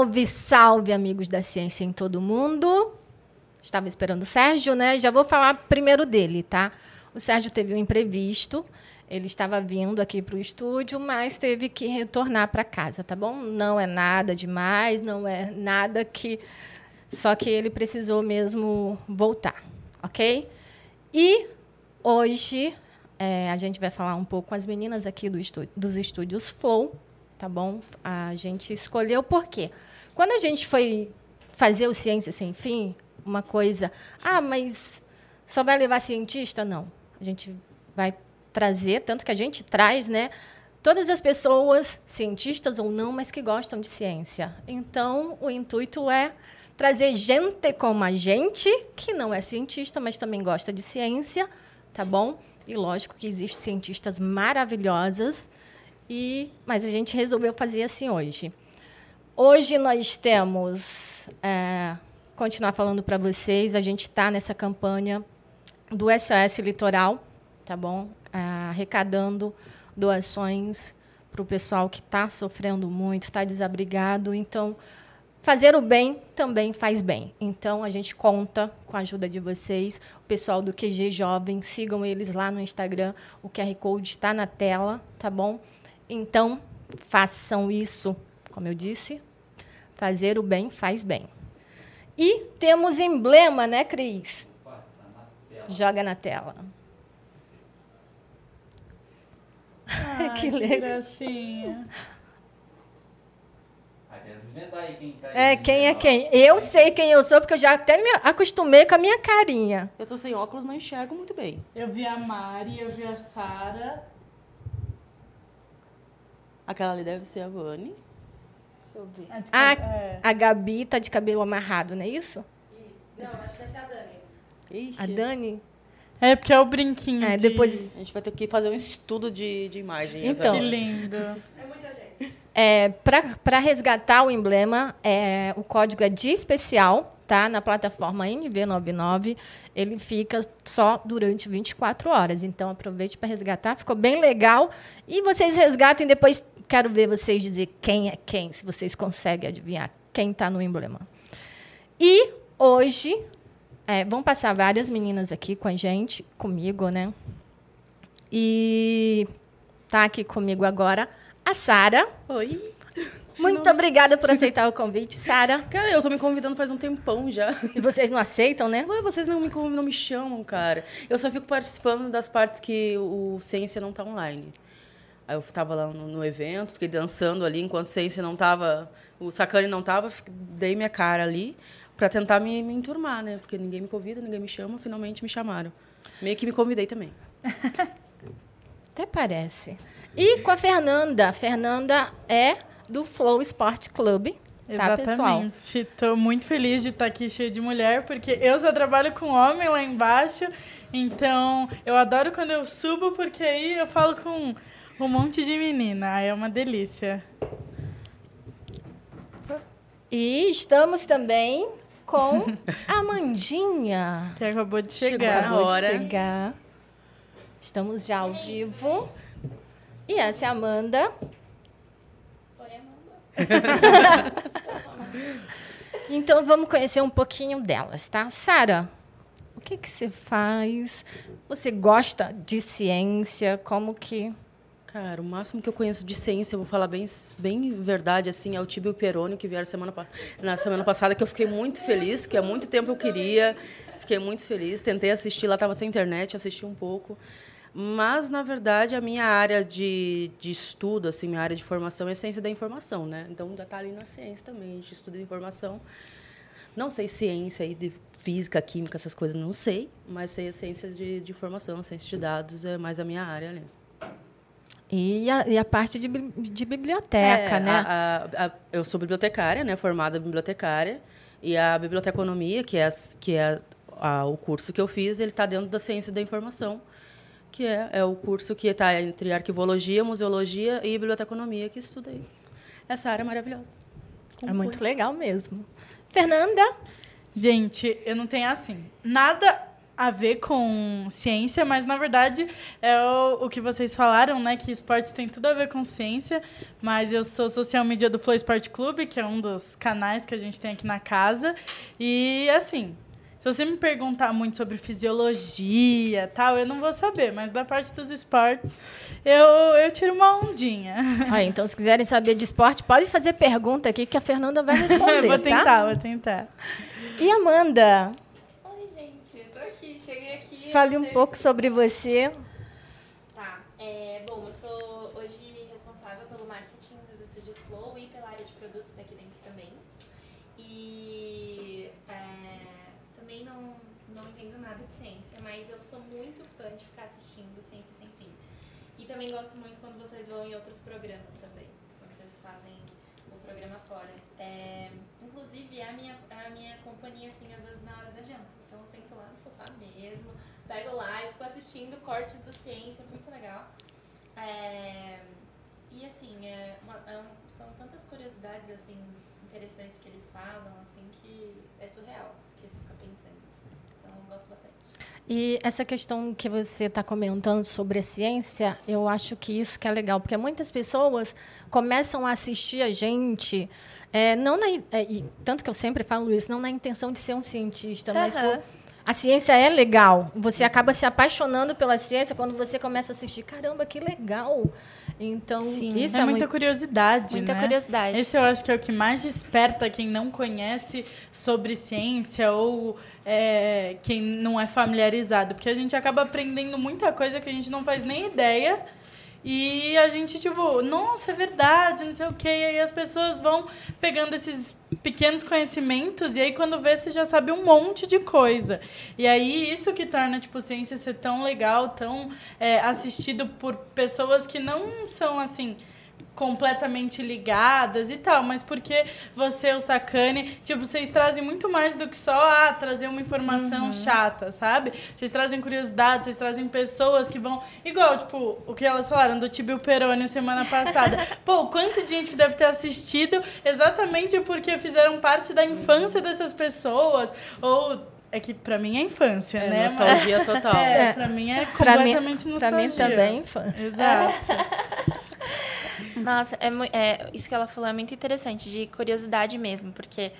Salve, salve, amigos da ciência em todo mundo. Estava esperando o Sérgio, né? Já vou falar primeiro dele, tá? O Sérgio teve um imprevisto. Ele estava vindo aqui para o estúdio, mas teve que retornar para casa, tá bom? Não é nada demais, não é nada que. Só que ele precisou mesmo voltar, ok? E hoje é, a gente vai falar um pouco com as meninas aqui do estúdio, dos estúdios Flow, tá bom? A gente escolheu por quê? Quando a gente foi fazer o Ciência Sem Fim, uma coisa, ah, mas só vai levar cientista? Não. A gente vai trazer, tanto que a gente traz, né? Todas as pessoas, cientistas ou não, mas que gostam de ciência. Então, o intuito é trazer gente como a gente, que não é cientista, mas também gosta de ciência, tá bom? E lógico que existem cientistas maravilhosas e, mas a gente resolveu fazer assim hoje. Hoje nós temos, é, continuar falando para vocês, a gente está nessa campanha do SOS Litoral, tá bom? É, arrecadando doações para o pessoal que está sofrendo muito, está desabrigado. Então, fazer o bem também faz bem. Então, a gente conta com a ajuda de vocês. O pessoal do QG Jovem, sigam eles lá no Instagram. O QR Code está na tela, tá bom? Então, façam isso, como eu disse, fazer o bem faz bem. E temos emblema, né, Cris? Joga na tela. Ai, que, que gracinha. É, quem é quem? Eu sei quem eu sou, porque eu já até me acostumei com a minha carinha. Eu tô sem óculos, não enxergo muito bem. Eu vi a Mari, eu vi a Sara. Aquela ali deve ser a Vani. Ver. A, é. a Gabi tá de cabelo amarrado, não é isso? Não, acho que essa é a Dani. Ixi. A Dani? É, porque é o brinquinho. É, de... depois... A gente vai ter que fazer um estudo de, de imagem. Então, que lindo. É muita gente. É, Para resgatar o emblema, é, o código é de especial, tá? Na plataforma NV99, ele fica só durante 24 horas. Então aproveite para resgatar, ficou bem legal. E vocês resgatem depois Quero ver vocês dizer quem é quem, se vocês conseguem adivinhar quem está no emblema. E hoje é, vão passar várias meninas aqui com a gente, comigo, né? E tá aqui comigo agora a Sara. Oi. Muito não... obrigada por aceitar o convite, Sara. Cara, eu tô me convidando faz um tempão já. E vocês não aceitam, né? Ué, vocês não me, não me chamam, cara. Eu só fico participando das partes que o Ciência não tá online. Aí eu estava lá no, no, evento, fiquei dançando ali, enquanto a ciência não estava, o Sacane não estava, dei minha cara ali para tentar me, me enturmar, né? Porque ninguém me convida, ninguém me chama, finalmente me chamaram. Meio que me convidei também. Até parece. E com a Fernanda. A Fernanda é do Flow Sport Club. Tá, Exatamente. Estou muito feliz de estar aqui cheia de mulher, porque eu só trabalho com homem lá embaixo. Então, eu adoro quando eu subo, porque aí eu falo com um monte de menina, é uma delícia. E estamos também com a Amandinha. Que acabou de chegar. Chegou acabou hora. de chegar. Estamos já ao vivo. E essa é a Amanda. Oi, Amanda. então vamos conhecer um pouquinho delas, tá? Sara, o que, que você faz? Você gosta de ciência? Como que Cara, o máximo que eu conheço de ciência, eu vou falar bem, bem verdade, assim, é o Tibio Peroni, que vieram semana, na semana passada, que eu fiquei muito feliz, que há muito tempo eu queria, fiquei muito feliz. Tentei assistir, lá estava sem internet, assisti um pouco. Mas, na verdade, a minha área de, de estudo, assim, minha área de formação é ciência da informação, né? Então, ainda está ali na ciência também, a gente estuda informação. Não sei ciência aí de física, química, essas coisas, não sei, mas sei a ciência de, de informação, ciência de dados, é mais a minha área ali. E a, e a parte de, de biblioteca, é, né? A, a, eu sou bibliotecária, né? Formada bibliotecária. E a biblioteconomia, que é, que é o curso que eu fiz, ele está dentro da ciência da informação, que é, é o curso que está entre arquivologia, museologia e biblioteconomia, que estudei essa área maravilhosa. Como é muito legal mesmo. Fernanda? Gente, eu não tenho assim, nada a ver com ciência, mas na verdade é o, o que vocês falaram, né? Que esporte tem tudo a ver com ciência. Mas eu sou social media do Flow Esporte Clube, que é um dos canais que a gente tem aqui na casa. E assim, se você me perguntar muito sobre fisiologia tal, eu não vou saber, mas da parte dos esportes eu, eu tiro uma ondinha. Ah, então, se quiserem saber de esporte, pode fazer pergunta aqui que a Fernanda vai responder. vou tá? tentar, vou tentar. E Amanda, Oi, gente, eu tô aqui, cheguei aqui. Fale um pouco sobre você. Tá, é, bom, eu sou hoje responsável pelo marketing dos estúdios Flow e pela área de produtos aqui dentro também. E é, também não, não entendo nada de ciência, mas eu sou muito fã de ficar assistindo Ciência Sem Fim. E também gosto muito quando vocês vão em outros programas também, quando vocês fazem o programa fora. É, inclusive, é a minha, é a minha companhia, assim, às vezes na hora da janta. Então, eu sento lá no sofá mesmo, pego lá e fico assistindo cortes do Ciência, muito legal. É, e, assim, é uma- é um- são tantas curiosidades, assim, interessantes que eles falam, assim, que é surreal, que você fica pensando. Então, eu gosto bastante. E essa questão que você está comentando sobre a ciência, eu acho que isso que é legal, porque muitas pessoas começam a assistir a gente, é, não na, é, e tanto que eu sempre falo isso, não na intenção de ser um cientista, mas Aham. por- a ciência é legal. Você acaba se apaixonando pela ciência quando você começa a assistir. Caramba, que legal! Então, Sim. isso é é, muita muito curiosidade, Muita né? curiosidade. Esse eu acho que é o que mais desperta quem não conhece sobre ciência ou é, quem não é familiarizado. Porque a gente acaba aprendendo muita coisa que a gente não faz nem ideia. E a gente, tipo, nossa, é verdade, não sei o quê. E aí as pessoas vão pegando esses pequenos conhecimentos e aí quando vê, você já sabe um monte de coisa. E aí isso que torna, tipo, ciência ser tão legal, tão é, assistido por pessoas que não são, assim, completamente ligadas e tal, mas porque você, o Sacane, tipo, vocês trazem muito mais do que só ah, trazer uma informação chata, sabe? Vocês trazem curiosidade, vocês trazem pessoas que vão. Igual, tipo, o que elas falaram do Tibio Peroni semana passada. Pô, o quanto de gente que deve ter assistido exatamente porque fizeram parte da infância dessas pessoas. Ou. É que pra mim é infância, É, né? Mas- nostalgia total. é, pra mim é Pra mim, completamente nostalgia. pra mim também, é infância. Exato. Nossa, é, é, isso que ela falou é muito interessante, de curiosidade mesmo, porque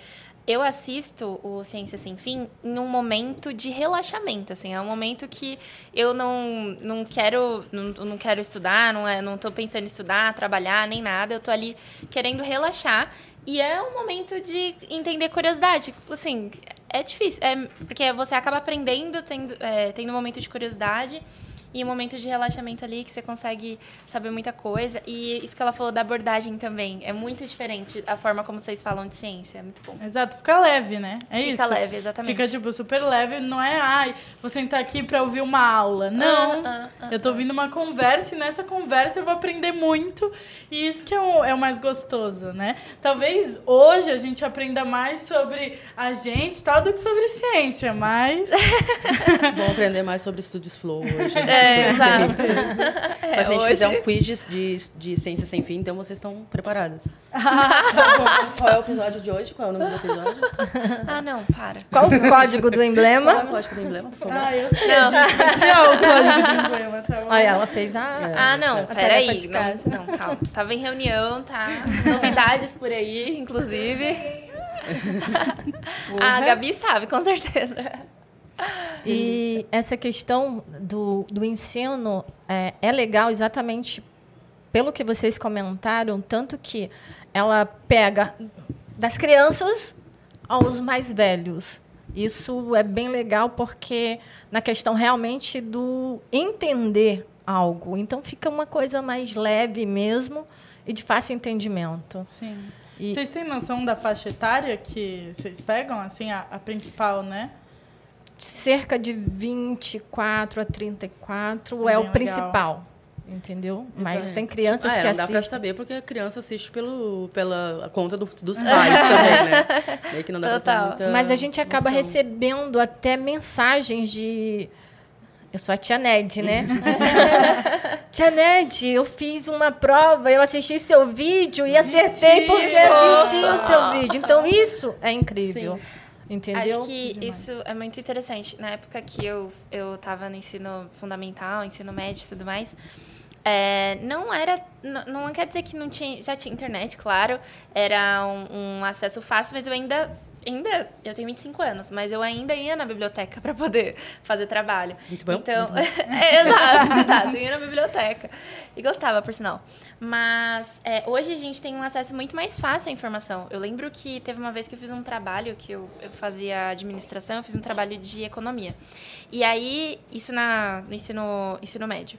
eu assisto o Ciência Sem Fim em um momento de relaxamento, assim, é um momento que eu não, não quero não, não quero estudar, não é, não tô pensando em estudar, trabalhar, nem nada, eu tô ali querendo relaxar e é um momento de entender curiosidade, assim, é difícil, é, porque você acaba aprendendo, tendo, é, tendo um momento de curiosidade e um momento de relaxamento ali que você consegue saber muita coisa. E isso que ela falou da abordagem também. É muito diferente a forma como vocês falam de ciência. É muito bom. Exato, fica leve, né? É Fica isso. leve, exatamente. Fica, tipo, super leve. Não é, ai, vou sentar aqui pra ouvir uma aula. Não. Ah, ah, ah, eu tô ouvindo uma conversa e nessa conversa eu vou aprender muito. E isso que é o, é o mais gostoso, né? Talvez hoje a gente aprenda mais sobre a gente e tal do que sobre ciência, mas... Vamos aprender mais sobre estúdios Flow hoje. É, Sobre exato. ciência. É, Mas se a gente hoje- fizer um quiz de, de, de ciência sem fim, então vocês estão preparadas. Qual é o episódio de hoje? Qual é o nome do episódio? Ah, não, para. Qual o código do Qual é emblema? o código do emblema, por favor? Ah, eu sei. Não. É especial o código de emblema, tá bom? Aí ela fez a. Ah, não, peraí. Não, não, calma. Tava em reunião, tá? Novidades por aí, inclusive. A Gabi sabe, com certeza. E essa questão do, do ensino é, é legal exatamente pelo que vocês comentaram, tanto que ela pega das crianças aos mais velhos. Isso é bem legal porque na questão realmente do entender algo. Então fica uma coisa mais leve mesmo e de fácil entendimento. Sim. E- Vocês têm noção da faixa etária que vocês pegam, assim, a, a principal, né? Cerca de 24 a 34 é Bem o legal. principal, entendeu? Mas Exatamente. tem crianças ah, é, que não dá pra assistem. saber porque a criança assiste pelo, pela conta do- dos pais também, né? Meio que não dá pra Total. ter muita Mas a gente acaba noção. recebendo até mensagens de. Eu sou a Tia Ned, né? tia Ned, eu fiz uma prova, eu assisti seu vídeo e acertei porque assisti o seu vídeo. Então, isso é incrível. Sim. Entendeu? Acho que isso é muito interessante. Na época que eu, eu tava no ensino fundamental, ensino médio e tudo mais, é, não era. Não, não quer dizer que não tinha. Já tinha internet, claro. Era um, um acesso fácil, mas eu ainda ainda eu tenho 25 anos, mas eu ainda ia na biblioteca para poder fazer trabalho. Muito bom. Então, muito bom. é, exato, exato. Ia na biblioteca e gostava, por sinal. Mas é, hoje a gente tem um acesso muito mais fácil à informação. Eu lembro que teve uma vez que eu fiz um trabalho que eu, eu fazia administração, eu fiz um trabalho de economia. E aí isso na no ensino ensino médio.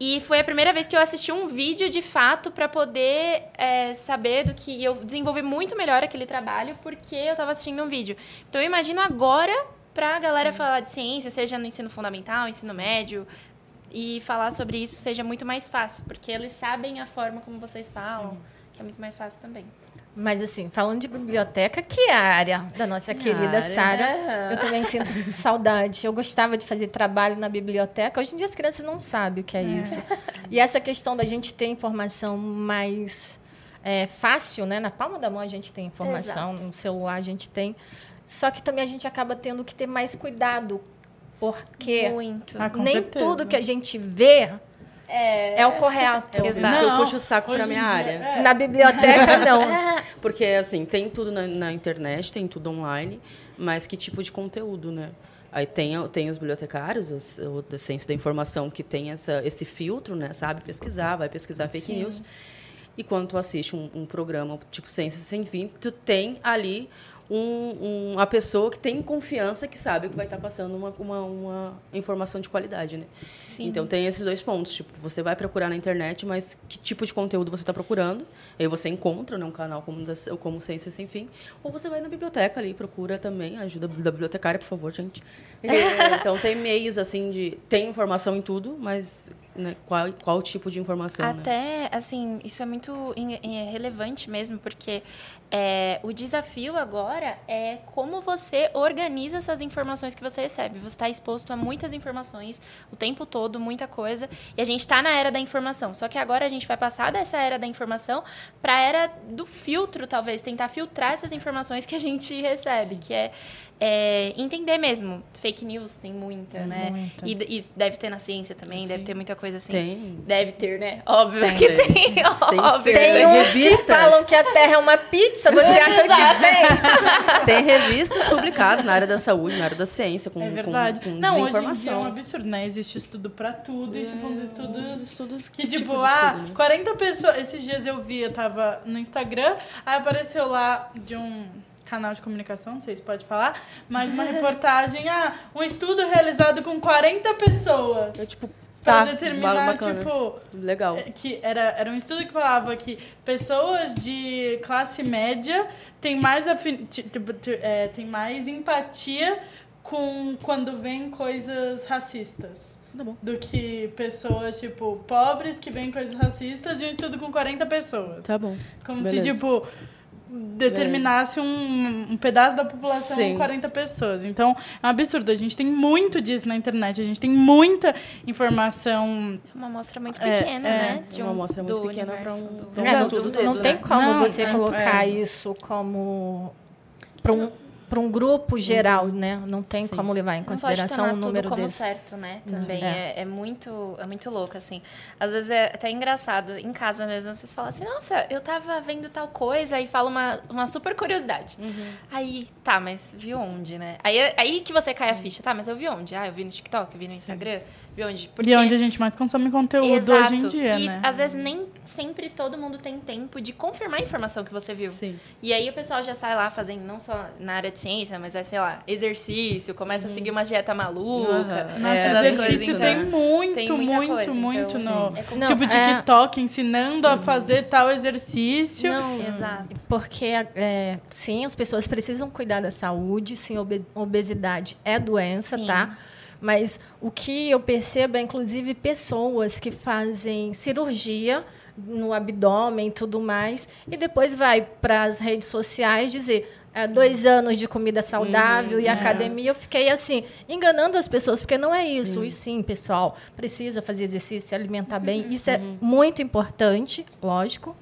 E foi a primeira vez que eu assisti um vídeo de fato para poder é, saber do que. eu desenvolver muito melhor aquele trabalho porque eu estava assistindo um vídeo. Então eu imagino agora para a galera Sim. falar de ciência, seja no ensino fundamental, ensino médio, e falar sobre isso seja muito mais fácil, porque eles sabem a forma como vocês falam, Sim. que é muito mais fácil também. Mas, assim, falando de biblioteca, que é a área da nossa querida Sara. Uhum. Eu também sinto saudade. Eu gostava de fazer trabalho na biblioteca. Hoje em dia as crianças não sabem o que é, é. isso. E essa questão da gente ter informação mais é, fácil, né? Na palma da mão a gente tem informação, Exato. no celular a gente tem. Só que também a gente acaba tendo que ter mais cuidado. Porque Muito. Ah, nem certeza. tudo que a gente vê é, é o correto. É Exato. eu puxo o saco para minha área. É. Na biblioteca, não. Porque, assim, tem tudo na, na, internet, tem tudo online, mas que tipo de conteúdo, né? Aí tem, tem os bibliotecários, os, o da ciência da informação, que tem essa, esse filtro, né? Sabe pesquisar, vai pesquisar fake Sim. news. E quando tu assiste um, um programa tipo Ciência Sem Fim, tu tem ali um, um, uma pessoa que tem confiança, que sabe que vai estar passando uma, uma, uma informação de qualidade, né? Sim. Então tem esses dois pontos. Tipo, você vai procurar na internet, mas que tipo de conteúdo você está procurando? Aí você encontra num canal como, da, como Ciência Sem Fim. Ou você vai na biblioteca ali, procura também, ajuda da bibliotecária, por favor, gente. É, então tem meios assim de. Tem informação em tudo, mas né, qual, qual tipo de informação? Né? Até, né? assim, isso é muito relevante mesmo, porque é, o desafio agora é como você organiza essas informações que você recebe. Você está exposto a muitas informações o tempo todo, muita coisa, e a gente está na era da informação. Só que agora a gente vai passar dessa era da informação para a era do filtro, talvez, tentar filtrar essas informações que a gente recebe, Sim. que é é, entender mesmo. Fake news tem muita, é né? Muita. E, e, deve ter na ciência também, Sim. deve ter muita coisa assim. Tem. Deve ter, né? Óbvio tem, que tem. tem óbvio. Tem uns que falam que a Terra é uma pizza, você acha que tem? tem revistas publicadas na área da saúde, na área da ciência, com, é verdade. com, com Não, hoje em dia é um absurdo, né? Existe estudo pra tudo, é. e tipo, uns estudos, estudos que, que tipo, tipo ah, estudo, né? 40 pessoas... Esses dias eu vi, eu tava no Instagram, aí apareceu lá de um canal de comunicação, não sei se pode falar, mas uma reportagem, ah, um estudo realizado com 40 pessoas. É tipo, Pra tá, determinar, tipo. Legal. É, que era, era um estudo que falava que pessoas de classe média têm mais, afin, tipo, é, têm mais empatia com quando vem coisas racistas. Tá do que pessoas, tipo, pobres que veem coisas racistas e um estudo com 40 pessoas. Tá bom. Como Beleza. se, tipo, determinasse um, um, pedaço da população Sim. 40 pessoas. Então, é um absurdo. A gente tem muito disso na internet. A gente tem muita informação. Uma amostra muito é, pequena, é, né? De um, uma amostra muito pequena para um, um é, estudo Não, não tem né? como não, você é, colocar é. isso como para um para um grupo geral, uhum. né? Não tem Sim. como levar em consideração o número tudo como desse. certo, né? Também é. É, é. muito é muito louco assim. Às vezes é até engraçado em casa mesmo vocês falam assim: "Nossa, eu tava vendo tal coisa" e fala uma, uma super curiosidade. Uhum. Aí, tá, mas viu onde, né? Aí aí que você cai a ficha, tá, mas eu vi onde? Ah, eu vi no TikTok, eu vi no Instagram. Sim de onde. Porque... E onde a gente mais consome conteúdo Exato. hoje em dia, e, né? às vezes nem sempre todo mundo tem tempo de confirmar a informação que você viu. Sim. E aí o pessoal já sai lá fazendo, não só na área de ciência, mas é, sei lá, exercício, começa uhum. a seguir uma dieta maluca. Uhum. Nossa, é, exercício coisas, tem então, muito, tem muito, coisa, muito então, no é como... tipo de é... TikTok, ensinando uhum. a fazer tal exercício. Não, Exato. Porque, é, sim, as pessoas precisam cuidar da saúde, sim, obesidade é doença, sim. tá? Mas o que eu percebo é, inclusive, pessoas que fazem cirurgia no abdômen e tudo mais, e depois vai para as redes sociais dizer é, dois anos de comida saudável hum, e é. academia. Eu fiquei assim, enganando as pessoas, porque não é isso. Sim. E sim, pessoal, precisa fazer exercício, se alimentar bem. Isso é uhum. muito importante, lógico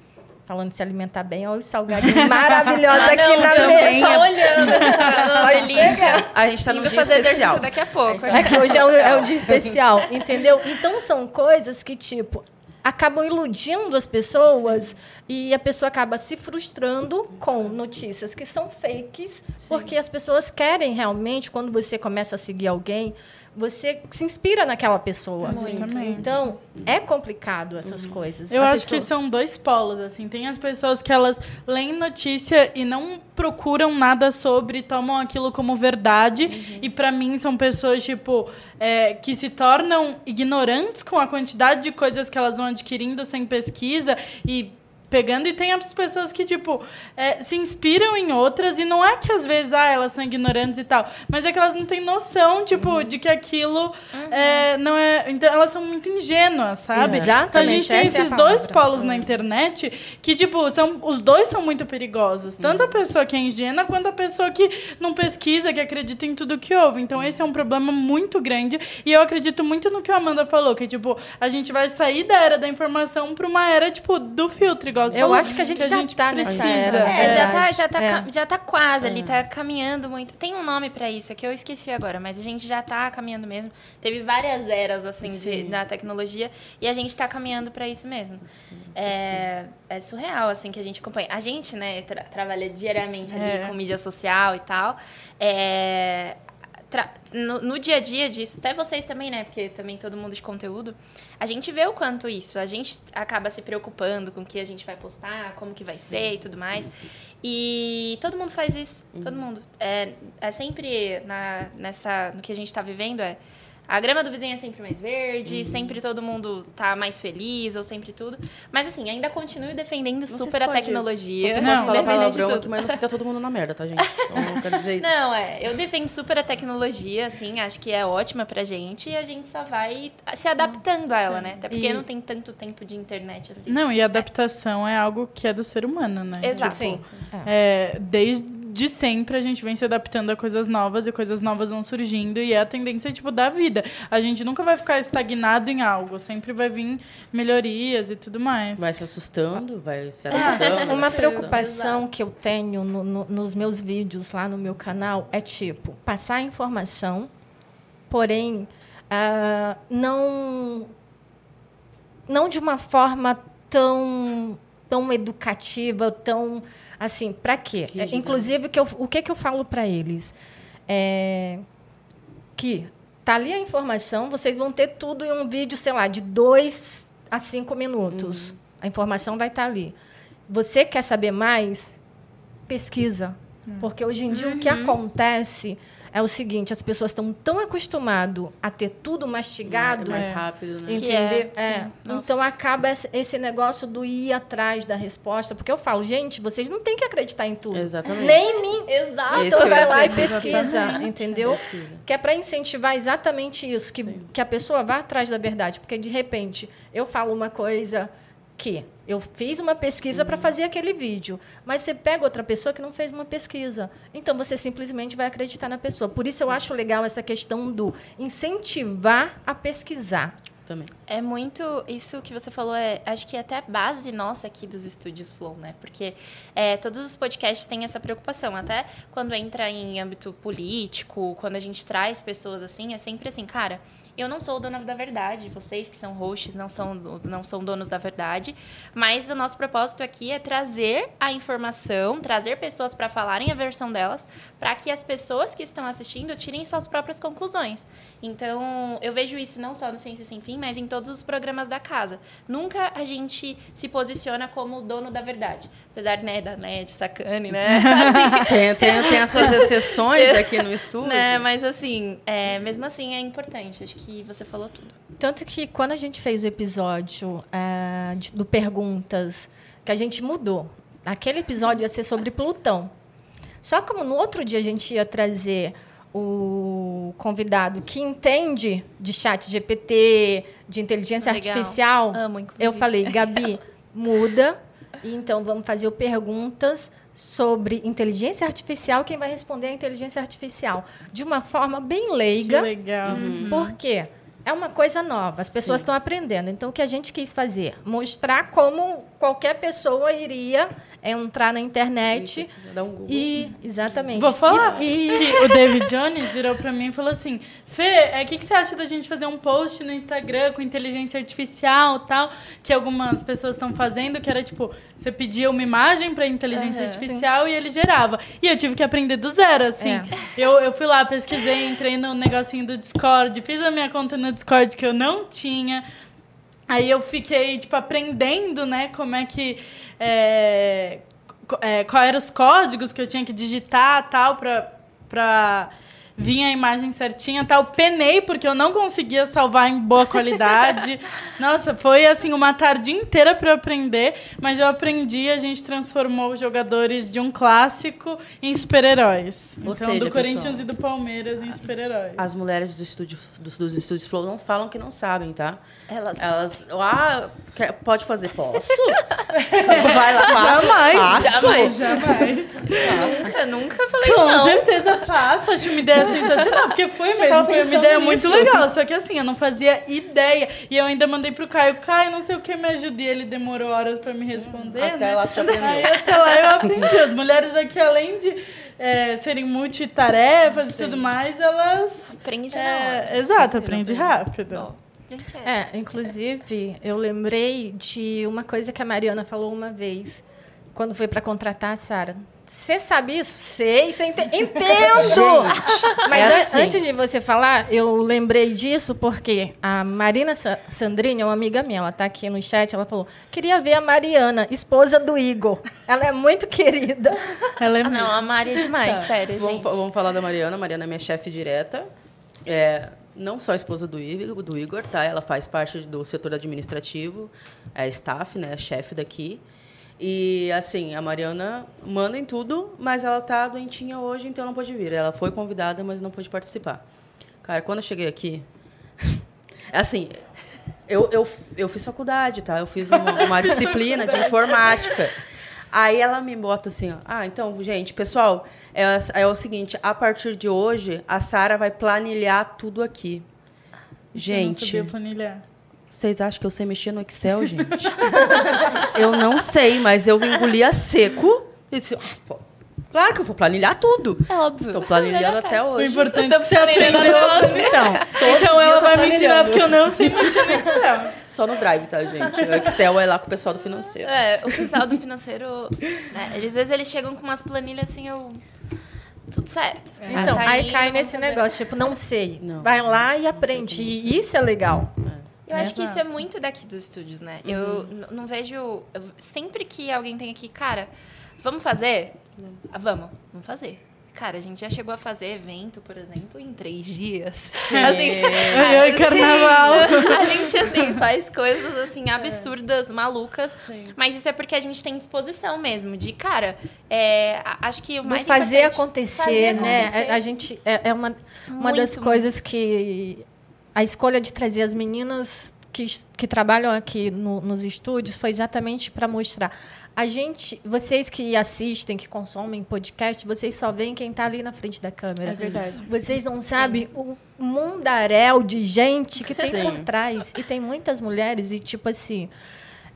falando de se alimentar bem, olha os salgadinhos maravilhosos Ah, aqui não, na mesa. só olhando essa delícia. A gente tá num Indo dia fazer especial. daqui a pouco. É que hoje é um, é um dia especial, entendeu? Então são coisas que, tipo, acabam iludindo as pessoas e a pessoa acaba se frustrando com notícias que são fakes, porque as pessoas querem realmente, quando você começa a seguir alguém, você se inspira naquela pessoa. Exatamente. Então, é complicado essas coisas. Eu A acho que pessoa- são dois polos, assim. Tem as pessoas que elas leem notícia e não procuram nada sobre, tomam aquilo como verdade. E pra mim são pessoas, tipo, é, que se tornam ignorantes com a quantidade de coisas que elas vão adquirindo sem pesquisa e pegando e tem as pessoas que tipo é, se inspiram em outras e não é que às vezes ah, elas são ignorantes e tal mas é que elas não têm noção tipo de que aquilo é, não é então elas são muito ingênuas sabe? Exatamente, então a gente tem essa é esses dois palavra. polos na internet que tipo são os dois são muito perigosos tanto a pessoa que é ingênua quanto a pessoa que não pesquisa que acredita em tudo que ouve. Então esse é um problema muito grande e eu acredito muito no que a Amanda falou que tipo a gente vai sair da era da informação para uma era tipo do filtro igual você Eu acho que a gente já tá nessa precisa. era, na É, já tá, já tá, É. já tá quase ali, tá caminhando muito. Tem um nome pra isso, é que eu esqueci agora, mas a gente já tá caminhando mesmo. Teve várias eras, assim, de, da tecnologia e a gente tá caminhando pra isso mesmo. É, é surreal, assim, que a gente acompanha. A gente, né, tra- trabalha diariamente ali É. com mídia social e tal. É, no, no dia a dia disso, até vocês também, né? Porque também todo mundo de conteúdo, a gente vê o quanto isso, a gente acaba se preocupando com o que a gente vai postar, como que vai ser e tudo mais. E todo mundo faz isso, todo mundo. É, é sempre na, nessa, no que a gente está vivendo é a grama do vizinho é sempre mais verde, sempre todo mundo tá mais feliz, ou sempre tudo. Mas assim, ainda continuo defendendo Não super se a pode- Não, Você tecnologia. pode falar palavrão tudo. aqui, mas não fica todo mundo na merda, tá, gente? Então, não quero dizer isso. Não, é. Eu defendo super a tecnologia, assim, acho que é ótima pra gente e a gente só vai se adaptando a ela, né? Até porque E- não tem tanto tempo de internet assim. Não, e adaptação é algo que é do ser humano, né? Exato. Sim. É, desde sempre a gente vem se adaptando a coisas novas e coisas novas vão surgindo e é a tendência tipo da vida. A gente nunca vai ficar estagnado em algo, sempre vai vir melhorias e tudo mais. Vai se assustando, vai se adaptando. Uma preocupação que eu tenho no- no- nos meus vídeos lá no meu canal é tipo passar informação, porém ah, não não de uma forma tão tão educativa, tão assim, para quê? É, Rígida. inclusive o que eu, o que que eu falo para eles é que tá ali a informação, vocês vão ter tudo em um vídeo, sei lá, de dois a cinco minutos. A informação vai estar ali. Você quer saber mais? Pesquisa. Porque hoje em dia o que acontece é o seguinte, as pessoas estão tão acostumadas a ter tudo mastigado, mais É. rápido, né? Entender? é, É. Então acaba esse- negócio do ir atrás da resposta, porque eu falo, gente, vocês não têm que acreditar em tudo. Exatamente. Nem em mim. Exato. Então que eu vai lá e pesquisa, Exatamente. entendeu? Pesquisa. Que é para incentivar exatamente isso, que, que a pessoa vá atrás da verdade. Porque, de repente, eu falo uma coisa que eu fiz uma pesquisa para fazer aquele vídeo, mas você pega outra pessoa que não fez uma pesquisa. Então, você simplesmente vai acreditar na pessoa. Por isso, eu acho legal essa questão do incentivar a pesquisar. Também. É muito. Isso que você falou, é, acho que é até a base nossa aqui dos estúdios Flow, né? Porque é, todos os podcasts têm essa preocupação. Até quando entra em âmbito político, quando a gente traz pessoas assim, é sempre assim, cara. Eu não sou o dono da verdade, vocês que são hosts não são, não são donos da verdade, mas o nosso propósito aqui é trazer a informação, trazer pessoas para falarem a versão delas, para que as pessoas que estão assistindo tirem suas próprias conclusões. Então, eu vejo isso não só no Ciência Sem Fim, mas em todos os programas da casa. Nunca a gente se posiciona como o dono da verdade. Apesar, né, da NED, sacane, né? Assim, Tem, tem, tem as suas exceções aqui no estúdio. né? Mas, assim, é, mesmo assim é importante. Acho que você falou tudo. Tanto que quando a gente fez o episódio eh, de- do Perguntas, que a gente mudou. Aquele episódio ia ser sobre Plutão. Só como no outro dia a gente ia trazer o convidado que entende de chat GPT, de inteligência Legal. artificial, Amo, eu falei, Gabi, muda. E então vamos fazer o perguntas sobre inteligência artificial. Quem vai responder é a inteligência artificial. De uma forma bem Que leiga. legal. Por quê? é uma coisa nova, as pessoas Sim. estão aprendendo. Então, o que a gente quis fazer? Mostrar como qualquer pessoa iria entrar na internet dar um Google. e. Exatamente. Vou falar. E, e- que o David Jones virou pra mim e falou assim: Fê, o que, que você acha da gente fazer um post no Instagram com inteligência artificial e tal? Que algumas pessoas estão fazendo, que era tipo, você pedia uma imagem pra inteligência Aham. artificial e ele gerava. E eu tive que aprender do zero, assim. É. Eu, eu fui lá, pesquisei, entrei no negocinho do Discord, fiz a minha conta no Discord que eu não tinha. Aí eu fiquei, tipo, aprendendo, né, como é que. É, é, qual eram os códigos que eu tinha que digitar tal, pra, vir a imagem certinha tal. Penei, porque eu não conseguia salvar em boa qualidade. Nossa, foi assim, uma tarde inteira para eu aprender, mas eu aprendi, a gente transformou os jogadores de um clássico em super-heróis. Então, seja, do Corinthians pessoal, e do Palmeiras em super-heróis. As mulheres do estúdio, dos, dos estúdios Flow não falam que não sabem, tá? Elas Elas. Ah, quer- pode fazer? Posso? Vai lá, faço. Jamais, faço. jamais, jamais. nunca, nunca falei Com não. certeza faço, acho uma ideia sensacional, porque foi Já mesmo, foi uma ideia muito nisso. legal, só que assim, eu não fazia ideia, e eu ainda mandei pro Caio, Caio, não sei o que, me ajude, ele demorou horas pra me responder, Até né? lá tu já aprendeu. Aí até lá eu aprendi, as mulheres aqui, além de é, serem multitarefas e tudo mais, elas... Aprende na É, hora. exato, aprende rápido. Bom, é. é, inclusive, eu lembrei de uma coisa que a Mariana falou uma vez, quando foi para contratar a Sara. Você sabe isso? Sei, você ente... entendo! Mas é assim. antes de você falar, eu lembrei disso porque a Marina Sa- Sandrini é uma amiga minha, ela está aqui no chat, ela falou: queria ver a Mariana, esposa do Igor. Ela é muito querida. Ela é Ah, não, a Mari é demais, sério, Vamos, gente. vamos falar da Mariana. A Mariana é minha chefe direta. É, não só esposa do Igor, do Igor, tá? Ela faz parte do setor administrativo, é staff, né? Chefe daqui. E, assim, a Mariana manda em tudo, mas ela tá doentinha hoje, então não pôde vir. Ela foi convidada, mas não pôde participar. Cara, quando eu cheguei aqui... Assim, eu, eu, eu fiz faculdade, tá? Eu fiz uma, uma disciplina de informática. Aí ela me bota assim, ó, ah, então, gente, pessoal, é, é o seguinte, a partir de hoje, a Sara vai planilhar tudo aqui. Eu não Gente, sabia planilhar. Vocês acham que eu sei mexer no Excel, gente? eu não sei, mas eu engoli a seco e disse, ah, pô, claro que eu vou planilhar tudo. É óbvio. Tô planilhando até certo. O hoje. importante é que você até hoje. Então, Então ela vai me ensinar porque eu não sei mexer no Excel. Só no Drive, tá, gente? O Excel é lá com o pessoal do financeiro. É, o pessoal do financeiro, né, às vezes eles chegam com umas planilhas assim, eu... Tudo certo. Então, Tá aí cai nesse fazer. negócio, tipo, não sei. Não. Vai lá e aprende. E isso é legal. Eu acho que isso é Exato. muito daqui dos estúdios, né? Eu n- não vejo. eu- sempre que alguém tem aqui, cara, vamos fazer? Ah, Vamos, vamos fazer. Cara, a gente já chegou a fazer evento, por exemplo, em três dias. Assim, Ai, ai, carnaval. a gente, assim, faz coisas, assim, absurdas, malucas. Mas isso é porque a gente tem disposição mesmo. De, cara, é, acho que o mais fazer acontecer, fazer né? acontecer. A, a gente é, é uma, uma das coisas que a escolha de trazer as meninas que, que trabalham aqui no- nos estúdios foi exatamente para mostrar. A gente, vocês que assistem, que consomem podcast, vocês só veem quem está ali na frente da câmera. É verdade. Vocês não sabem o mundaréu de gente que tem Sim. por trás. E tem muitas mulheres, e tipo assim,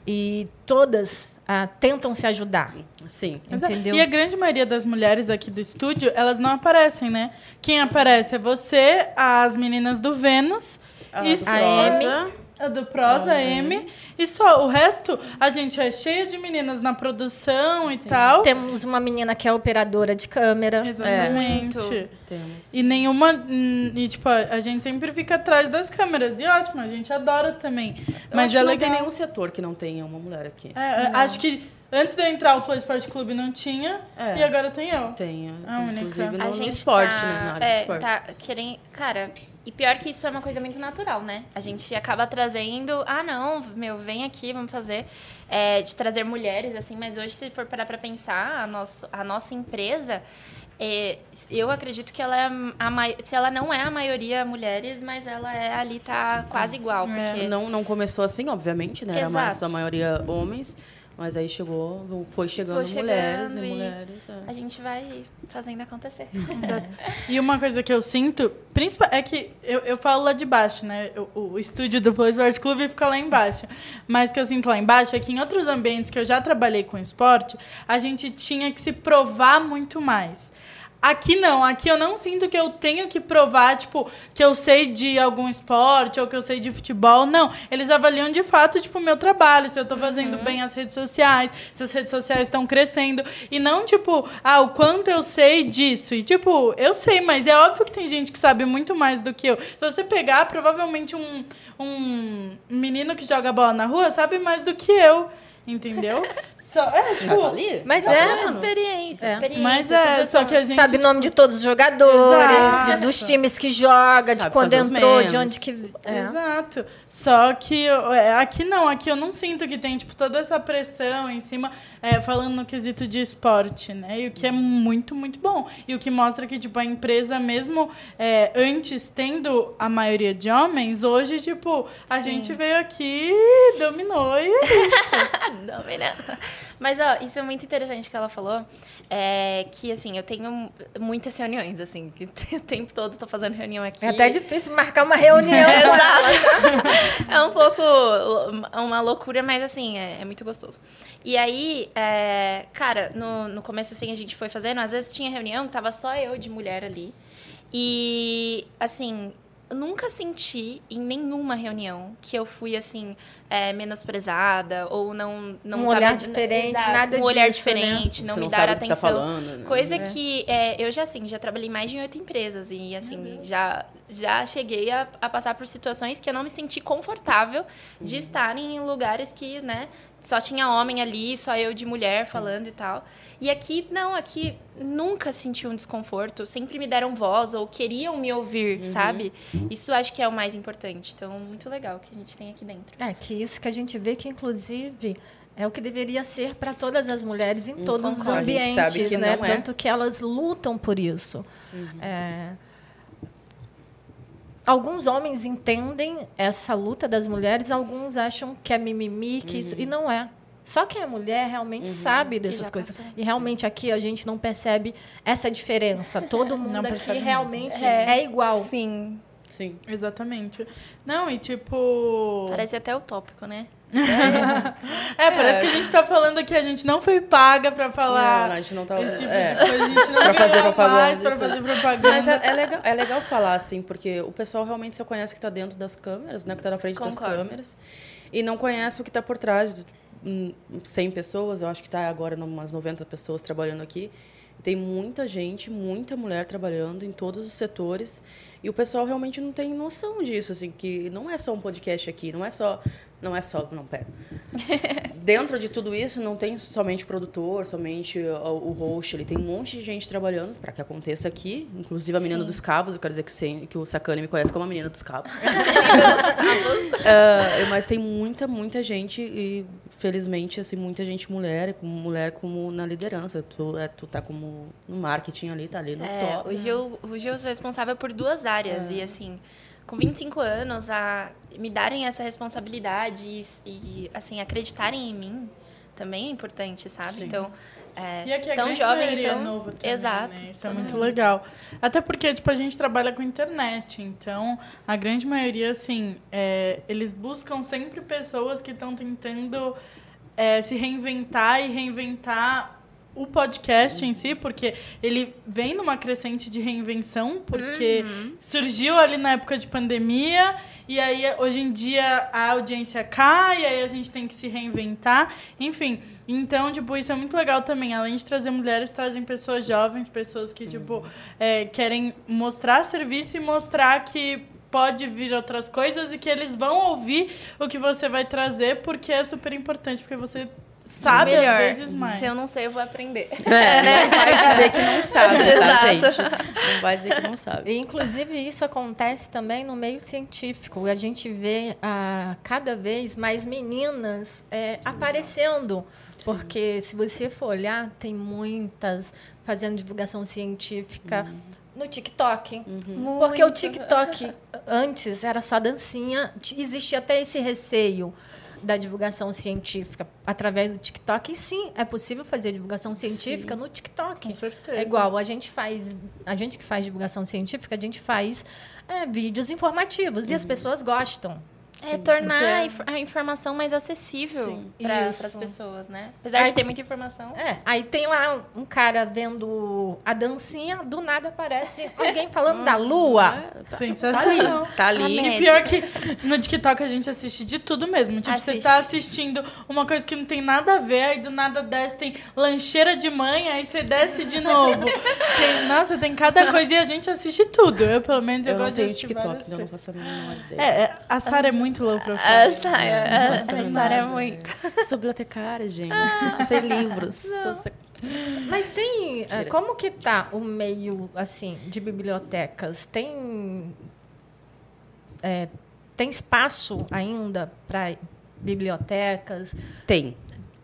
e todas ah, tentam se ajudar. Sim. Exato. Entendeu? E a grande maioria das mulheres aqui do estúdio, elas não aparecem, né? Quem aparece é você, as meninas do Vênus, A e A Rosa, a do Prosa, a M, e só. O resto, a gente é cheia de meninas na produção e tal. Temos uma menina que é operadora de câmera. Exatamente. Muito. Temos. E nenhuma. hum, E, tipo, a gente sempre fica atrás das câmeras. E ótimo, a gente adora também. Eu Mas acho é que não legal. tem nenhum setor que não tenha uma mulher aqui. É, é, acho que antes de eu entrar, o Flow Sport Clube não tinha. É. E agora tem eu. Tem, A única. inclusive no, a no gente esporte, tá, né? Na área é, esporte. tá querendo, cara, e pior que isso é uma coisa muito natural, né? A gente acaba trazendo, ah, não, meu, vem aqui, vamos fazer, é, de trazer mulheres, assim, mas hoje, se for parar pra pensar, a nossa, a nossa empresa, é, eu acredito que ela é a se ela não é a maioria mulheres, mas ela é ali, tá quase igual, É. porque... Não, não começou assim, obviamente, né? Era mais a maioria homens. Mas aí chegou, foi chegando, Foi mulheres chegando e e- mulheres. é. A gente vai fazendo acontecer. E uma coisa que eu sinto, principal, é que eu, eu falo lá de baixo, né? O, o estúdio do Flow Esporte Clube fica lá embaixo. Mas o que eu sinto lá embaixo é que em outros ambientes que eu já trabalhei com esporte, a gente tinha que se provar muito mais. Aqui não, aqui eu não sinto que eu tenho que provar, tipo, que eu sei de algum esporte ou que eu sei de futebol. Não, eles avaliam de fato, tipo, o meu trabalho, se eu tô fazendo bem as redes sociais, se as redes sociais estão crescendo. E não, tipo, ah, o quanto eu sei disso. E, tipo, eu sei, mas é óbvio que tem gente que sabe muito mais do que eu. Se você pegar, provavelmente um, um menino que joga bola na rua sabe mais do que eu. Entendeu? Só, é, tá tipo, ali? Mas Tá é, vendo? Experiência, É. experiência. mas é, só que a gente... Sabe o nome de todos os jogadores, de- dos times que joga, de Sabe quando fazer os entrou, de onde que. É. Exato. Só que eu- é, aqui não, aqui eu não sinto que tem tipo toda essa pressão em cima, é, falando no quesito de esporte, né? E o que é muito, muito bom. E o que mostra que tipo a empresa mesmo é, antes tendo a maioria de homens, hoje tipo a Sim. gente veio aqui, dominou e Dominando. Mas, ó, isso é muito interessante que ela falou. É que, assim, eu tenho muitas reuniões, assim, que o tempo todo tô fazendo reunião aqui. É até difícil marcar uma reunião. Exato. É um pouco uma loucura, mas assim, é, é muito gostoso. E aí, é, cara, no, no começo, assim, a gente foi fazendo, às vezes tinha reunião que tava só eu de mulher ali. E, assim, eu nunca senti em nenhuma reunião que eu fui, assim, é, menosprezada ou não... não Um tava- olhar diferente, Exato, nada Um olhar disso, né? diferente, não Você me não dar que atenção. tá falando. né? Coisa É. que é, eu já assim, já trabalhei em mais de oito empresas e assim, já, já cheguei a, a passar por situações que eu não me senti confortável de estar em lugares que, né, só tinha homem ali, só eu de mulher falando e tal. E aqui, não, aqui nunca senti um desconforto, sempre me deram voz ou queriam me ouvir, sabe? Isso acho que é o mais importante. Então, muito legal que a gente tem aqui dentro. É, que isso que a gente vê que, inclusive, é o que deveria ser para todas as mulheres em todos os. A ambientes, sabe que né? não é. Tanto que elas lutam por isso. É, Alguns homens entendem essa luta das mulheres, alguns acham que é mimimi, que isso. E não é. Só quem é mulher realmente sabe dessas coisas. passou. E realmente aqui a gente não percebe essa diferença. Todo mundo aqui mesmo. realmente é, igual. Sim. Sim. Exatamente. Não, e tipo. Parece até utópico, né? É, parece que a gente tá falando aqui, a gente não foi paga pra falar. Não, a gente não tá. Esse tipo é. de coisa, a gente não Pra fazer propaganda mais pra disso. fazer propaganda. Mas é, é legal, é legal falar, assim, porque o pessoal realmente só conhece o que está dentro das câmeras, né? O que está na frente das Concordo. câmeras. E não conhece o que está por trás. Hum, 100 pessoas, eu acho que está agora umas 90 pessoas trabalhando aqui. Tem muita gente, muita mulher trabalhando em todos os setores. E o pessoal realmente não tem noção disso, assim, que não é só um podcast aqui, não é só. Não é só. Não, pera. Dentro de tudo isso, não tem somente o produtor, somente o, o host, ele tem um monte de gente trabalhando para que aconteça aqui, inclusive a menina Sim. dos cabos, eu quero dizer que o, Sen- que o Sacane me conhece como a menina dos cabos. Ah, mas tem muita, muita gente e felizmente assim muita gente mulher, com mulher como na liderança. Tu, é, tu tá como no marketing ali, tá ali no É, top. hoje, eu, hoje eu sou responsável por duas áreas. E, assim, com 25 anos, a me darem essa responsabilidade e, e, assim, acreditarem em mim também é importante, sabe? Sim. Então, é, E aqui a tão grande jovem, maioria então... é novo também, Exato. né? Isso é muito mundo. legal. Até porque, tipo, a gente trabalha com internet, então a grande maioria, assim, é, eles buscam sempre pessoas que estão tentando é, se reinventar e reinventar o podcast em si, porque ele vem numa crescente de reinvenção, porque surgiu ali na época de pandemia, e aí hoje em dia a audiência cai, e aí a gente tem que se reinventar, enfim. Então, tipo, isso é muito legal também. Além de trazer mulheres, trazem pessoas jovens, pessoas que, tipo, é, querem mostrar serviço e mostrar que pode vir outras coisas e que eles vão ouvir o que você vai trazer, porque é super importante, porque você sabe Melhor. às vezes mais. Se eu não sei, eu vou aprender. É, Não vai dizer que não sabe, tá, Exato. gente? Não vai dizer que não sabe. E, inclusive, isso acontece também no meio científico. A gente vê ah, cada vez mais meninas é, aparecendo. Porque, se você for olhar, tem muitas fazendo divulgação científica no TikTok. Porque o. TikTok, antes, era só dancinha. Existia até esse receio. Da divulgação científica através do TikTok, e sim, é possível fazer divulgação científica no TikTok. Com certeza. É igual, a gente faz, a gente que faz divulgação científica, a gente faz é, vídeos informativos e as pessoas gostam. É tornar porque- a inf- a informação mais acessível para as pessoas, né? Apesar Aí- de ter muita informação. É, aí tem lá um cara vendo a dancinha, do nada aparece alguém falando da lua. Tá Sensacional. ali, tá ali. Amém. E pior que no TikTok a gente assiste de tudo mesmo. Tipo, você Assiste. tá assistindo uma coisa que não tem nada a ver, aí do nada desce, tem lancheira de mãe, aí você desce de novo. Tem- nossa, tem cada coisa e a gente assiste tudo. Eu, pelo menos, eu, Eu gosto de assistir TikTok, várias então eu não faço a menor ideia. É, é, a Sara é muito low profile. A Sara, a, Nossa, a não Sara é muito. Sou bibliotecária, gente. Eu só sei livros. Só sei- Mas tem. Tira. Como que tá o meio assim de bibliotecas? Tem. eh, tem espaço ainda para bibliotecas? Tem.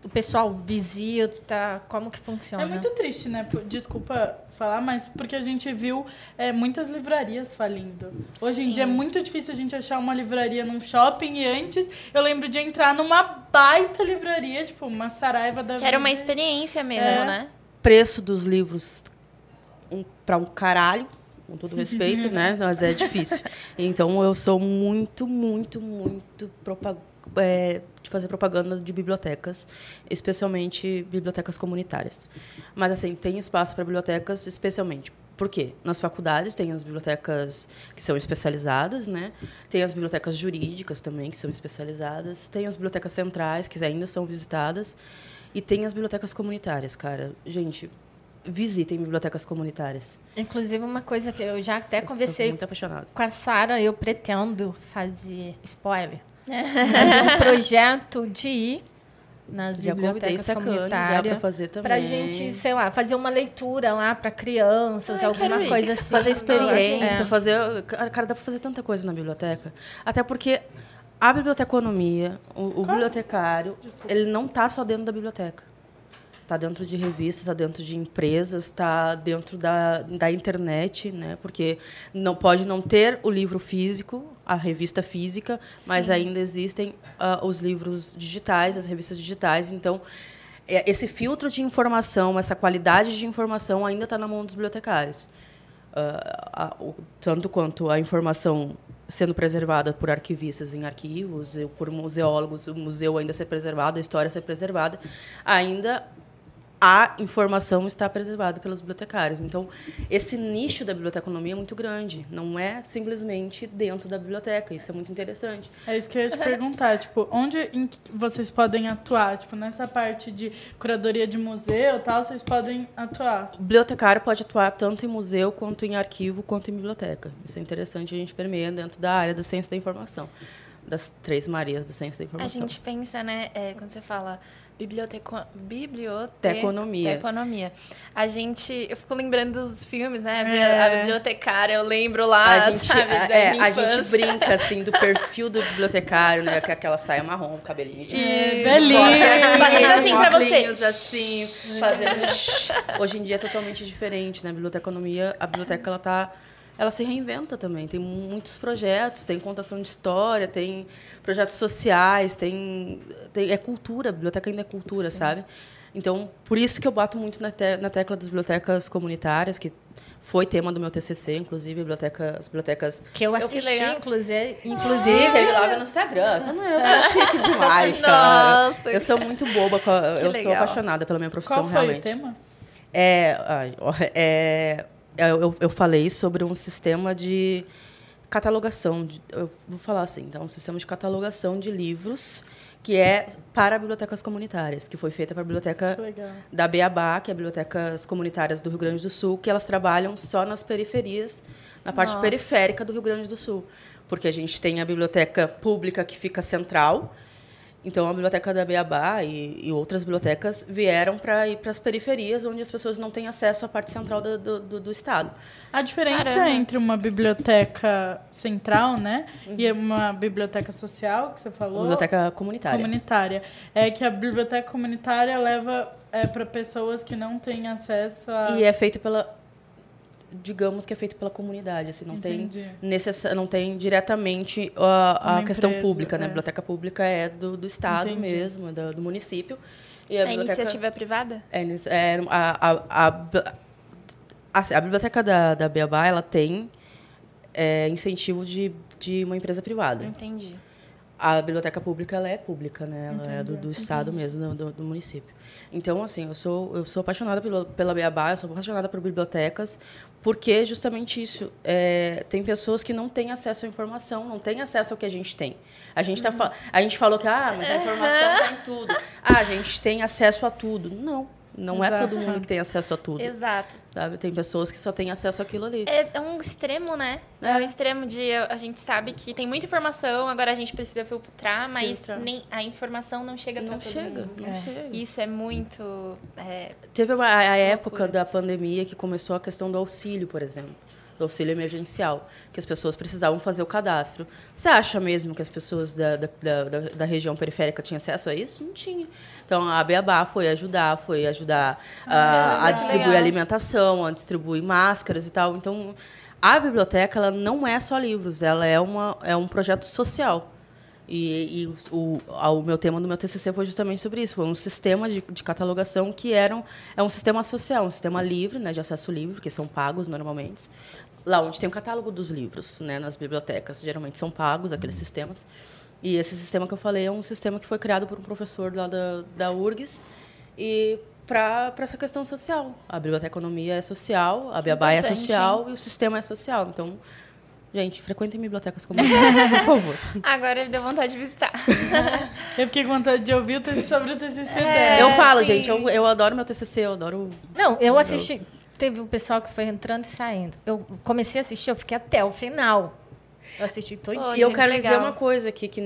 O pessoal visita? Como que funciona? É muito triste, né? Desculpa falar, mas porque a gente viu é, muitas livrarias falindo. Hoje em Sim. dia é muito difícil a gente achar uma livraria num shopping e antes eu lembro de entrar numa baita livraria, tipo uma Saraiva da Que era uma vida. experiência mesmo, É. né? Preço dos livros um, para um caralho, com todo respeito, né? Mas é difícil. Então eu sou muito, muito, muito propa- é, de fazer propaganda de bibliotecas, especialmente bibliotecas comunitárias. Mas assim, tem espaço para bibliotecas especialmente. Por quê? Nas faculdades tem as bibliotecas que são especializadas, né? Tem as bibliotecas jurídicas também que são especializadas, tem as bibliotecas centrais que ainda são visitadas e tem as bibliotecas comunitárias, cara. Gente, visitem bibliotecas comunitárias. Inclusive, uma coisa que eu já até Eu conversei muito apaixonada. com a Sara, eu pretendo fazer spoiler. Fazer um projeto de ir nas Já bibliotecas comunitárias. para fazer também. Pra gente, sei lá, fazer uma leitura lá para crianças, Ai, alguma coisa assim. fazer experiência, É. fazer. Cara, dá para fazer tanta coisa na biblioteca. Até porque a biblioteconomia, o, o bibliotecário, ele não tá só dentro da biblioteca. Está dentro de revistas, está dentro de empresas, está dentro da, da internet, né? Porque não pode não ter o livro físico, a revista física, mas ainda existem ah, os livros digitais, as revistas digitais. Então, é, esse filtro de informação, essa qualidade de informação ainda está na mão dos bibliotecários. Ah, a- tanto quanto a informação sendo preservada por arquivistas em arquivos, por museólogos, o museu ainda ser preservado, a história ser preservada, ainda a informação está preservada pelos bibliotecários. Então, esse nicho da biblioteconomia é muito grande, não é simplesmente dentro da biblioteca. Isso é muito interessante. É isso que eu ia te perguntar, tipo, onde vocês podem atuar? Tipo, nessa parte de curadoria de museu tal, vocês podem atuar. O bibliotecário pode atuar tanto em museu, quanto em arquivo, quanto em biblioteca. Isso é interessante, a gente permeia dentro da área da ciência da informação, das três Marias da ciência da A informação. gente pensa, né, é, quando você fala biblioteco... Teconomia. biblioteconomia. A gente... Eu fico lembrando dos filmes, né? É. A bibliotecária, eu lembro lá, a gente, sabe? a, é, a gente brinca assim do perfil do bibliotecário, né? Com aquela saia marrom, cabelinho de E velhinho. Fazendo assim pra você. óculinhos assim, fazendo. Hoje em dia é totalmente diferente, né? A biblioteconomia, a biblioteca ela tá, ela se reinventa também. Tem muitos projetos, tem contação de história, tem projetos sociais, tem, tem é cultura. A biblioteca ainda é cultura, sabe? Então, por isso que eu bato muito na, te, na tecla das bibliotecas comunitárias, que foi tema do meu TCC, inclusive, biblioteca, as bibliotecas Que eu assisti, legal. inclusive. Inclusive, inclusive ele lá no Instagram. Você não é, eu sou chique demais, cara. Nossa. Eu sou muito boba, eu sou apaixonada pela minha profissão, Qual foi realmente. o tema? É, é, é, eu, eu falei sobre um sistema de catalogação. de- eu vou falar assim, então, um sistema de catalogação de livros que é para bibliotecas comunitárias, que foi feita para a biblioteca da Beabá, que é Bibliotecas Comunitárias do Rio Grande do Sul, que elas trabalham só nas periferias, na parte Nossa. periférica do Rio Grande do Sul. Porque a gente tem a biblioteca pública que fica central, então a biblioteca da Beabá e, e outras bibliotecas vieram para ir para as periferias, onde as pessoas não têm acesso à parte central do, do, do- do estado. A diferença Caramba. entre uma biblioteca central, né, Uhum. e uma biblioteca social, que você falou, Biblioteca comunitária. comunitária, é que a biblioteca comunitária leva é, para pessoas que não têm acesso a... E é feita pela digamos que é feito pela comunidade, assim, não Entendi. tem necess... não tem diretamente a, a questão empresa, pública, né? é. A biblioteca pública é do, do estado Entendi. mesmo, do, do município. E A biblioteca- iniciativa é privada? é, é, a, a, a, a, a biblioteca da, da Beabá, ela tem é, incentivo de, de uma empresa privada. Entendi. A biblioteca pública ela é pública, né? Ela é do, do estado mesmo, do, do município. Então, assim, eu sou eu sou apaixonada pelo, pela Beabá, eu sou apaixonada por bibliotecas, porque justamente isso é, tem pessoas que não têm acesso à informação, não têm acesso ao que a gente tem. A gente tá fa- a gente falou que ah, mas a informação está em tudo. Ah, a gente tem acesso a tudo. Não, não é Exato. todo mundo que tem acesso a tudo. Exato. Sabe? Tem pessoas que só têm acesso àquilo ali. É é um extremo, né? É, um extremo de a gente sabe que tem muita informação, agora a gente precisa filtrar, mas Filtrar. nem a informação não chega para Não todo chega, mundo. não chega. Isso é muito é, Teve uma, a, época da pandemia que começou a questão do auxílio, por exemplo. Do auxílio emergencial, que as pessoas precisavam fazer o cadastro. Você acha mesmo que as pessoas da, da, da, da- região periférica tinham acesso a isso? Não tinha. Então, a Beabá foi ajudar, foi ajudar a, a legal. distribuir alimentação, a distribuir máscaras e tal. Então, a biblioteca ela não é só livros, ela é, uma, é um projeto social. E, e o, o, a- meu tema do meu TCC foi justamente sobre isso. Foi um sistema de, de catalogação que era um, é um sistema social, um sistema livre, né, de acesso livre, porque são pagos normalmente. Lá onde tem o catálogo dos livros, né, nas bibliotecas, geralmente são pagos aqueles sistemas. E esse sistema que eu falei é um sistema que foi criado por um professor lá da, da URGS e para essa questão social. A biblioteconomia é social, a Beabá é social e o sistema é social. Então, gente, frequentem bibliotecas comunitárias, por favor. Agora me deu vontade de visitar. Eu fiquei com vontade de ouvir sobre o TCC É. dela. eu falo, sim. gente, eu, eu adoro meu TCC, eu adoro. Não, eu assisti. Teve o pessoal que foi entrando e saindo. Eu comecei a assistir, eu fiquei até o final. Eu assisti todinho. Poxa, E eu que quero legal. dizer uma coisa aqui que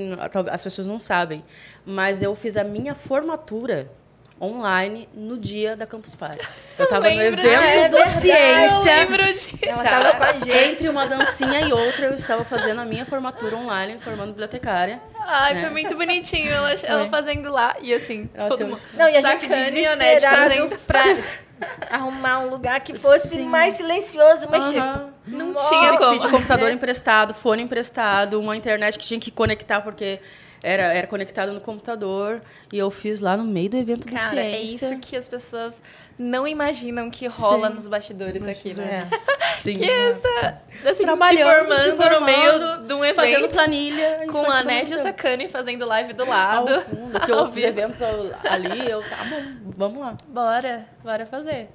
as pessoas não sabem, mas eu fiz a minha formatura online no dia da Campus Party. Eu estava no evento disso. do É verdade. Eu Ciência. lembro disso. Ela tava com a gente. Entre uma dancinha e outra, eu estava fazendo a minha formatura online, formando bibliotecária. Ai, né? foi muito bonitinho ela, ela fazendo lá. E assim, Nossa, todo mundo. Não, e a gente sacaninha, desesperado né, de pra arrumar um lugar que fosse Sim. mais silencioso, mas Aham. tipo, Não tinha como. pedir computador emprestado, fone emprestado, uma internet que tinha que conectar porque era, era conectado no computador. E eu fiz lá no meio do evento do Cara, é Ciência. isso que as pessoas não imaginam que rola Sim. nos bastidores aqui, né? Sim. Que essa, assim, Trabalhando, se formando, se no formando, meio de um Fazendo evento planilha. a gente com a Nédia Sacani fazendo live do ao lado. fundo, que ao outros vivo. eventos ao- ali, eu, tá bom, vamos lá. Bora, bora fazer.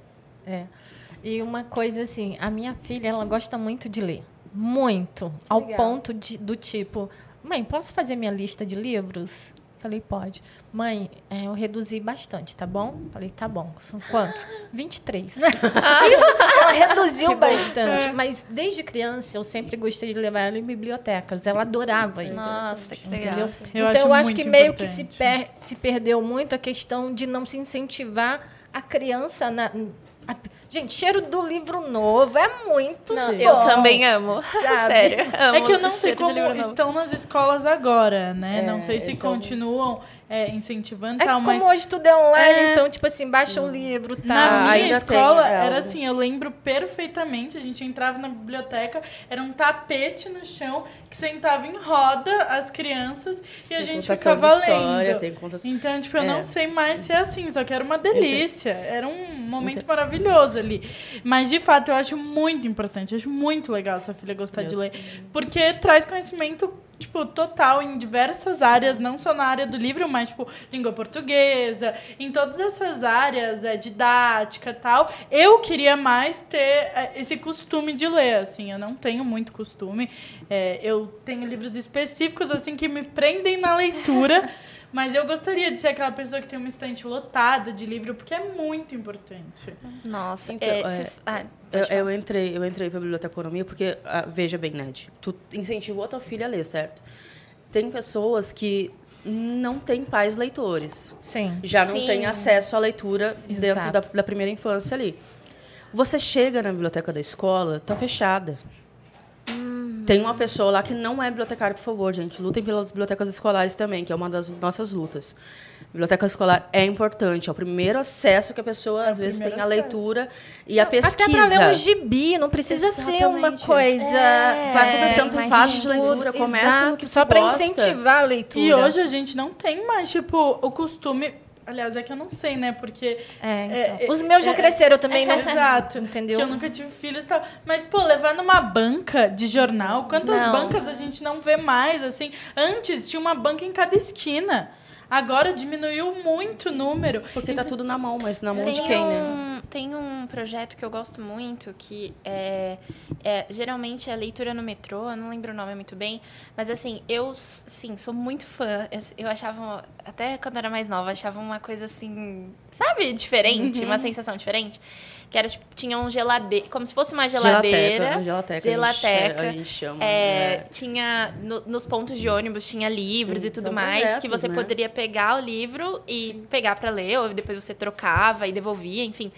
É. E uma coisa assim, a minha filha, ela gosta muito de ler. Muito. Ao Legal. ponto de, do tipo, mãe, posso fazer minha lista de livros? Falei, pode. Mãe, é, eu reduzi bastante, tá bom? Falei, tá bom. São quantos? 23. Isso ela reduziu bastante. Mas desde criança eu sempre gostei de levar ela em bibliotecas. Ela adorava ir. Nossa, que legal. Entendeu? Eu então acho eu acho que meio que se, importante. per- se perdeu muito a questão de não se incentivar a criança na. Gente, cheiro do livro novo é muito Não, bom. eu também amo. Sabe? Sério. Amo É que eu não sei como estão nas escolas agora, né? É, não sei se são- continuam é, incentivando É tal, como mas hoje tudo é online, É. então, tipo assim, baixa o livro, tá? na minha escola é, era assim, eu lembro perfeitamente, a gente entrava na biblioteca, era um tapete no chão que sentava em roda as crianças e a Tem gente ficava de história, lendo. tem contação- Então, tipo, eu É. não sei mais se é assim, só que era uma delícia. Era um momento maravilhoso ali. Mas, de fato, eu acho muito importante, acho muito legal sua filha gostar de ler. Porque traz conhecimento, tipo, total em diversas áreas, não só na área do livro, mas, tipo, língua portuguesa, em todas essas áreas, é, didática tal. Eu queria mais ter é, esse costume de ler, assim. Eu não tenho muito costume. É, eu tenho livros específicos, assim, que me prendem na leitura. Mas eu gostaria de ser aquela pessoa que tem uma estante lotada de livro, porque é muito importante. Nossa, Então, é, é, vocês- ah, Eu, pode falar. eu entrei, eu entrei pra biblioteconomia porque, ah, veja bem, Ned, tu incentivou a tua filha a ler, certo? Tem pessoas que não têm pais leitores. Sim. Já não Sim. têm acesso à leitura dentro Exato. da, da primeira infância ali. Você chega na biblioteca da escola, tá fechada. Tem uma pessoa lá que não é bibliotecária, por favor, gente. Lutem pelas bibliotecas escolares também, que é uma das nossas lutas. Biblioteca escolar é importante, é o primeiro acesso que a pessoa, É às vezes, tem à leitura e a pesquisa. Até para ler um gibi, não precisa ser uma Exatamente. coisa. É, Vai começando, tem mais fases de leitura, começa no que tu só para incentivar a leitura. E hoje a gente não tem mais, tipo, o costume. Aliás, é que eu não sei, né? Porque. É, então. É, é, Os meus já é, cresceram também, não. Exato. Entendeu? Que eu nunca tive filhos e tal. Mas, pô, levar numa banca de jornal, quantas Não. bancas a gente não vê mais, assim? Antes tinha uma banca em cada esquina. Agora diminuiu muito o número. Porque tá tudo na mão, mas na mão de quem, né? um, tem um projeto que eu gosto muito, que é, é- geralmente é leitura no metrô, eu não lembro o nome muito bem, mas assim, eu sim, sou muito fã. Eu, eu achava, até quando eu era mais nova, achava uma coisa assim, sabe, diferente, Uhum. uma sensação diferente. Que era, tipo, tinha um geladeira, como se fosse uma geladeira. Gelateca, gelateca. A gente, a gente chama. É, né? tinha no- nos pontos de ônibus tinha livros Sim, e tudo mais que você né? poderia pegar o livro e pegar pra ler ou depois você trocava e devolvia, enfim.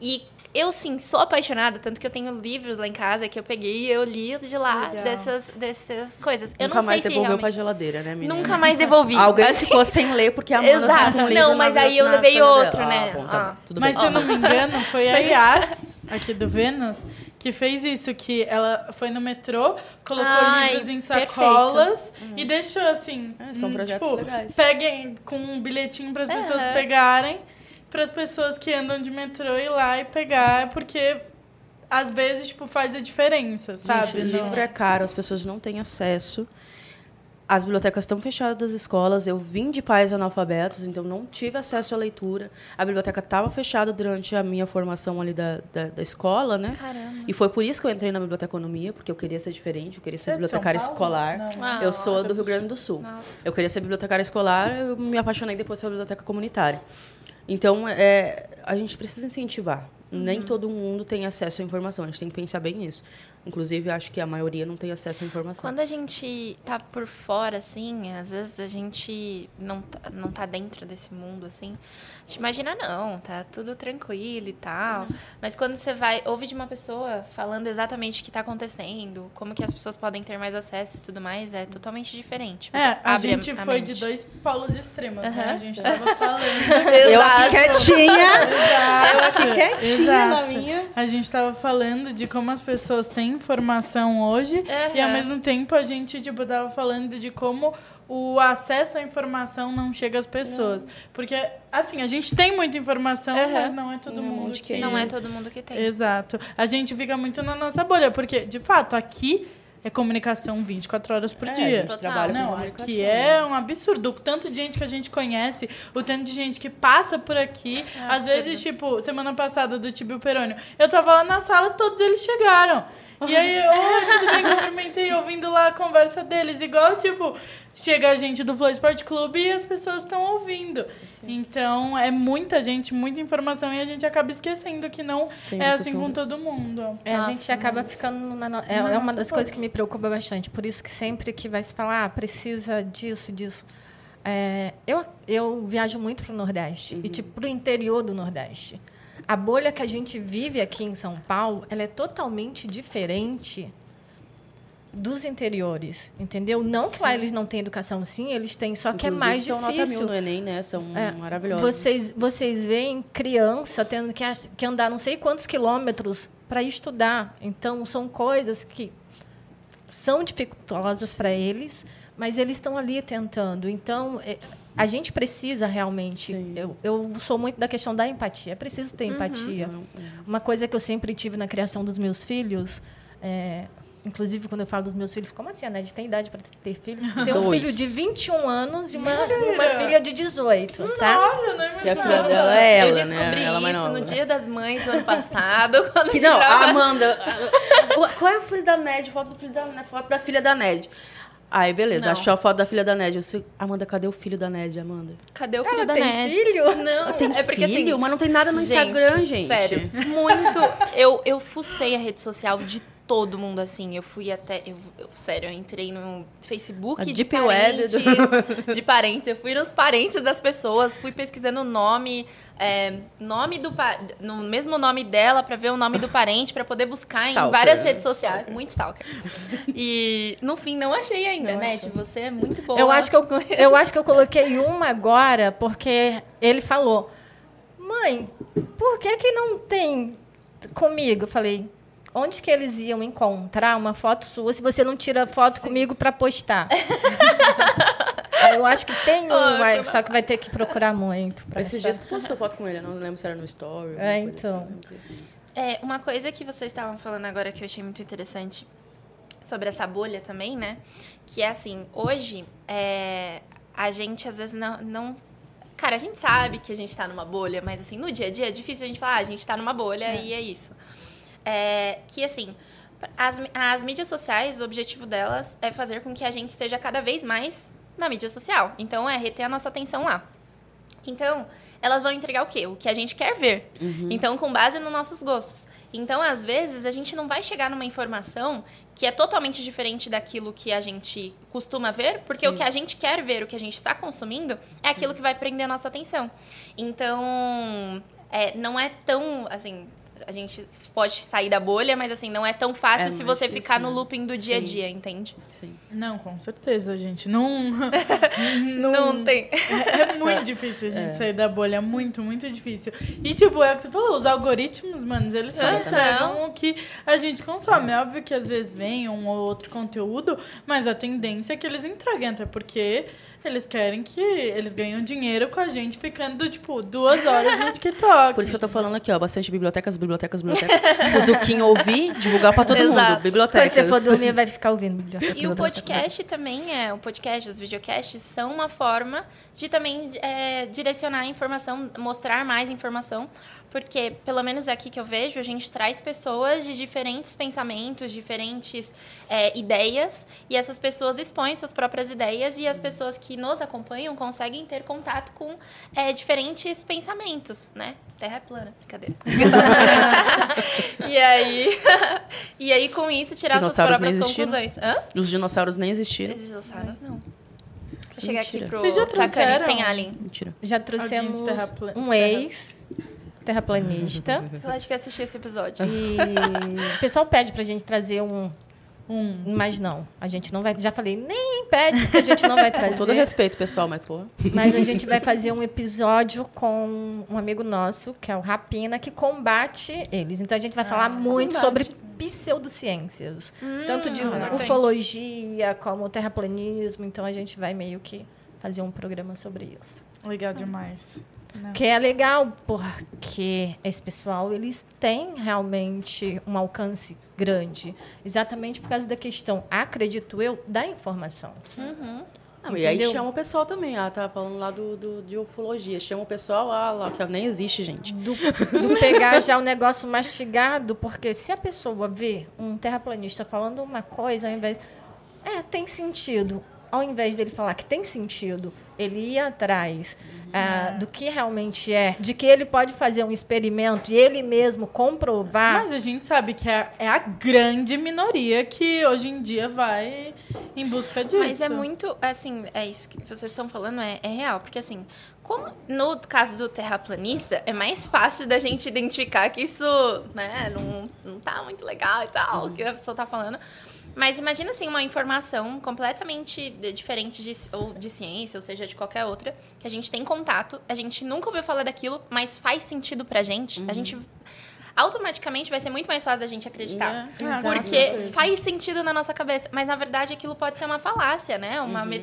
E eu sim sou apaixonada, tanto que eu tenho livros lá em casa que eu peguei e eu li de lá Legal. dessas dessas coisas. eu Nunca não mais sei se devolveu pra realmente geladeira, né, menina? nunca mais devolvi. Alguém assim. ficou sem ler porque a Amanda Exato. tava com o livro Não, mas aí eu levei outro, dela. né? Ah, bom, Ah. tá, tudo Mas bem. se eu não me engano, foi a Yas, aqui do Vênus, que fez isso, que ela foi no metrô, colocou Ai, livros em perfeito. sacolas e deixou assim. É, são hum, projetos tipo, legais. Peguem com um bilhetinho para as pessoas Aham. pegarem, para as pessoas que andam de metrô ir lá e pegar, porque às vezes tipo faz a diferença, sabe? Gente, Não- livro é caro, as pessoas não têm acesso. As bibliotecas estão fechadas das escolas. Eu vim de pais analfabetos, então não tive acesso à leitura. A biblioteca estava fechada durante a minha formação ali da, da, da escola, né? Caramba. E foi por isso que eu entrei na biblioteconomia, porque eu queria ser diferente, eu queria ser Você é bibliotecária escolar. Não. Ah, eu sou do Rio Grande do Sul. Nossa. Eu queria ser bibliotecária escolar, eu me apaixonei depois pela biblioteca comunitária. Então, é, a gente precisa incentivar. Nem Uhum. todo mundo tem acesso à informação, a gente tem que pensar bem nisso. Inclusive, acho que a maioria não tem acesso à informação. Quando a gente tá por fora, assim, às vezes a gente não tá, não tá dentro desse mundo, assim, a gente imagina, não, tá tudo tranquilo e tal. Mas quando você vai, ouve de uma pessoa falando exatamente o que tá acontecendo, como que as pessoas podem ter mais acesso e tudo mais, é totalmente diferente. Você É, a gente a foi mente. de dois polos extremos, né? Aham. A gente tava falando. Eu aqui Exato. quietinha, eu Exato. aqui quietinha na minha. A gente estava falando de como as pessoas têm informação hoje e ao mesmo tempo a gente tipo tava falando de como o acesso à informação não chega às pessoas. Porque assim, a gente tem muita informação, Aham. mas não é todo Não, mundo que? Não é todo mundo que tem. Exato. A gente fica muito na nossa bolha, porque de fato aqui é comunicação 24 horas por É, a dia. gente Total. trabalha com Não, comunicação. aqui é um absurdo. O tanto de gente que a gente conhece, o tanto de gente que passa por aqui. É Às absurdo. vezes, tipo, semana passada do Tibio Perônio, eu tava lá na sala todos eles chegaram. E aí eu, "Oi, tudo bem, cumprimentei, ouvindo lá a conversa deles. Igual, tipo, chega a gente do Flow Sport Clube e as pessoas estão ouvindo. Então, é muita gente, muita informação e a gente acaba esquecendo que não Tem é assim com todo mundo. É, a Nossa, gente acaba ficando na, no- é, é uma das coisas que me preocupa bastante. Por isso que sempre que vai se falar, ah, precisa disso, disso. É, eu, eu viajo muito para o Nordeste e tipo para o interior do Nordeste. A bolha que a gente vive aqui em São Paulo, ela é totalmente diferente dos interiores, entendeu? Não que lá eles não têm educação, sim, eles têm, só que é mais são nota difícil. mil no Enem, né? São É, maravilhosos. Vocês, vocês veem criança tendo que, que andar não sei quantos quilômetros para estudar. Então, são coisas que são dificultosas para eles, mas eles estão ali tentando. Então, é, a gente precisa realmente. Sim. Eu, eu sou muito da questão da empatia. É preciso ter empatia. Uma coisa que eu sempre tive na criação dos meus filhos. é, Inclusive, quando eu falo dos meus filhos, como assim, a Ned tem idade para ter filho? Tem um Dois. filho de 21 anos e uma, uma filha de 18, tá? Olha, não E a filha dela é ela, eu né? descobri Ela mais isso nova. no Dia das Mães do ano passado. quando Que não, já- a Amanda. Qual é o filho da Ned? Foto, do filho da, né, foto da filha da Ned. Aí, beleza, Não. achou a foto da filha da Ned. Eu disse, Amanda, cadê o filho da Ned, Amanda? Cadê o filho Ela da tem Ned? filho? Não, Tem é porque filho? assim. Mas não tem nada no Instagram, gente. Sério, muito. Eu, eu fucei a rede social de todo mundo assim. Eu fui até. Eu, eu- sério, eu entrei no Facebook A de deep web parentes. De parentes. Eu fui nos parentes das pessoas, fui pesquisando o nome, é, nome do no mesmo nome dela pra ver o nome do parente, pra poder buscar em Stalker, várias né? redes sociais. Muito stalker. E no fim não achei ainda, Não né? achou. Você é muito boa. Eu acho, que eu, eu acho que eu coloquei uma agora porque ele falou: Mãe, por que, que não tem comigo? Eu falei: Onde que eles iam encontrar uma foto sua se você não tira foto comigo para postar? Aí eu acho que tem Ah, uma, foi só que vai ter que procurar muito. pra Esses dias tu postou foto com ele, eu não lembro se era no story. É, então. assim. É, uma coisa que vocês estavam falando agora que eu achei muito interessante sobre essa bolha também, né? Que é assim, hoje é, a gente às vezes não, não. Cara, a gente sabe que a gente tá numa bolha, mas assim, no dia a dia é difícil a gente falar, ah, a gente tá numa bolha e é isso. É, que assim, as, as mídias sociais, o objetivo delas é fazer com que a gente esteja cada vez mais na mídia social. Então é reter a nossa atenção lá. Então, elas vão entregar o quê? O que a gente quer ver. Então, com base nos nossos gostos. Então, às vezes, a gente não vai chegar numa informação que é totalmente diferente daquilo que a gente costuma ver, porque o que a gente quer ver, o que a gente está consumindo, é aquilo que vai prender a nossa atenção. Então, é, não é tão, assim, a gente pode sair da bolha, mas assim, não é tão fácil É se você difícil, ficar no looping do dia a dia, entende? Sim. Não, com certeza, gente. Não, Não, tem. é muito difícil a gente sair da bolha. É muito, muito difícil. E, tipo, é o que você falou, os algoritmos, mano, eles só entregam o que a gente consome. É óbvio que às vezes vem um ou outro conteúdo, mas a tendência é que eles entreguem, até porque eles querem que eles ganham dinheiro com a gente ficando, tipo, duas horas no TikTok. Por isso que eu tô falando aqui, ó, bastante bibliotecas, bibliotecas, bibliotecas. o Zuquinho ouvir, divulgar pra todo mundo. Exato. Quando Bibliotecas. você for dormir, vai ficar ouvindo. biblioteca, E o podcast também é, o podcast, os videocasts são uma forma de também é, direcionar a informação, mostrar mais informação, porque pelo menos aqui que eu vejo, a gente traz pessoas de diferentes pensamentos, diferentes é, ideias, e essas pessoas expõem suas próprias ideias e as pessoas que nos acompanham conseguem ter contato com é, diferentes pensamentos, né? Terra é plana, brincadeira. e aí, e aí com isso tirar suas próprias conclusões. Hã? Os dinossauros nem existiram. Esses dinossauros, não. Vou chegar aqui Mentira. pro Vocês já Sacani trouxeram? Penhalin. Mentira. Já trouxemos um ex terraplanista. Eu acho que assisti esse episódio. E o pessoal pede pra gente trazer um. Um. Mas não, a gente não vai. Já falei, nem pede, que a gente não vai Com trazer. todo respeito, pessoal, mas pô. Mas a gente vai fazer um episódio com um amigo nosso, que é o Rapina, que combate eles. Então a gente vai falar muito combate. sobre pseudociências. tanto de importante. ufologia como terraplanismo. Então a gente vai meio que fazer um programa sobre isso. Legal demais. Né? Que é legal porque esse pessoal, eles têm realmente um alcance grande. Exatamente por causa da questão, acredito eu, da informação. Uhum. Não, e aí chama o pessoal também. Ah, tá falando lá do, do, de ufologia. Chama o pessoal, ah, lá, que nem existe, gente. do, do pegar já o negócio mastigado, porque se a pessoa vê um terraplanista falando uma coisa, ao invés. É, tem sentido. Ao invés dele falar que tem sentido, ele ir atrás ah, do que realmente é, de que ele pode fazer um experimento e ele mesmo comprovar. Mas a gente sabe que é, é a grande minoria que hoje em dia vai em busca disso. Mas é muito, assim, é isso que vocês estão falando, é, é real. Porque, assim, como no caso do terraplanista, é mais fácil da gente identificar que isso, né, não, não tá muito legal e tal, o que a pessoa tá falando. Mas imagina, assim, uma informação completamente de- diferente de, ou de ciência, ou seja, de qualquer outra, que a gente tem contato, a gente nunca ouviu falar daquilo, mas faz sentido pra gente. A gente automaticamente vai ser muito mais fácil da gente acreditar. É, Ah, Porque com certeza. faz sentido na nossa cabeça, mas na verdade aquilo pode ser uma falácia, né? Uma me-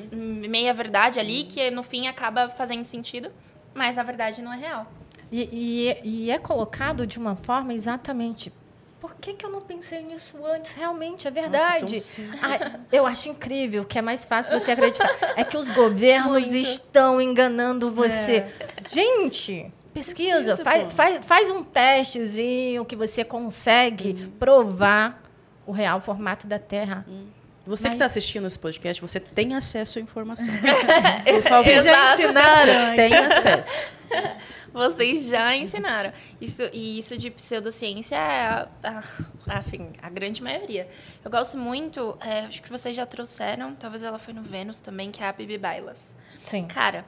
meia verdade ali que no fim acaba fazendo sentido, mas na verdade não é real. E, e- e é colocado de uma forma exatamente. Por que, que eu não pensei nisso antes? Realmente, é verdade. simples. Ai, eu acho incrível que é mais fácil você acreditar. É que os governos Muito. estão enganando você. Gente, pesquisa, Pesquisa, faz, faz, faz um testezinho que você consegue provar o real formato da Terra. Você Mas- que está assistindo esse podcast, você tem acesso à informação. Por favor. Vocês já ensinaram? Tem acesso. Vocês já ensinaram. Isso, e isso de pseudociência é, a, assim, a grande maioria. Eu gosto muito, é, acho que vocês já trouxeram, talvez ela foi no Vênus também, que é a Bibi Bailas. Sim. Cara,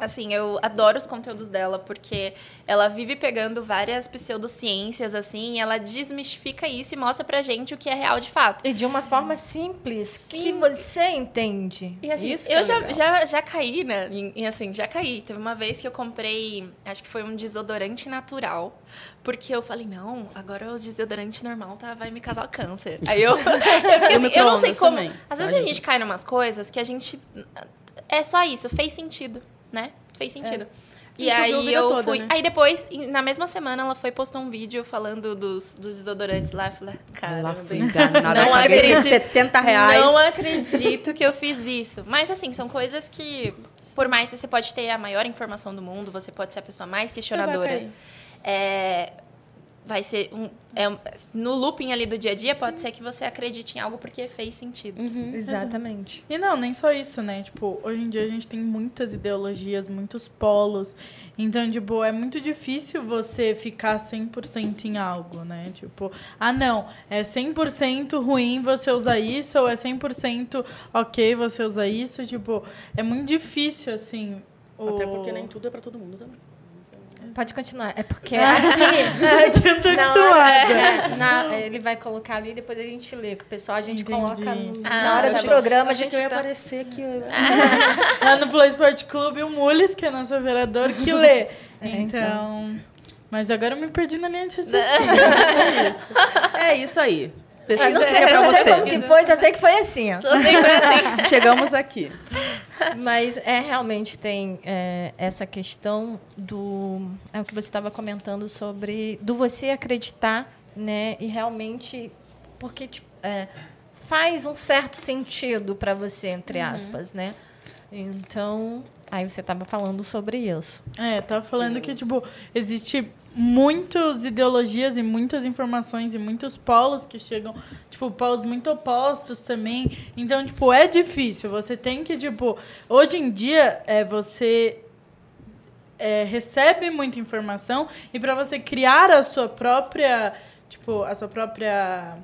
assim, eu adoro os conteúdos dela, porque ela vive pegando várias pseudociências, assim, e ela desmistifica isso e mostra pra gente o que é real de fato. E de uma forma simples que Sim. você entende. E assim, Isso que eu é já, legal. já, já caí, né? em, assim, já caí. Teve uma vez que eu comprei, acho que foi um desodorante natural. Porque eu falei, não, agora o desodorante normal tá, vai me causar câncer. Aí eu. eu, assim, eu não sei como. também, Às vezes a gente? gente cai em umas coisas que a gente. É só isso, fez sentido, né? Fez sentido. E E aí eu toda, fui. né? Aí depois, na mesma semana, ela foi postou um vídeo falando dos, dos desodorantes lá. Eu falei, cara, Lá fui enganada. Não acredito. 70 reais. não acredito que eu fiz isso. Mas, assim, são coisas que, por mais que você pode ter a maior informação do mundo, você pode ser a pessoa mais questionadora. É, vai ser um, é um- no looping ali do dia a dia, pode ser que você acredite em algo porque fez sentido. Exatamente. E não, nem só isso, né? Tipo, hoje em dia a gente tem muitas ideologias, muitos polos. Então, tipo, é muito difícil você ficar 100% em algo, né? Tipo, ah, não, é 100% ruim você usar isso, ou é 100% ok você usar isso. Tipo, é muito difícil, assim. o- Até porque nem tudo é pra todo mundo também. Pode continuar. É porque aqui. É que eu tô acostumada. hora- é, na- ele vai colocar ali e depois a gente lê. Que o pessoal a gente Entendi. coloca no- Ah, na hora eu do achei- programa. A gente ia tá- aparecer aqui. Lá no Flow Sport Clube, o Mules, que é nosso operador, que lê. É, então. Mas agora eu me perdi na linha de raciocínio. É isso aí. Pesquisa não sei, pra eu não sei como que foi, só sei que foi assim. ó. Só sei que foi assim. Chegamos aqui. Mas é realmente tem é, essa questão do é o que você estava comentando sobre do você acreditar, né? E realmente porque tipo, é, faz um certo sentido para você entre aspas, né? Então aí você estava falando sobre isso. É, tava falando que, tipo, existe muitas ideologias e muitas informações e muitos polos que chegam, tipo, polos muito opostos também. Então, tipo, é difícil. Você tem que, tipo, hoje em dia, é, você é, recebe muita informação e para você criar a sua própria, tipo, a sua própria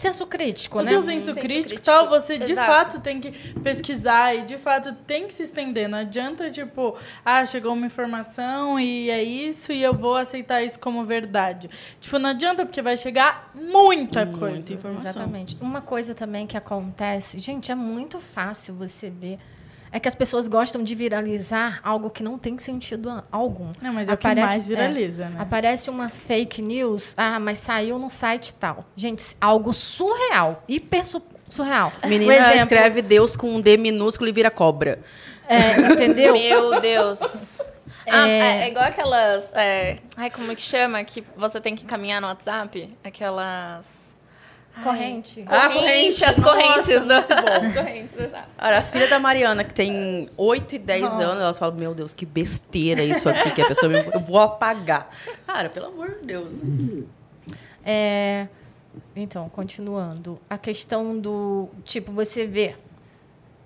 Senso crítico, o né? seu senso Senso crítico, crítico. tal, você de Exato. fato tem que pesquisar e de fato tem que se estender. Não adianta, tipo, ah, chegou uma informação e é isso e eu vou aceitar isso como verdade. Tipo, não adianta porque vai chegar muita Muita coisa. informação. Exatamente. Uma coisa também que acontece, gente, é muito fácil você ver. É que as pessoas gostam de viralizar algo que não tem sentido algum. Não, mas é o que Aparece- mais viraliza, é, né? Aparece uma fake news, ah, mas saiu no site tal. Gente, algo surreal, hiper su- surreal. Menina exemplo, escreve Deus com um D minúsculo e vira cobra. é, entendeu? Meu Deus. Ah, É. é, é igual aquelas. é, ai, como que chama? Que você tem que caminhar no WhatsApp? Aquelas. Corrente. Ah, corrente, corrente. as correntes. do- As correntes, exato. Olha, As filhas da Mariana, que tem 8 e 10 anos, elas falam, meu Deus, que besteira isso aqui, que a pessoa me... Eu vou apagar. Cara, pelo amor de Deus. né? É, então, continuando. A questão do. Tipo, você vê.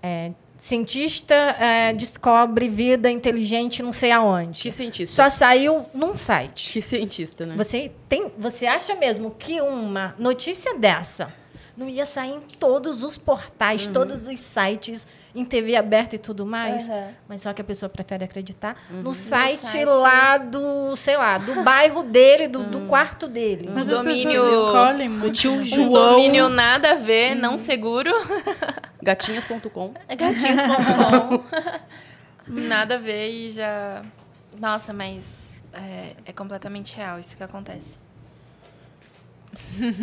é, cientista é, descobre vida inteligente não sei aonde. Que cientista. Só saiu num site. Que cientista, né? Você, tem, você acha mesmo que uma notícia dessa não ia sair em todos os portais, todos os sites, em TV aberta e tudo mais? Uhum. Mas só que a pessoa prefere acreditar no, site site. lá do, sei lá, do bairro dele, do, do quarto dele. Mas domínio- as pessoas escolhem O muito. tio Um João, domínio nada a ver, não seguro. gatinhas.com. É gatinhos.com. nada a ver e já. Nossa, mas é, é completamente real isso que acontece.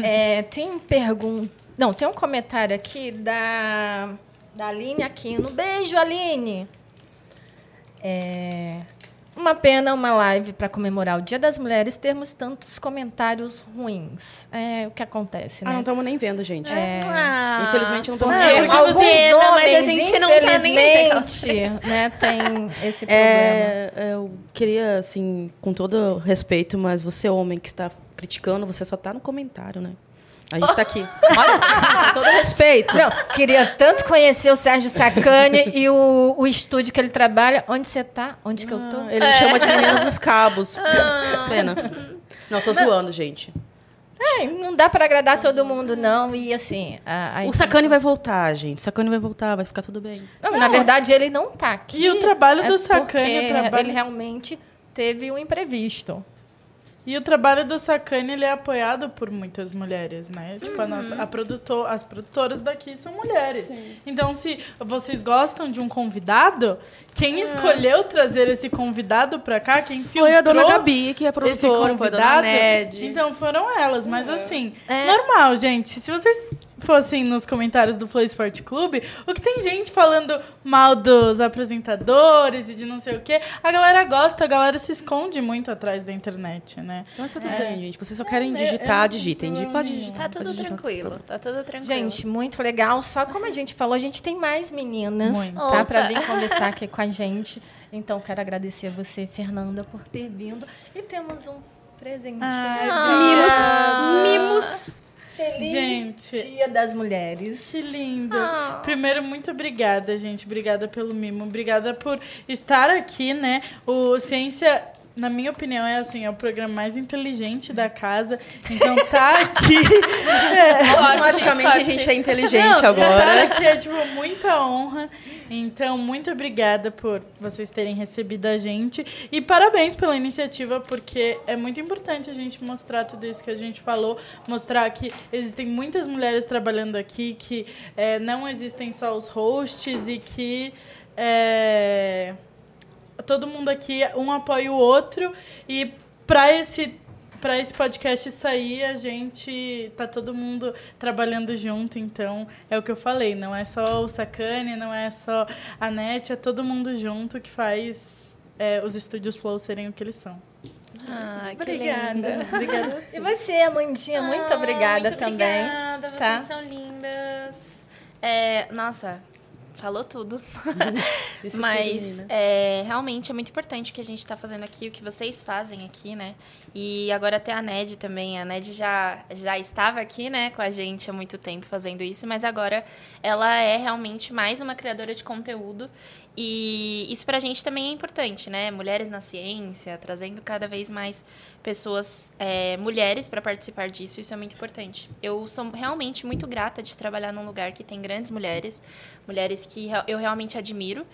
É, tem pergunta. Não, tem um comentário aqui da, da Aline Aquino. Beijo, Aline! É, uma pena uma live para comemorar o Dia das Mulheres termos tantos comentários ruins. É o que acontece, né? Ah, não estamos nem vendo, gente. Ah, Infelizmente não estamos É, vendo. alguns você- não, mas a homens, gente não tá nem né, tem esse problema. É, eu queria, assim, com todo respeito, mas você, homem que está criticando, você só está no comentário, né? A gente tá aqui. Olha, com todo respeito. Não, queria tanto conhecer o Sérgio Sacani e o, o estúdio que ele trabalha. Onde você tá? Onde que eu tô? Ele me chama de menina dos cabos. Pena. Não, tô zoando, gente. É, não dá para agradar todo mundo, não. E assim. A, a O Sacani vai voltar, gente. O Sacani vai voltar, vai ficar tudo bem. Não, na verdade, ele não tá aqui. E o trabalho é do Sacani, ele realmente teve um imprevisto. E o trabalho do Sacane, ele é apoiado por muitas mulheres, né? Tipo, a Uhum. nossa, a produtor, as produtoras daqui são mulheres. Então, se vocês gostam de um convidado, quem escolheu trazer esse convidado pra cá, quem filtrou Foi a dona Gabi, que é esse produtora, foi a dona convidado, Ned. então foram elas. Mas assim, É. normal, gente. Se vocês fossem nos comentários do Flow Sport Clube, o que tem gente falando mal dos apresentadores e de não sei o quê, a galera gosta, a galera se esconde muito atrás da internet, né? Então tá tudo É. bem, gente. Vocês só querem É, digitar, é, digitem. eu- Pode digitar. Tá tudo digitar. tranquilo, tá tudo tranquilo. Gente, muito legal. Só como a gente falou, a gente tem mais meninas Muito. tá, para Opa. vir conversar aqui com a gente. Então, quero agradecer a você, Fernanda, por ter vindo. E temos um presente. Ah. Mimos. Feliz Gente. Dia das Mulheres. Que lindo. Ah. Primeiro, muito obrigada, gente. Obrigada pelo mimo. Obrigada por estar aqui, né? O Ciência, na minha opinião, é assim, é o programa mais inteligente da casa. Então tá aqui. Automaticamente a gente é inteligente Não, agora. Tá aqui é tipo muita honra. Então, muito obrigada por vocês terem recebido a gente. E parabéns pela iniciativa, porque é muito importante a gente mostrar tudo isso que a gente falou. Mostrar que existem muitas mulheres trabalhando aqui, que é, não existem só os hosts e que. é, todo mundo aqui, um apoia o outro. E para esse para esse podcast sair, a gente tá todo mundo trabalhando junto, então é o que eu falei, não é só o Sacane, não é só a NET, é todo mundo junto que faz é, os estúdios Flow serem o que eles são. Ah, que Obrigada. lindo. Obrigada. E você, Amandinha, muito Ah, obrigada muito também. Obrigada, vocês tá? são lindas. É, nossa, falou tudo. Mas é, realmente é muito importante o que a gente está fazendo aqui, o que vocês fazem aqui, né? E agora até a Ned também. A Ned já, já estava aqui, né, com a gente há muito tempo fazendo isso, mas agora ela é realmente mais uma criadora de conteúdo. E isso pra gente também é importante, né? Mulheres na ciência, trazendo cada vez mais pessoas, é, mulheres para participar disso, isso é muito importante. Eu sou realmente muito grata de trabalhar num lugar que tem grandes mulheres, mulheres que eu realmente admiro,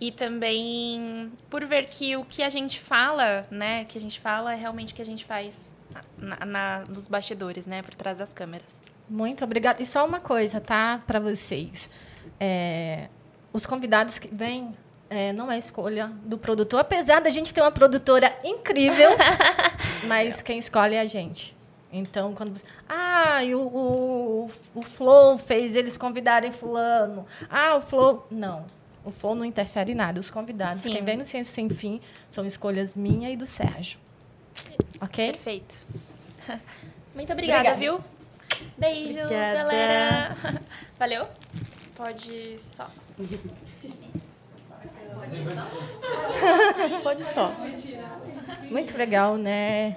e também por ver que o que a gente fala, né, o que a gente fala é realmente o que a gente faz na, na- nos bastidores, né, por trás das câmeras. Muito obrigada. E só uma coisa, tá? Para vocês. É, os convidados que vêm é, não é escolha do produtor, apesar da gente ter uma produtora incrível, mas quem escolhe é a gente. Então, quando você. Ah, e o, o, o Flow fez eles convidarem Fulano. Ah, o Flow. Não. O Flow não interfere em nada. Os convidados, Sim. quem vem no Ciência Sem Fim, são escolhas minha e do Sérgio. Ok? Perfeito. Muito obrigada, Obrigada. viu? Beijos, Obrigada. galera. Valeu? Pode só. Pode só. Muito legal, né?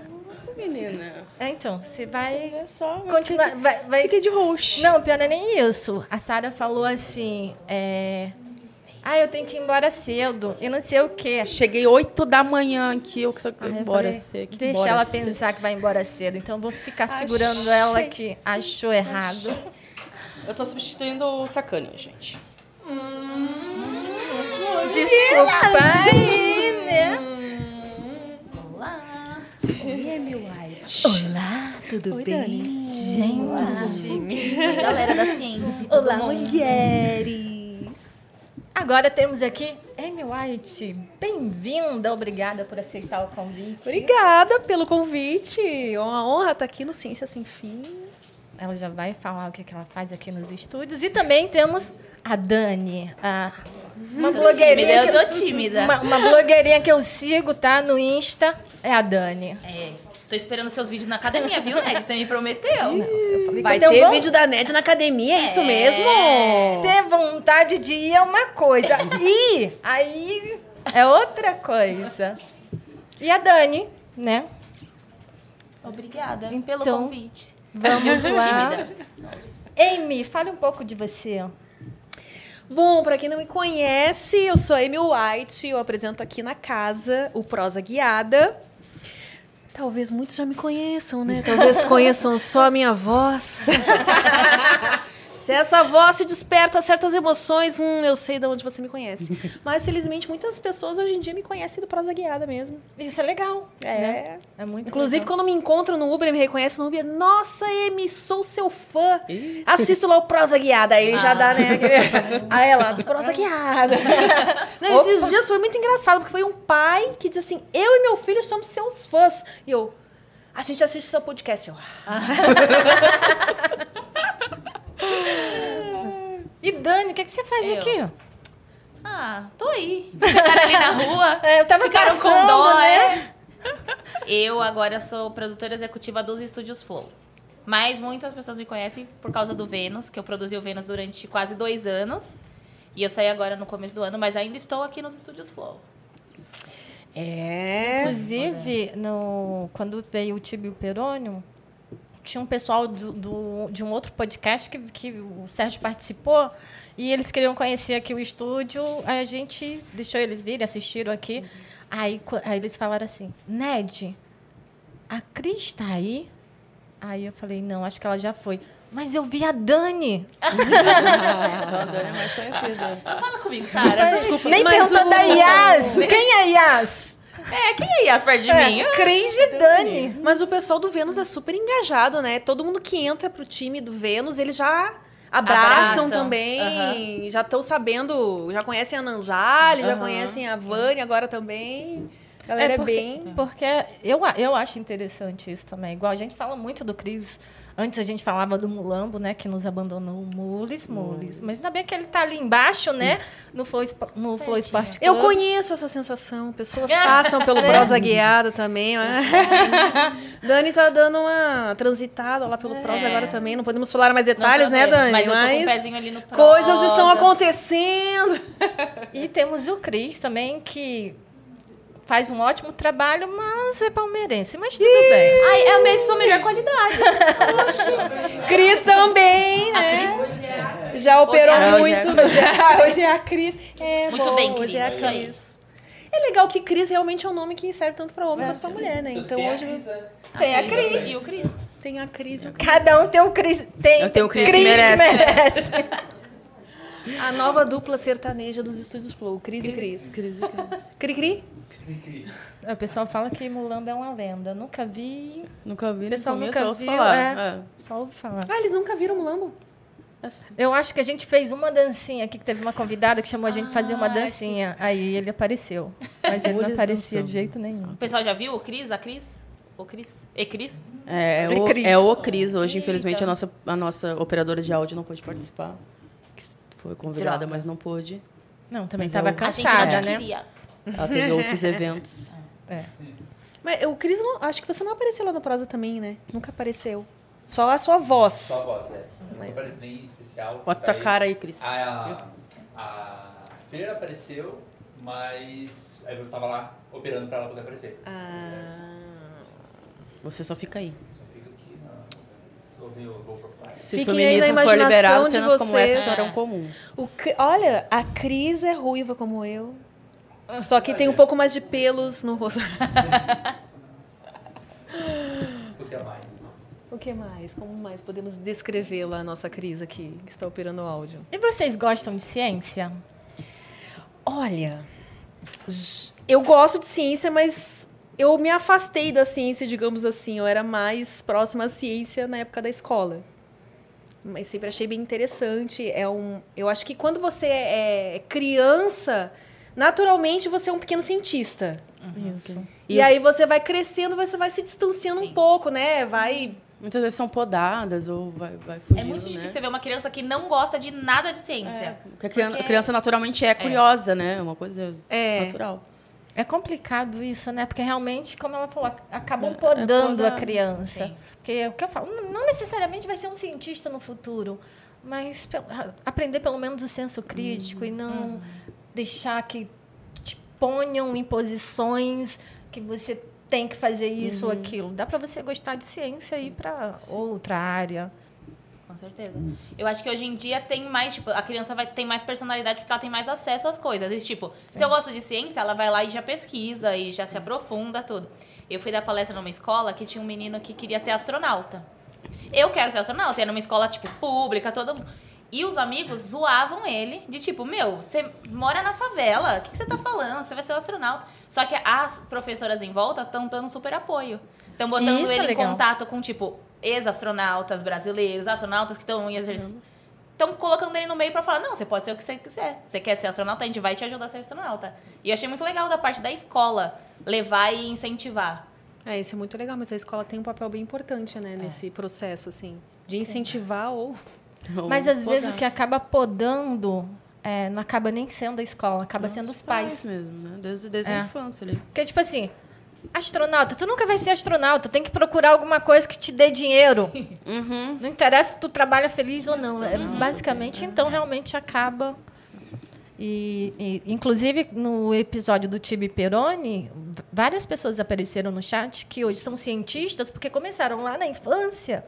Menina. É, então, você vai É só. continuar. Vai, vai... Fiquei de host. Não, pior não é nem isso. A Sara falou assim: é... Ah, eu tenho que ir embora cedo. E não sei o quê. Cheguei 8 da manhã aqui, eu quero Aí eu embora cedo. Deixa embora ela cedo. pensar que vai embora cedo. Então, eu vou ficar Achei. segurando ela que achou errado. Eu tô substituindo o Sacane, gente. Desculpa aí, né? Olá. Olá, tudo bem? Gente. Oi, galera da ciência. todo Olá, mundo. mulheres. Agora temos aqui Amy White. Bem-vinda, obrigada por aceitar o convite. Obrigada pelo convite. É uma honra estar aqui no Ciência Sem Fim. Ela já vai falar o que que ela faz aqui nos estúdios. E também temos a Dani, a- uma blogueirinha. tímida, que- eu tô tímida. Uma, uma blogueirinha que eu sigo, tá? No Insta. É a Dani. É, tô esperando seus vídeos na academia, viu, Ned? Você me prometeu. Vai Então ter vamos- vídeo da NED na academia, é isso É. mesmo? Ter vontade de ir é uma coisa. E aí é outra coisa. E a Dani, né? Obrigada Então, pelo convite. Vamos lá. Tímida. Amy, fale um pouco de você. Bom, pra quem não me conhece, eu sou a Amy White, eu apresento aqui na casa o Prosa Guiada. Talvez muitos já me conheçam, né? Talvez conheçam só a minha voz. Se essa voz te desperta certas emoções, hum, eu sei de onde você me conhece. Mas, felizmente, muitas pessoas hoje em dia me conhecem do Prosa Guiada mesmo. Isso é legal. É. né? É muito Inclusive, legal. quando me encontram no Uber e me reconhecem no Uber, nossa, Amy, sou seu fã. Assisto lá o Prosa Guiada. Aí ele já dá, né? Aquele... Aí ela, Prosa Guiada. Não, esses dias foi muito engraçado, porque foi um pai que disse assim: eu e meu filho somos seus fãs. E eu, a gente assiste seu podcast. Eu, "Ah." E Dani, o que, que você faz Eu. aqui? Ah, tô aí. Ficaram ali na rua. É, eu tava Ficaram com passando, dó, né? né? Eu agora sou produtora executiva dos estúdios Flow. Mas muitas pessoas me conhecem por causa do Vênus, que eu produzi o Vênus durante quase dois anos. E eu saí agora no começo do ano, mas ainda estou aqui nos estúdios Flow. É. Inclusive, no, quando veio o Tibio Perônio, tinha um pessoal do, do- de um outro podcast que, que o Sérgio participou e eles queriam conhecer aqui o estúdio. Aí a gente deixou eles virem, assistiram aqui. Aí, co- aí eles falaram assim: Ned, a Cris está aí? Aí eu falei: não, acho que ela já foi. Mas eu vi a Dani. A Dani é mais conhecida. Não fala comigo, Sara. Desculpa, Nem mas perguntou o- da Yas. Quem é Yas? É, quem é Yas perto de mim? Cris e Dani. Mas o pessoal do Vênus é super engajado, né? Todo mundo que entra pro time do Vênus, eles já abraçam, Abraçam. também. Já estão sabendo, já conhecem a Nanzali, já Aham. conhecem a Vânia agora também. A galera é, porque, bem. Porque eu, eu acho interessante isso também. Igual a gente fala muito do Cris. Antes a gente falava do Mulambo, né? Que nos abandonou. Mules, Mules. Mas ainda bem que ele tá ali embaixo, né? No Flow, no Flow Sport Club. Eu conheço essa sensação. Pessoas passam pelo Prosa Guiada também. né? Dani tá dando uma transitada lá pelo Prosa É. agora também. Não podemos falar mais detalhes, né, Dani? Mas eu tô com um pezinho ali no coisas estão prosa. acontecendo. E temos o Cris também, que faz um ótimo trabalho, mas é palmeirense. Mas tudo bem. Ai, é a minha sua melhor qualidade. Cris também, né? Já operou é a- muito. hoje é Já, hoje é a Cris. É, Muito bom, bem, Cris. Hoje é a. Cris. É legal que Cris realmente é um nome que serve tanto para homem quanto para mulher, né? Então hoje Tem a Cris. E o Cris. tem a Cris e o Cada um tem um Cris. Tem Eu tenho o Cris que Cris merece. merece. A nova dupla sertaneja dos estúdios Flow, Cris e Cris. Cris e Cris. Cri Cri? O pessoal fala que Mulambo é uma lenda. Nunca vi. Nunca vi, O pessoal nunca viu. falar. é. É. Só ouvi falar. Ah, eles nunca viram Mulambo? Eu acho que a gente fez uma dancinha aqui, que teve uma convidada que chamou a gente pra fazer uma Ah, dancinha. Aí ele apareceu. Mas ele não aparecia de jeito nenhum. O pessoal já viu o Cris, a Cris? O Cris? E Cris? É, é o, Cris. é o Cris. Hoje, Eita. infelizmente, a nossa, a nossa operadora de áudio não pôde participar. Que Foi convidada, Droga. mas não pôde. Não, também estava eu- a gente cansada, não né? queria. Ela teve outros eventos. Mas o Cris, não- acho que você não apareceu lá no Prosa também, né? Nunca apareceu. Só a sua voz. Só a voz, é. Não aparece nem especial. Bota tá tua cara aí, Cris. A, a Fer apareceu, mas aí eu tava lá operando pra ela poder aparecer. Você só fica aí. Só fica aqui na. Só ouvir o Go for Fly. Se Fiquem o aí na feminismo for liberado, de cenas como vocês. essa serão comuns. O Olha, a Cris é ruiva como eu. Só que tem um pouco mais de pelos no rosto. O que é mais? O que mais? Como mais podemos descrevê-la, a nossa Cris aqui, que está operando o áudio? E vocês gostam de ciência? Olha, eu gosto de ciência, mas eu me afastei da ciência, digamos assim. Eu era mais próxima à ciência na época da escola. Mas sempre achei bem interessante. É um, eu acho que quando você é criança, naturalmente você é um pequeno cientista. Isso. E, E os- aí você vai crescendo, você vai se distanciando um Sim. pouco, né? Vai. Muitas vezes são podadas ou vai, vai fugindo, É muito né? difícil você ver uma criança que não gosta de nada de ciência. Porque a criança, Porque- a criança naturalmente é curiosa, né? É uma coisa É. natural. É complicado isso, né? Porque realmente, como ela falou, acabam É, é podando a podar. criança. Sim. Porque é o que eu falo, não necessariamente vai ser um cientista no futuro, mas a- aprender pelo menos o senso crítico e não deixar que te ponham em posições que você tem que fazer isso ou aquilo. Dá para você gostar de ciência e ir para outra área. Com certeza. Eu acho que hoje em dia tem mais, tipo, a criança vai ter mais personalidade porque ela tem mais acesso às coisas. E, tipo, se eu gosto de ciência, ela vai lá e já pesquisa e já se aprofunda, tudo. Eu fui dar palestra numa escola que tinha um menino que queria ser astronauta. Eu quero ser astronauta, ia numa escola, tipo, pública, todo mundo. E os amigos zoavam ele de tipo, meu, você mora na favela, o que, que você tá falando? Você vai ser um astronauta. Só que as professoras em volta estão dando super apoio. Estão botando Isso é ele em legal. contato com, tipo, ex-astronautas brasileiros, astronautas que estão em exercício. Estão colocando ele no meio pra falar, não, você pode ser o que você quiser. Você quer ser astronauta, a gente vai te ajudar a ser astronauta. E eu achei muito legal da parte da escola levar e incentivar. É, isso é muito legal, mas a escola tem um papel bem importante, né, nesse processo, assim, de incentivar ou... Ou Mas às vezes podar. o que acaba podando é, não acaba nem sendo a escola, acaba sendo os pais. mesmo, né? Desde, desde É. a infância ali. Porque, tipo assim, astronauta, tu nunca vai ser astronauta, tem que procurar alguma coisa que te dê dinheiro. Uhum. Não interessa se tu trabalha feliz ou não. É, basicamente, então, realmente acaba. E, e, inclusive, no episódio do Tibi Peroni, várias pessoas apareceram no chat que hoje são cientistas porque começaram lá na infância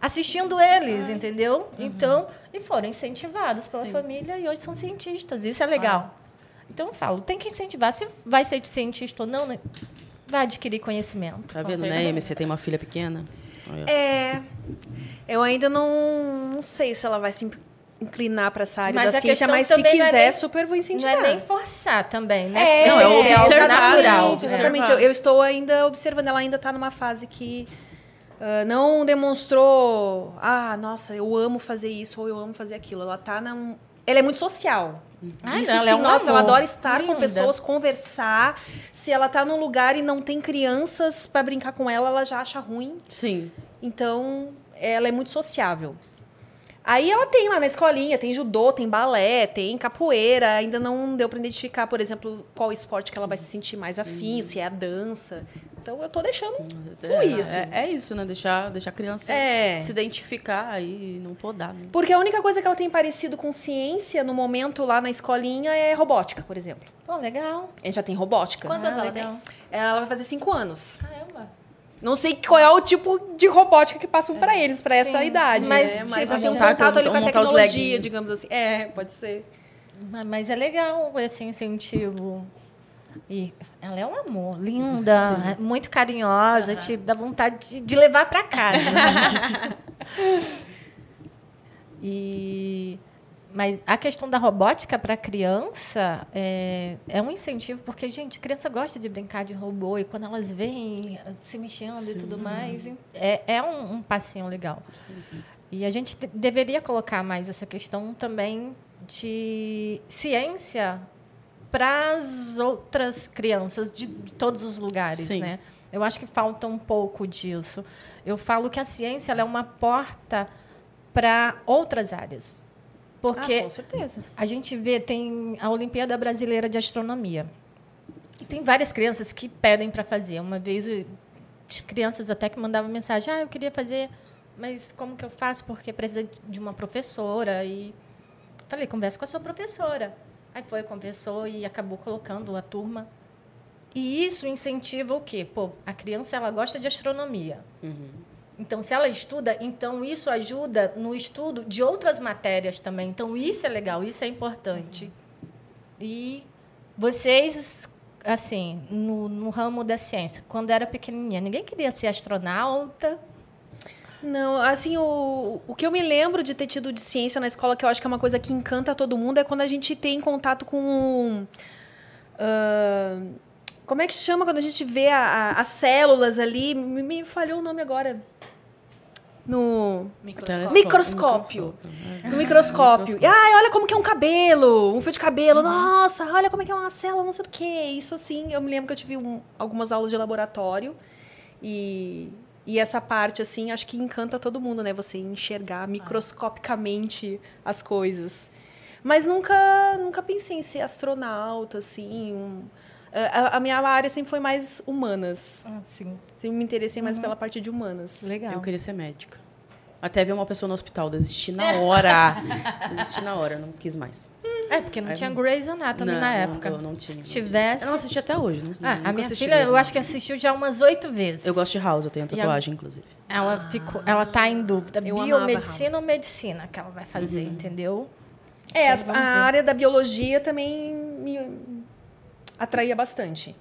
assistindo eles, entendeu? Então, e foram incentivados pela Sim. família e hoje são cientistas. Isso é legal. Então, eu falo, tem que incentivar. Se vai ser cientista ou não, né? vai adquirir conhecimento. Tá vendo, né. Amy? Você tem uma filha pequena? É, eu ainda não, não sei se ela vai se inclinar para essa área Mas da a ciência, mas se não é quiser, nem- super vou Não incentivar. é nem forçar também, né? É, Não, é algo observar, natural. Exatamente. Eu, Observar. eu estou ainda observando. Ela ainda está numa fase que ah, não demonstrou. Ah, nossa, eu amo fazer isso ou eu amo fazer aquilo. Ela tá na. Ela é muito social. Ai, Isso não, ela sim, é um nossa, ela amor. adora estar com Linda. pessoas, conversar. Se ela tá num lugar e não tem crianças para brincar com ela, ela já acha ruim. Sim. Então, ela é muito sociável. Aí ela tem lá na escolinha, tem judô, tem balé, tem capoeira. Ainda não deu para identificar, por exemplo, qual esporte que ela vai se sentir mais afim, se é a dança. Então eu tô deixando fluir, assim. É, é isso, né? Deixar, deixar a criança É. se identificar e não podar. Né? Porque a única coisa que ela tem parecido com ciência no momento lá na escolinha é robótica, por exemplo. Pô, legal. A gente já tem robótica. Quantos Ah, anos ela legal. tem? Ela vai fazer cinco anos. Caramba. Não sei qual é o tipo de robótica que passam pra eles, pra essa idade. mas, tipo, mas já tem um contato ali com a tecnologia, digamos assim. É, pode ser. Mas- Mas é legal esse incentivo. E ela é um amor, linda, é muito carinhosa, te dá vontade de, de levar para casa. e mas a questão da robótica para criança é, é um incentivo porque gente, criança gosta de brincar de robô e quando elas veem se mexendo e tudo mais, é, é um, um passinho legal. E a gente de- deveria colocar mais essa questão também de ciência para as outras crianças de, de todos os lugares, Sim. né? Eu acho que falta um pouco disso. Eu falo que a ciência é uma porta para outras áreas. Porque Ah, com certeza. a gente vê, tem a Olimpíada Brasileira de Astronomia. E tem várias crianças que pedem para fazer. Uma vez, crianças até que mandavam mensagem: ah, eu queria fazer, mas como que eu faço? Porque precisa de uma professora. E falei: conversa com a sua professora. Aí foi, conversou e acabou colocando a turma. E isso incentiva o quê? Pô, a criança ela gosta de astronomia. Então, se ela estuda, então isso ajuda no estudo de outras matérias também. Então, isso é legal, isso é importante. E vocês, assim, no, no ramo da ciência, quando era pequenininha, ninguém queria ser astronauta. Não, assim, o, o que eu me lembro de ter tido de ciência na escola, que eu acho que é uma coisa que encanta todo mundo, é quando a gente tem contato com. ah, como é que chama quando a gente vê a- a- as células ali? Me, me falhou o nome agora. No. Microscópio. Microscópio. No microscópio. E, ai, olha como que é um cabelo, um fio de cabelo. Nossa, olha como é que é uma célula, não sei o quê. Isso assim, eu me lembro que eu tive um- algumas aulas de laboratório. E, e essa parte, assim, acho que encanta todo mundo, né? Você enxergar microscopicamente as coisas. Mas nunca, nunca pensei em ser astronauta, assim. um- a, a minha área sempre foi mais humanas. Assim, Sempre me interessei mais pela parte de humanas. legal. Eu queria ser médica. Até ver uma pessoa no hospital, desisti na hora. desisti na hora, não quis mais. É, porque não Aí tinha não- Grey's Anatomy Não, na não, época. eu não tinha. Se tivesse... Eu não assisti até hoje. Não, Ah, nunca a minha assisti filha, mesmo. eu acho que assistiu já umas oito vezes. Eu gosto de House, eu tenho a E a- tatuagem, inclusive. Ela ficou, ela tá em dúvida. Eu Biomedicina ou medicina que ela vai fazer, Uhum. entendeu? É, Então, a ver. área da biologia também me atraía bastante.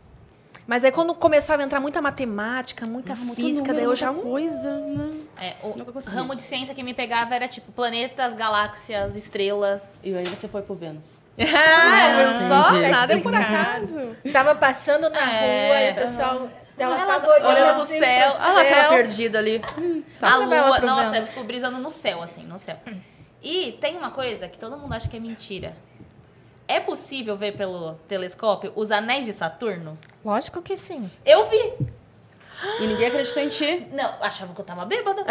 Mas aí quando começava a entrar muita matemática, muita física, daí eu já... coisa, né? É, o ramo de ciência que me pegava era tipo planetas, galáxias, estrelas. E aí você foi pro Vênus. Ah, viu só? entendi. Nada é por acaso. Tava passando na É. rua e o pessoal. Ela, Ela tava olhando, olhando assim céu. pro Ah, lá, aquela céu. perdida ali. Hum, a ela lua, nossa, eu fico brisando no céu, assim, no céu. E tem uma coisa que todo mundo acha que é mentira. É possível ver pelo telescópio os anéis de Saturno? Lógico que sim. Eu vi. E ninguém acreditou em ti. Não, achava que eu tava bêbada.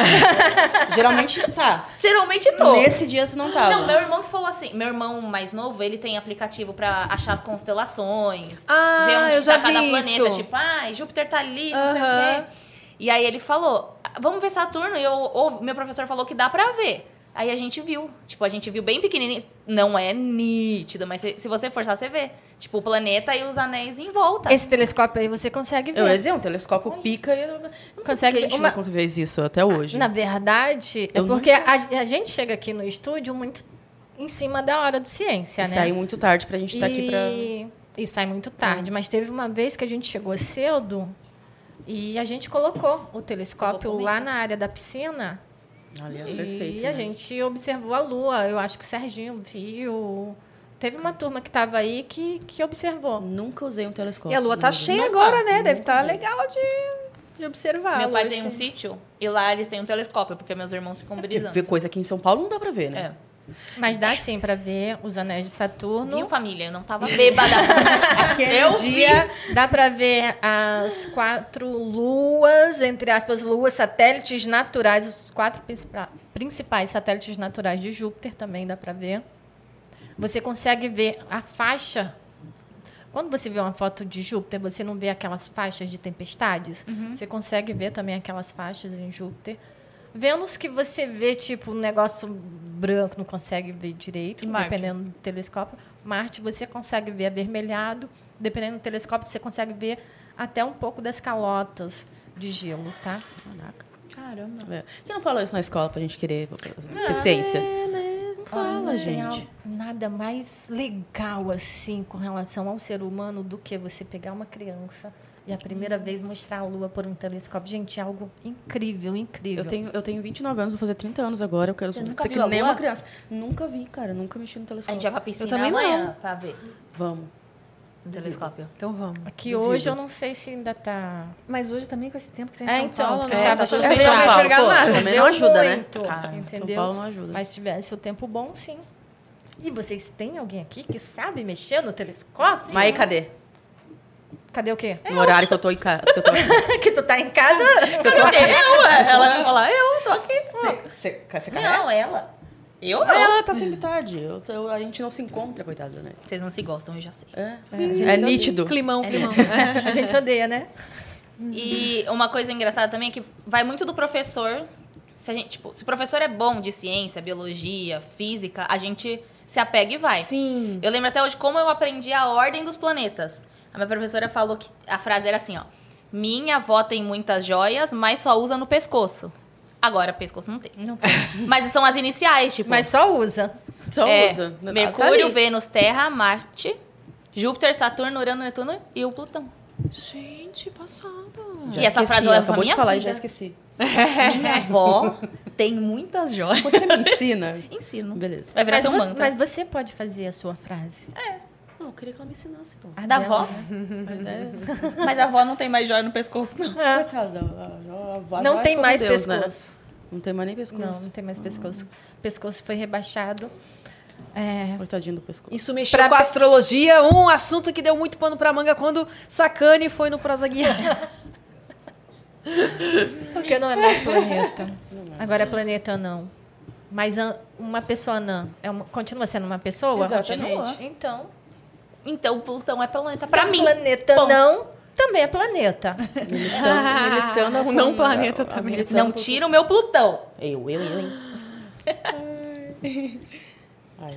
Geralmente tá. Geralmente tô. Nesse dia tu não tava. Não, meu irmão que falou assim, meu irmão mais novo, ele tem aplicativo pra achar as constelações, Ah, ver onde eu já tá cada vi planeta, isso. tipo, ah, Júpiter tá ali, não sei o Aham. quê. E aí ele falou, vamos ver Saturno, e eu, ou- meu professor falou que dá pra ver. Aí a gente viu, tipo, a gente viu bem pequenininho, não é nítido, mas se, se você forçar, você vê. Tipo, o planeta e os anéis em volta. Esse telescópio aí você consegue ver. Eu ia dizer, um telescópio pica e... Eu não sei Consegue gente uma- nunca fez isso até hoje. Na verdade, é Eu porque a, a gente chega aqui no estúdio muito em cima da hora de ciência, E né? saiu muito tarde pra gente estar aqui pra... E- E sai muito tarde. Mas teve uma vez que a gente chegou cedo e a gente colocou o telescópio Colocou lá na área da piscina. Ali é e perfeito. a né? gente observou a lua. Eu acho que o Serginho viu. Teve uma turma que estava aí que, que observou. Nunca usei um telescópio. E a lua tá Não, cheia Nunca. agora, né? Deve estar legal de, de observar. meu a pai tem um sítio e lá eles têm um telescópio, porque meus irmãos ficam brisando. Ver coisa aqui em São Paulo não dá pra ver, né? É. Mas dá sim para ver os anéis de Saturno. Viu, família? Eu não tava bêbada. Aquele eu dia... Dá para ver as quatro luas, entre aspas, luas, satélites naturais, os quatro principa- principais satélites naturais de Júpiter também dá para ver. Você consegue ver a faixa. Quando você vê uma foto de Júpiter, você não vê aquelas faixas de tempestades? Você consegue ver também aquelas faixas em Júpiter. Vênus que você vê, tipo, um negócio branco, não consegue ver direito, dependendo do telescópio. Marte você consegue ver avermelhado. Dependendo do telescópio, você consegue ver até um pouco das calotas de gelo, tá? Caraca. Caramba. É. Quem não falou isso na escola pra gente querer ter ciência? Fala, não tem gente. al- nada mais legal assim com relação ao ser humano do que você pegar uma criança e a primeira vez mostrar a lua por um telescópio. Gente, é algo incrível, incrível. Eu tenho, eu tenho 29 anos, vou fazer 30 anos agora. Eu quero Você nunca que a nem uma criança. Nunca vi, cara. Nunca mexi no A telescópio. gente vai pra piscina Eu também amanhã não. pra ver Vamos. no telescópio. Então vamos. Aqui Duvido. hoje eu não sei se ainda tá. Mas hoje também com esse tempo que tem em É, São então, Paulo, né? tava tá tudo fechado. Não vai enxergar Pô, nada. também não ajuda, né? Cara, entendeu? São Paulo não ajuda. Mas se tivesse o tempo bom, sim. E vocês têm alguém aqui que sabe mexer no telescópio? Mas aí, cadê? Cadê o quê? No horário que eu tô em casa. Que eu tô aqui. que tu tá em casa? Eu, ué. Ela vai falar, eu tô aqui. Você, você Não, ela. Eu não. ela tá sempre tarde. Eu tô- a gente não se encontra, coitada, né? Vocês não se gostam, eu já sei. É, é só- nítido. Climão, climão. a gente se odeia, né? E uma coisa engraçada também é que vai muito do professor. Se, a gente, tipo, se o professor é bom de ciência, biologia, física, a gente se apega e vai. Sim. Eu lembro até hoje como eu aprendi a ordem dos planetas. A minha professora falou que a frase era assim, ó. Minha avó tem muitas joias, mas só usa no pescoço. Agora, pescoço não tem. Não Mas são as iniciais, tipo. Mas só usa. Só é, usa. Tá Mercúrio, ali. Vênus, Terra, Marte, Júpiter, Saturno, Urano, Netuno e o Plutão. Gente, passado. Já E essa esqueci, frase ela pra acabou de falar e já esqueci. Minha avó tem muitas joias. Você me ensina? Ensino. Beleza. Vai virar Mas seu você, mantra. mas você pode fazer a sua frase. Não, eu queria que ela me ensinasse, pô. A Da dela, avó? né? Mas é- Mas a avó não tem mais joia no pescoço, não. Coitada, a- avó Não vai tem mais Deus, né? pescoço. Não tem mais nem pescoço. Não, não tem mais pescoço. Pescoço foi rebaixado. É, Coitadinho do pescoço. Isso mexeu Pra com a pe- astrologia, um assunto que deu muito pano pra manga quando Sacane foi no Prosa Guiada. porque não é mais planeta. Agora é planeta não. Mas uma pessoa não. É uma- continua sendo uma pessoa? Exatamente. Continua. Então, Então, Plutão é planeta pra mim. planeta Ponto. não também é planeta. Militando, militando O não planeta a- a- também. militando Não tira o meu Plutão. Eu, eu, eu, hein? Ai.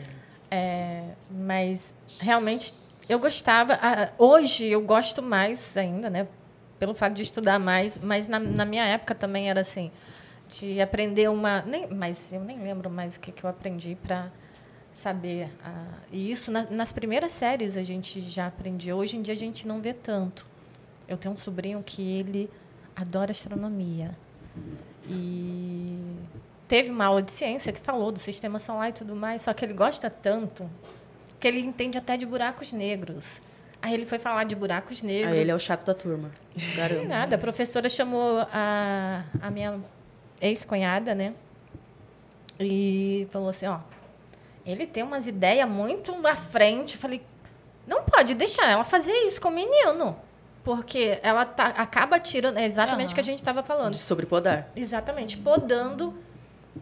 É, mas realmente eu gostava. ah, Hoje eu gosto mais ainda, né? Pelo fato de estudar mais, mas na, na minha época também era assim, de aprender uma. Nem, mas eu nem lembro mais o que, que eu aprendi para saber. ah, e isso na- nas primeiras séries a gente já aprendia. Hoje em dia a gente não vê tanto. Eu tenho um sobrinho que ele adora astronomia. E teve uma aula de ciência que falou do sistema solar e tudo mais, só que ele gosta tanto que ele entende até de buracos negros. Aí ele foi falar de buracos negros. Aí ele é o chato da turma. Garanto. Nada, a professora chamou a, a minha ex-cunhada, né? E falou assim, ó, ele tem umas ideias muito à frente. Eu falei, não pode deixar ela fazer isso com o menino. Porque ela tá, acaba tirando. É exatamente o que a gente estava falando. De sobrepodar. Exatamente, podando.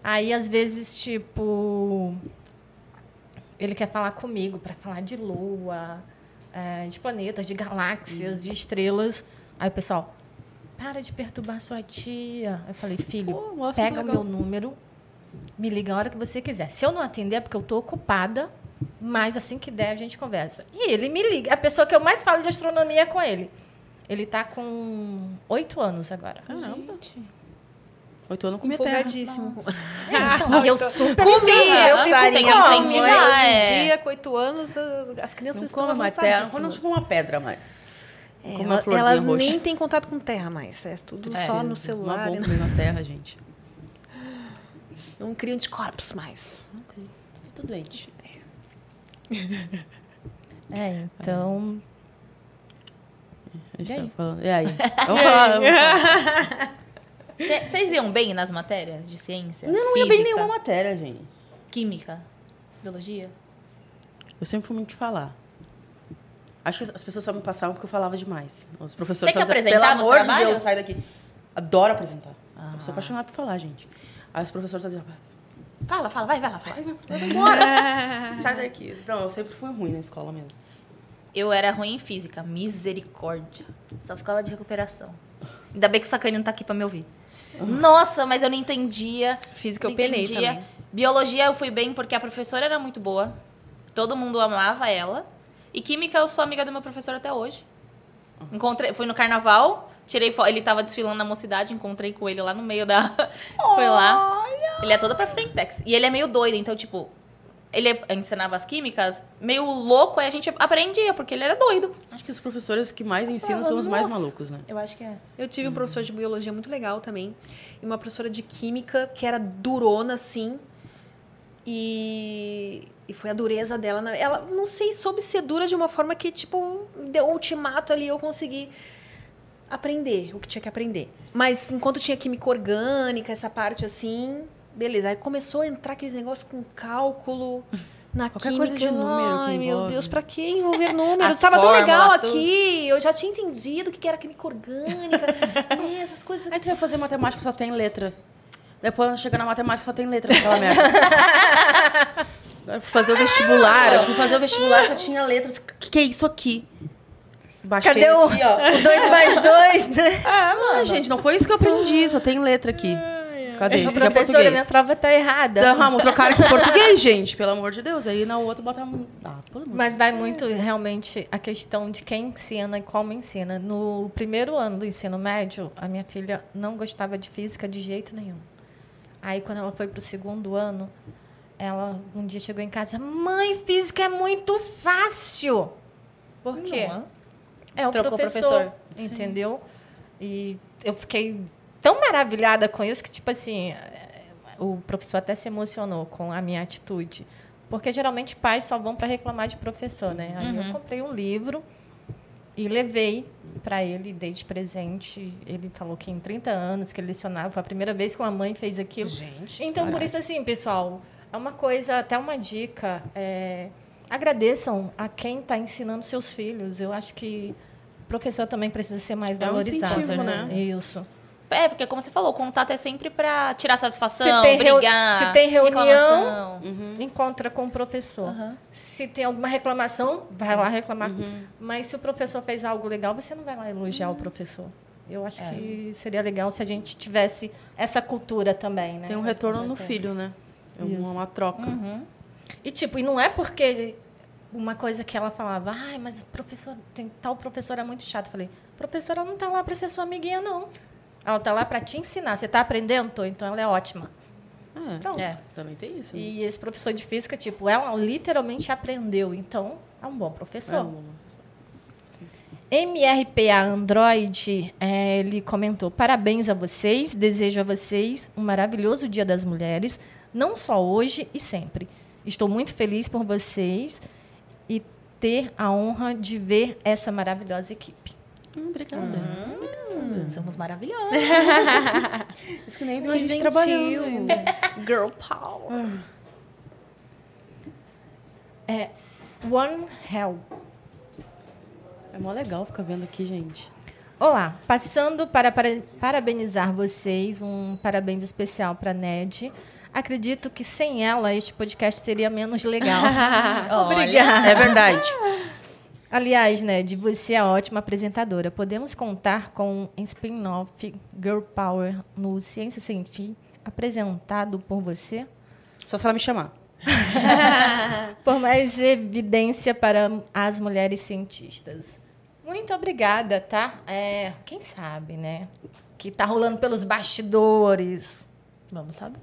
Aí, às vezes, tipo. Ele quer falar comigo para falar de lua, eh, de planetas, de galáxias, de estrelas. Aí o pessoal, para de perturbar sua tia. Eu falei, filho, pega o meu número, me liga a hora que você quiser. Se eu não atender é porque eu estou ocupada, mas assim que der a gente conversa. E ele me liga. A pessoa que eu mais falo de astronomia é com ele. Ele está com oito anos agora. Caramba. Oito anos com minha terra. Empolgadíssimo. E eu super incentivo. eu fico Sarinha, com incentivar, Hoje em é. dia, com oito anos, as as crianças Não estão mais terra, não avançadíssimas. come uma pedra mais. É, Como uma ela- elas roxa. nem têm contato com terra mais. É tudo É. só no Uma celular. né? bomba na terra, gente. Não criam anticorpos mais. Tudo doente. É, então. A gente E tá falando. E aí? Vamos falar. vamos falar. Vocês iam bem nas matérias de ciência? Não, não ia bem Física, nenhuma matéria, gente. Química? Biologia? Eu sempre fui muito de falar. Acho que as pessoas só me passavam porque eu falava demais. Os professores Você que só diziam, apresentava pelo os amor de? Deus, sai daqui. Adoro apresentar. Ah. Eu sou apaixonada por falar, gente. Aí os professores só diziam, Fala, fala, vai, vai lá, fala. sai daqui. Não, eu sempre fui ruim na escola mesmo. Eu era ruim em física, misericórdia. Só ficava de recuperação. Ainda bem que o Sacani não tá aqui pra me ouvir. Nossa, mas eu não entendia. Física eu não penei entendia. também. Biologia eu fui bem porque a professora era muito boa. Todo mundo amava ela. E química eu sou amiga do meu professor até hoje. Encontrei, fui no carnaval, tirei foto. Ele tava desfilando na mocidade, encontrei com ele lá no meio da. Foi lá. Ele é todo pra frentex. E ele é meio doido, então, tipo, ele ensinava as químicas, meio louco, aí a gente aprendia, porque ele era doido. Acho que os professores que mais ensinam são os mais malucos, né? Eu acho que é. Eu tive um professor de biologia muito legal também. E uma professora de química que era durona, assim. E, e foi a dureza dela. na- Ela, não sei, soube ser dura de uma forma que, tipo, deu um ultimato ali eu consegui aprender o que tinha que aprender. Mas enquanto tinha química orgânica, essa parte assim, beleza. Aí começou a entrar aqueles negócios com cálculo. Na Qualquer química, coisa de número Ai, meu. Deus, pra que envolver números? As Tava tão legal tudo. aqui. Eu já tinha entendido o que que era química orgânica. né, essas coisas. Aí tu vai fazer matemática só tem letra. Depois quando chega na matemática só tem letra naquela merda. Agora fui fazer o vestibular, eu fui fazer o vestibular só tinha letras. O que, que é isso aqui? Baixei Cadê o- aqui, ó. O dois mais dois, né? Ah, gente, não foi isso que eu aprendi, só tem letra aqui. Cadê? Isso aqui é Professora, minha português. prova tá errada. Então, vamos trocar aqui português, gente, pelo amor de Deus. Aí na outra bota. Ah, Mas vai muito realmente a questão de quem ensina e como ensina. No primeiro ano do ensino médio, a minha filha não gostava de física de jeito nenhum. Aí, quando ela foi para o segundo ano, ela um dia chegou em casa: Mãe, física é muito fácil. Por quê? Não, É o Trocou professor, professor. entendeu? E eu fiquei tão maravilhada com isso que, tipo assim, eh, o professor até se emocionou com a minha atitude. Porque geralmente pais só vão para reclamar de professor, né? Aí eu comprei um livro e levei para ele, dei de presente. Ele falou que em 30 anos que ele lecionava, foi a primeira vez que uma mãe fez aquilo. Gente. Então, por isso, assim, pessoal, é uma coisa, até uma dica. é, agradeçam a quem está ensinando seus filhos. Eu acho que o professor também precisa ser mais É um valorizado. incentivo, né? Isso. É, porque como você falou, o contato é sempre pra tirar satisfação, Se brigar, se tem reunião, reclamação. Encontra com o professor. Aham. Se tem alguma reclamação, vai lá reclamar. Mas se o professor fez algo legal, você não vai lá elogiar o professor. Eu acho que seria legal se a gente tivesse essa cultura também, né? Tem um retorno no filho, né? É uma, uma troca. Uhum. E tipo, e não é porque uma coisa que ela falava, ai, mas professor, tem tal professora muito chata. Eu falei, professora não está lá para ser sua amiguinha, não. Ela está lá para te ensinar. Você está aprendendo? Tô, então ela é ótima. É, Pronto. É. também tem isso. né? E esse professor de física, tipo, ela literalmente aprendeu. Então, é um bom professor. É um- MRPA Android, é, ele comentou: parabéns a vocês, desejo a vocês um maravilhoso Dia das Mulheres, não só hoje e sempre. Estou muito feliz por vocês e ter a honra de ver essa maravilhosa equipe. Hum. Somos maravilhosos. Isso que nem Que a gente gentil. trabalhando ainda. Girl power. É, One Hell. É mó legal ficar vendo aqui, gente. Olá, passando para, para parabenizar vocês, um parabéns especial para Ned. Acredito que sem ela este podcast seria menos legal. Obrigada. É verdade. Aliás, Ned, você é ótima apresentadora. Podemos contar com um spin-off Girl Power no Ciência Sem Fim, apresentado por você? Só se ela me chamar. Por mais evidência para as mulheres cientistas. Muito obrigada, tá? É, quem sabe, né? Que tá rolando pelos bastidores. Vamos saber.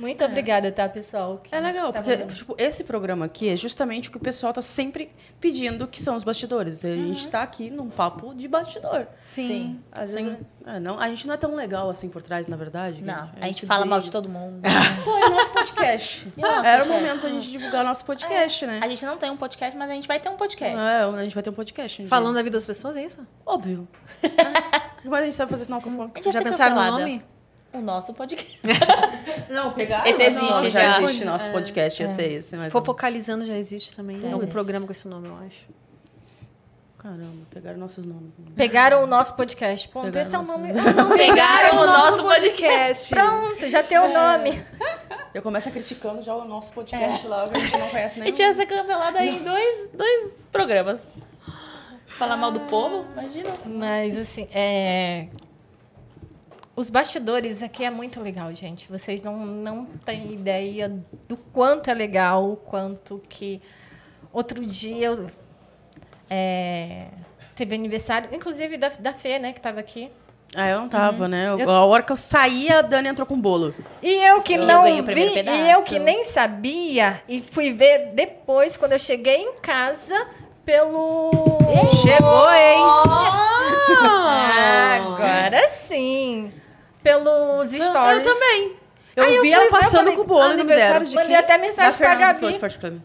Muito obrigada, tá, pessoal? que É legal, tá porque tipo, esse programa aqui é justamente o que o pessoal tá sempre pedindo, que são os bastidores. A gente tá aqui num papo de bastidor. Sim. Às vezes, é, não, a gente não é tão legal assim por trás, na verdade. Não, a gente fala mal de todo mundo. Pô, é o nosso podcast. E o nosso Era o podcast? momento da gente divulgar nosso podcast, né? A gente não tem um podcast, mas a gente vai ter um podcast. É, a gente vai ter um podcast. um. Falando da vida das pessoas, é isso? Óbvio. O que mais a gente sabe fazer senão que eu for? A gente vai Já pensaram no nome? O nosso podcast. Não, pegar. Esse existe já. já. existe nosso podcast, ia ser esse. Mas... Fofocalizando já existe também. É um existe. programa com esse nome, eu acho. Caramba, pegaram nossos nomes. Pegaram o nosso podcast. Ponto, Pegaram esse é o nosso nome. Pegaram o nosso podcast. Pronto, já tem o nome. Eu começo criticando já o nosso podcast lá, que a gente não conhece A nem. gente ia ser cancelada em dois, dois programas. Falar mal do povo? Imagina. Mas, assim, é... Os bastidores aqui é muito legal, gente. Vocês não, não têm ideia do quanto é legal, o quanto que... Outro dia eu, é, teve aniversário, inclusive da, da Fê, né, que estava aqui. Ah, eu não tava, né? Eu- A hora que eu saí, a Dani entrou com bolo. E eu que Eu não vi, e eu que nem sabia, e fui ver depois, quando eu cheguei em casa, pelo... Chegou, hein? Ah, agora sim. Pelos stories. Eu também. Eu Aí eu vi fui ela ver, passando falei, com o bolo deram. aniversário de Mandei até mensagem pra Gabi. Club.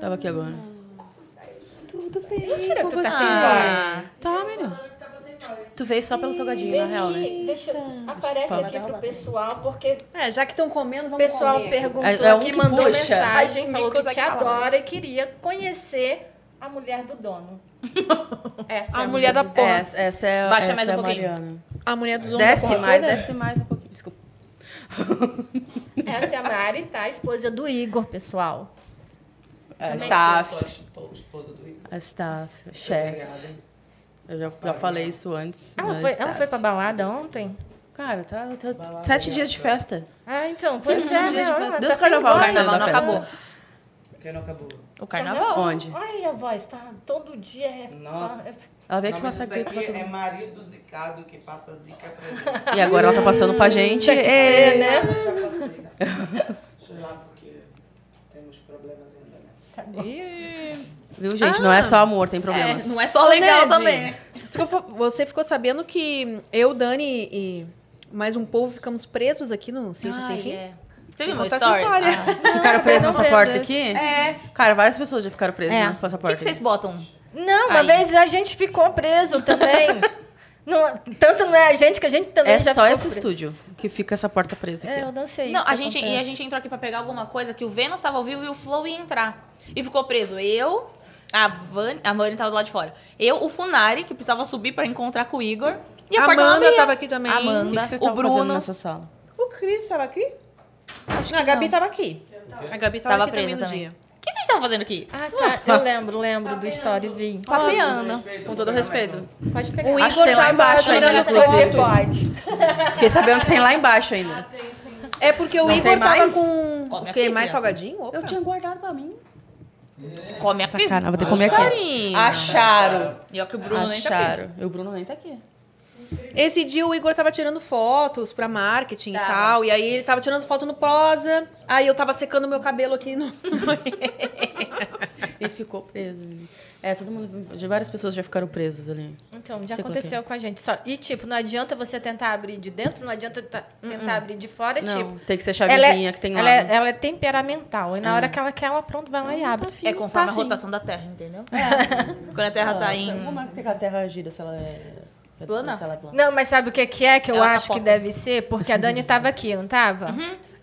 Tava aqui agora. Mentira, tu tá sem Ah. voz. Tá, menino. Tu veio só pelo salgadinho, na real, né? Aqui, deixa, aparece aqui pro pessoal, porque É, já que estão comendo, o vamos pessoal comer aqui. perguntou É- é um aqui, que mandou puxa. mensagem, falou que te que adora e queria conhecer a mulher do dono. Essa é A mulher da porra. Essa, essa é, Baixa essa mais é um a pouquinho. Mariana. A mulher do dono da Desce porra mais, toda? desce mais um pouquinho. Desculpa. Essa é a Mari, tá? A esposa do Igor, pessoal. A staff. Sou a esposa do Igor. A staff. Chefe. Eu já, já falei isso antes. Ela da foi, staff. ela foi pra balada ontem? Cara, tá, tá sete dias de festa. Ah, então, pois Sete é, dias né? de Olha, festa. tá Deus sem carnaval. O carnaval não da festa. acabou. Quem não acabou? O carnaval? Onde? Olha aí a voz, tá? Todo dia é... Nossa. Ela veio Não, aqui mas passar gripe aqui é marido zicado que passa zica pra gente. E agora ela tá passando pra gente. Tinha que É. ser, né? Eu já passei, né? Deixa eu ir lá porque temos problemas ainda, né? Viu, gente? Não é só amor, tem problemas. É, não é só legal Ned, também. Você ficou- sabendo que eu, Dani e mais um povo ficamos presos aqui no Ciência Sem Ai, Fim? é. Você viu essa story? história. Ficaram presos não nessa porta aqui? É. Cara, várias pessoas já ficaram presas É. né, com essa O que, porta. que vocês botam? Não, uma Aí. vez a gente ficou preso também. Não- tanto não é a gente que a gente também É já só ficou esse preso. estúdio que fica essa porta presa aqui. É, eu não sei. Não, a gente, e a gente entrou aqui pra pegar alguma coisa que o Vênus tava ao vivo e o Flow ia entrar. E ficou preso eu, a Van, a Vani tava do lado de fora. Eu, o Funari, que precisava subir pra encontrar com o Igor. E a, Amanda abria. tava aqui também. O que, Amanda, que o Bruno. nessa sala? O Cris estava aqui? Acho Não, a Gabi não. estava aqui. A Gabi estava Tava aqui também presa no também. dia. O que, a gente tava fazendo aqui? Ah, tá. Eu lembro, lembro do story, vi. Papeando. Com todo respeito. Pode pegar. Igor Acho que tem lá embaixo ainda, inclusive. Você pode. Fiquei sabendo que tem lá embaixo ainda. É porque o Não Igor tem tava mais? com o quê? Mais salgadinho? Opa. Eu tinha guardado pra mim. Come aqui. Sacanagem, vou ter que comer aqui. Acharam. E ó que o Bruno nem tá aqui. Acharam. E o Bruno nem tá aqui. Esse dia o Igor tava tirando fotos pra marketing e Tava. tal. E aí ele tava tirando foto no prosa. Aí eu tava secando meu cabelo aqui no. E ficou preso. É, todo mundo. de Várias pessoas já ficaram presas ali. Então, já é aconteceu com a gente. Só, e, tipo, não adianta você tentar abrir de dentro, não adianta ta- tentar abrir de fora. Não, tipo, tem que ser chavezinha é, que tem lá. ela, é, ela é temperamental. E na hora que ela quer, ela pronto, vai lá e abre. É conforme Tá a rotação da Terra, entendeu? Quando a Terra tá em... Como é que a Terra gira se ela é. Plana? Se ela é plana? Não, mas sabe o que, que é que eu Ela acho que deve ser? Porque a Dani estava aqui, não estava?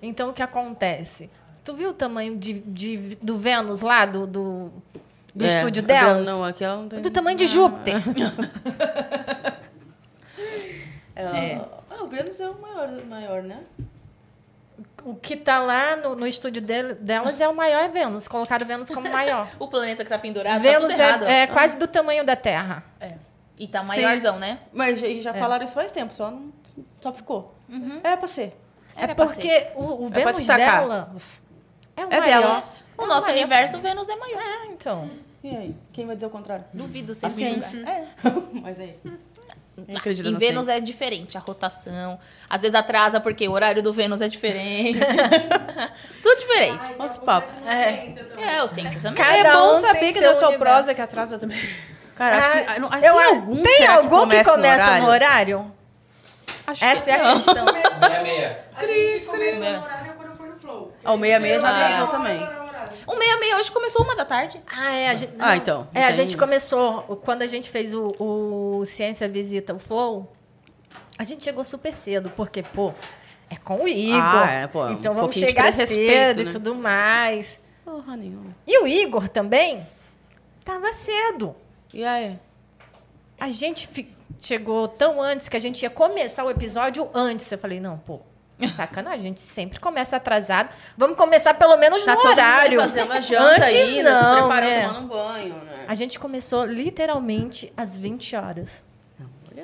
Então, o que acontece? Tu viu o tamanho de, de- do Vênus lá, do, do, do É, estúdio dela? Não, aqui ela não tem. Do tamanho de Júpiter. Ela... Ah, o Vênus é o maior, maior né? O que tá lá no, no estúdio dele- delas é o maior Vênus. Colocaram Vênus como maior. O planeta que tá pendurado Vênus tá tudo errado. é, é quase do tamanho da Terra. É. E tá maiorzão, né? Mas já, já falaram isso faz tempo, só, não, só ficou. É pra ser. Era é pra porque o, o É pra Vênus destacar. delas é o É maior. delas. O nosso universo, Vênus é maior. É, então. E aí? Quem vai dizer o contrário? Duvido vocês me julgar. É. Mas aí. Tá. acredita E na Vênus ciência? é diferente, a rotação. Às vezes atrasa porque o horário do Vênus é diferente. Tudo diferente. Os papos. É, o ciência também. Cada é bom um saber que é só universo. prosa que atrasa também. Cara, acho Ah, que. Acho, eu tem acho- algum, tem será algum que começa começa no no horário? horário? Acho Essa é a questão. Meia, meia. A gente começou no horário quando foi no Flow. Ah, o meia-meia já Ah. atrasou também. O meia meia hoje começou uma da tarde. Ah, é. A gente, Ah, então. É, a gente começou, quando a gente fez o, o Ciência Visita o Flow, a gente chegou super cedo, porque, pô, é com o Igor. Ah, é, pô, um então vamos pouquinho de chegar respeito, cedo né? e tudo mais. Porra nenhuma. E o Igor também tava cedo. E aí? A gente chegou tão antes que a gente ia começar o episódio antes. Eu falei, não, pô, sacanagem, a gente sempre começa atrasado. Vamos começar pelo menos Tá no horário. fazendo a janta antes ainda, não, se preparando, né? tomando um banho, né? A gente começou literalmente às 20 horas.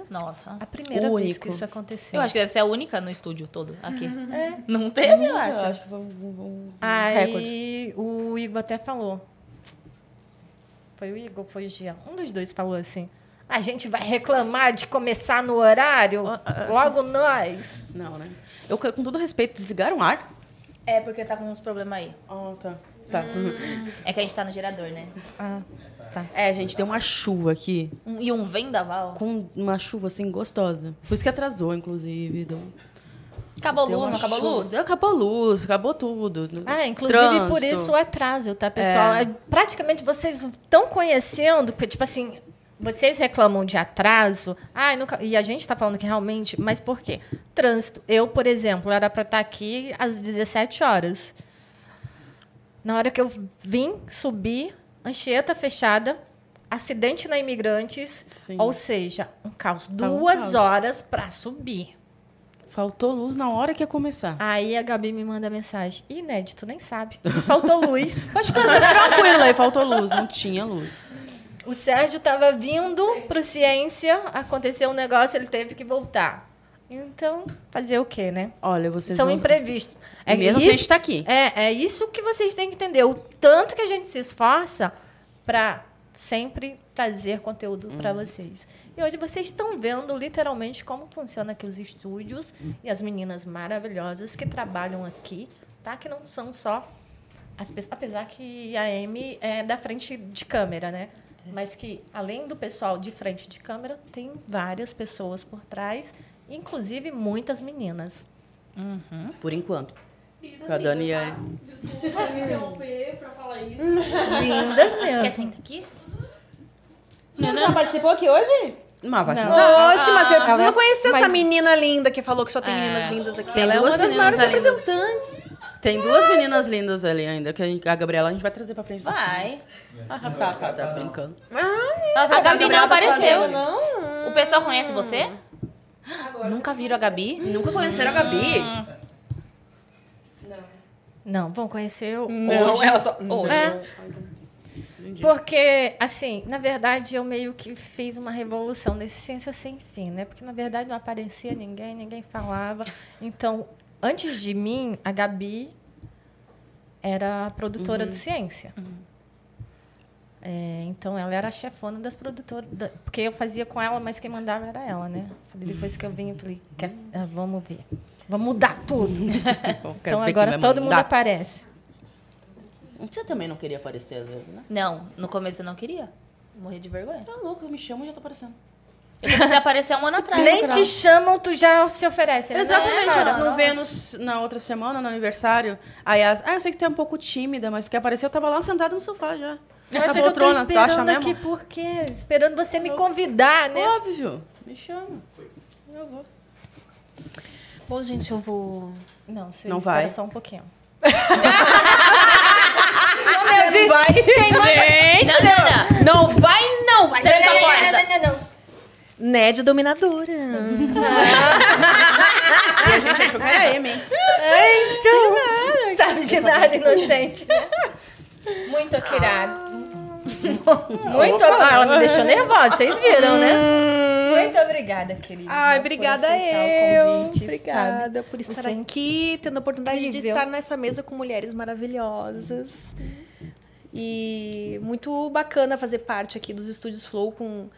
Nossa. A primeira vez Único. que isso aconteceu. Eu acho que deve ser a única no estúdio todo aqui. Não teve, eu acho. Eu acho que vamos um Aí recorde. o Igor até falou. Foi o Igor, foi o Gia. Um dos dois falou assim. A gente vai reclamar de começar no horário? Ah, ah, Logo nós. Não, né? Eu, com todo respeito, desligaram o ar? É porque tá com uns problemas aí. Ah, tá. Tá. É que a gente tá no gerador, né? Ah, tá. É, gente, deu uma chuva aqui. Um- e um vendaval. Com uma chuva, assim, gostosa. Por isso que atrasou, inclusive. Deu, Acabou luz, não acabou a chuva. luz? Acabou a luz, acabou tudo. Ah, inclusive Trânsito. por isso o atraso, tá, pessoal? É. É, Praticamente vocês estão conhecendo, porque, tipo assim, vocês reclamam de atraso, ah, nunca, e a gente está falando que realmente, mas por quê? Trânsito. Eu, por exemplo, era para estar aqui às 17 horas. Na hora que eu vim subir, Anchieta fechada, acidente na Imigrantes, Sim. ou seja, um caos. Um Duas caos. horas para subir. Faltou luz na hora que ia começar. Aí a Gabi me manda mensagem. Inédito, nem sabe. Faltou luz. Acho que tranquilo aí, faltou luz. Não tinha luz. O Sérgio estava vindo para Ciência, aconteceu um negócio, ele teve que voltar. Então, fazer o quê, né? Olha, vocês São imprevistos. E mesmo assim a gente tá aqui. É, é isso que vocês têm que entender. O tanto que a gente se esforça para sempre trazer conteúdo para vocês. E hoje vocês estão vendo literalmente como funciona aqui os estúdios e as meninas maravilhosas que trabalham aqui, tá? Que não são só as pessoas, apesar que a Amy é da frente de câmera, né? Mas que além do pessoal de frente de câmera, tem várias pessoas por trás, inclusive muitas meninas. Por enquanto. A Dani é... Lindas Quer mesmo. sentar aqui? Você já participou aqui hoje? Mas vai Não. Oxe, mas eu preciso Ela- conhecer essa mas- menina linda que falou que só tem É. meninas lindas aqui. Tem Ela é duas uma das meninas maiores lindas. representantes. Tem duas meninas lindas ali ainda, que a, gente- a Gabriela a gente vai trazer pra frente. Vai. Ah, tá, tá, tá brincando. A Gabi não apareceu. Não. O pessoal conhece você? Nunca viram a Gabi? Nunca conheceram a Gabi? Não, vão conhecer o- Não, hoje. ela só. Hoje. É. Porque, assim, na verdade, eu meio que fiz uma revolução nesse Ciência Sem Fim, né? Porque, na verdade, não aparecia ninguém, ninguém falava. Então, antes de mim, a Gabi era a produtora Uhum. de ciência. É, então, ela era a chefona das produtoras. da- porque eu fazia com ela, mas quem mandava era ela, né? Falei, depois que eu vim, eu falei, "Quer- ah, vamos ver. Vamos mudar tudo. então, agora todo mundo aparece. Você também não queria aparecer às vezes, né? Não, no começo eu não queria. Morri de vergonha. Tá louco, eu me chamo e já tô aparecendo. Eu comecei a aparecer um ano atrás. Nem te chamam, tu já se oferece. né? Exatamente. Cara, no Vênus, na outra semana, no aniversário, aí as, ah, eu sei que tu é um pouco tímida, mas quer aparecer, eu tava lá sentada no sofá já. Eu Na acho que eu tô esperando mesmo? aqui por quê? Esperando você me convidar, né? Óbvio. Me chama. Eu vou. Bom, gente, eu vou. Não, você Não espera vai. só um pouquinho. Você vai. Gente, não, não vai, não! Vai dentro da Não, porta. não, não, não. Ned dominadora. E a gente achou que era M, hein? Então, sabe de nada, inocente. né? Muito aquirado. Muito. Ah, ela me deixou nervosa, vocês viram, né? Muito obrigada, querida. Ai, obrigada eu. convite, obrigada por estar Você é aqui, tendo a oportunidade de incrível. estar nessa mesa com mulheres maravilhosas. E muito bacana fazer parte aqui dos estúdios Flow com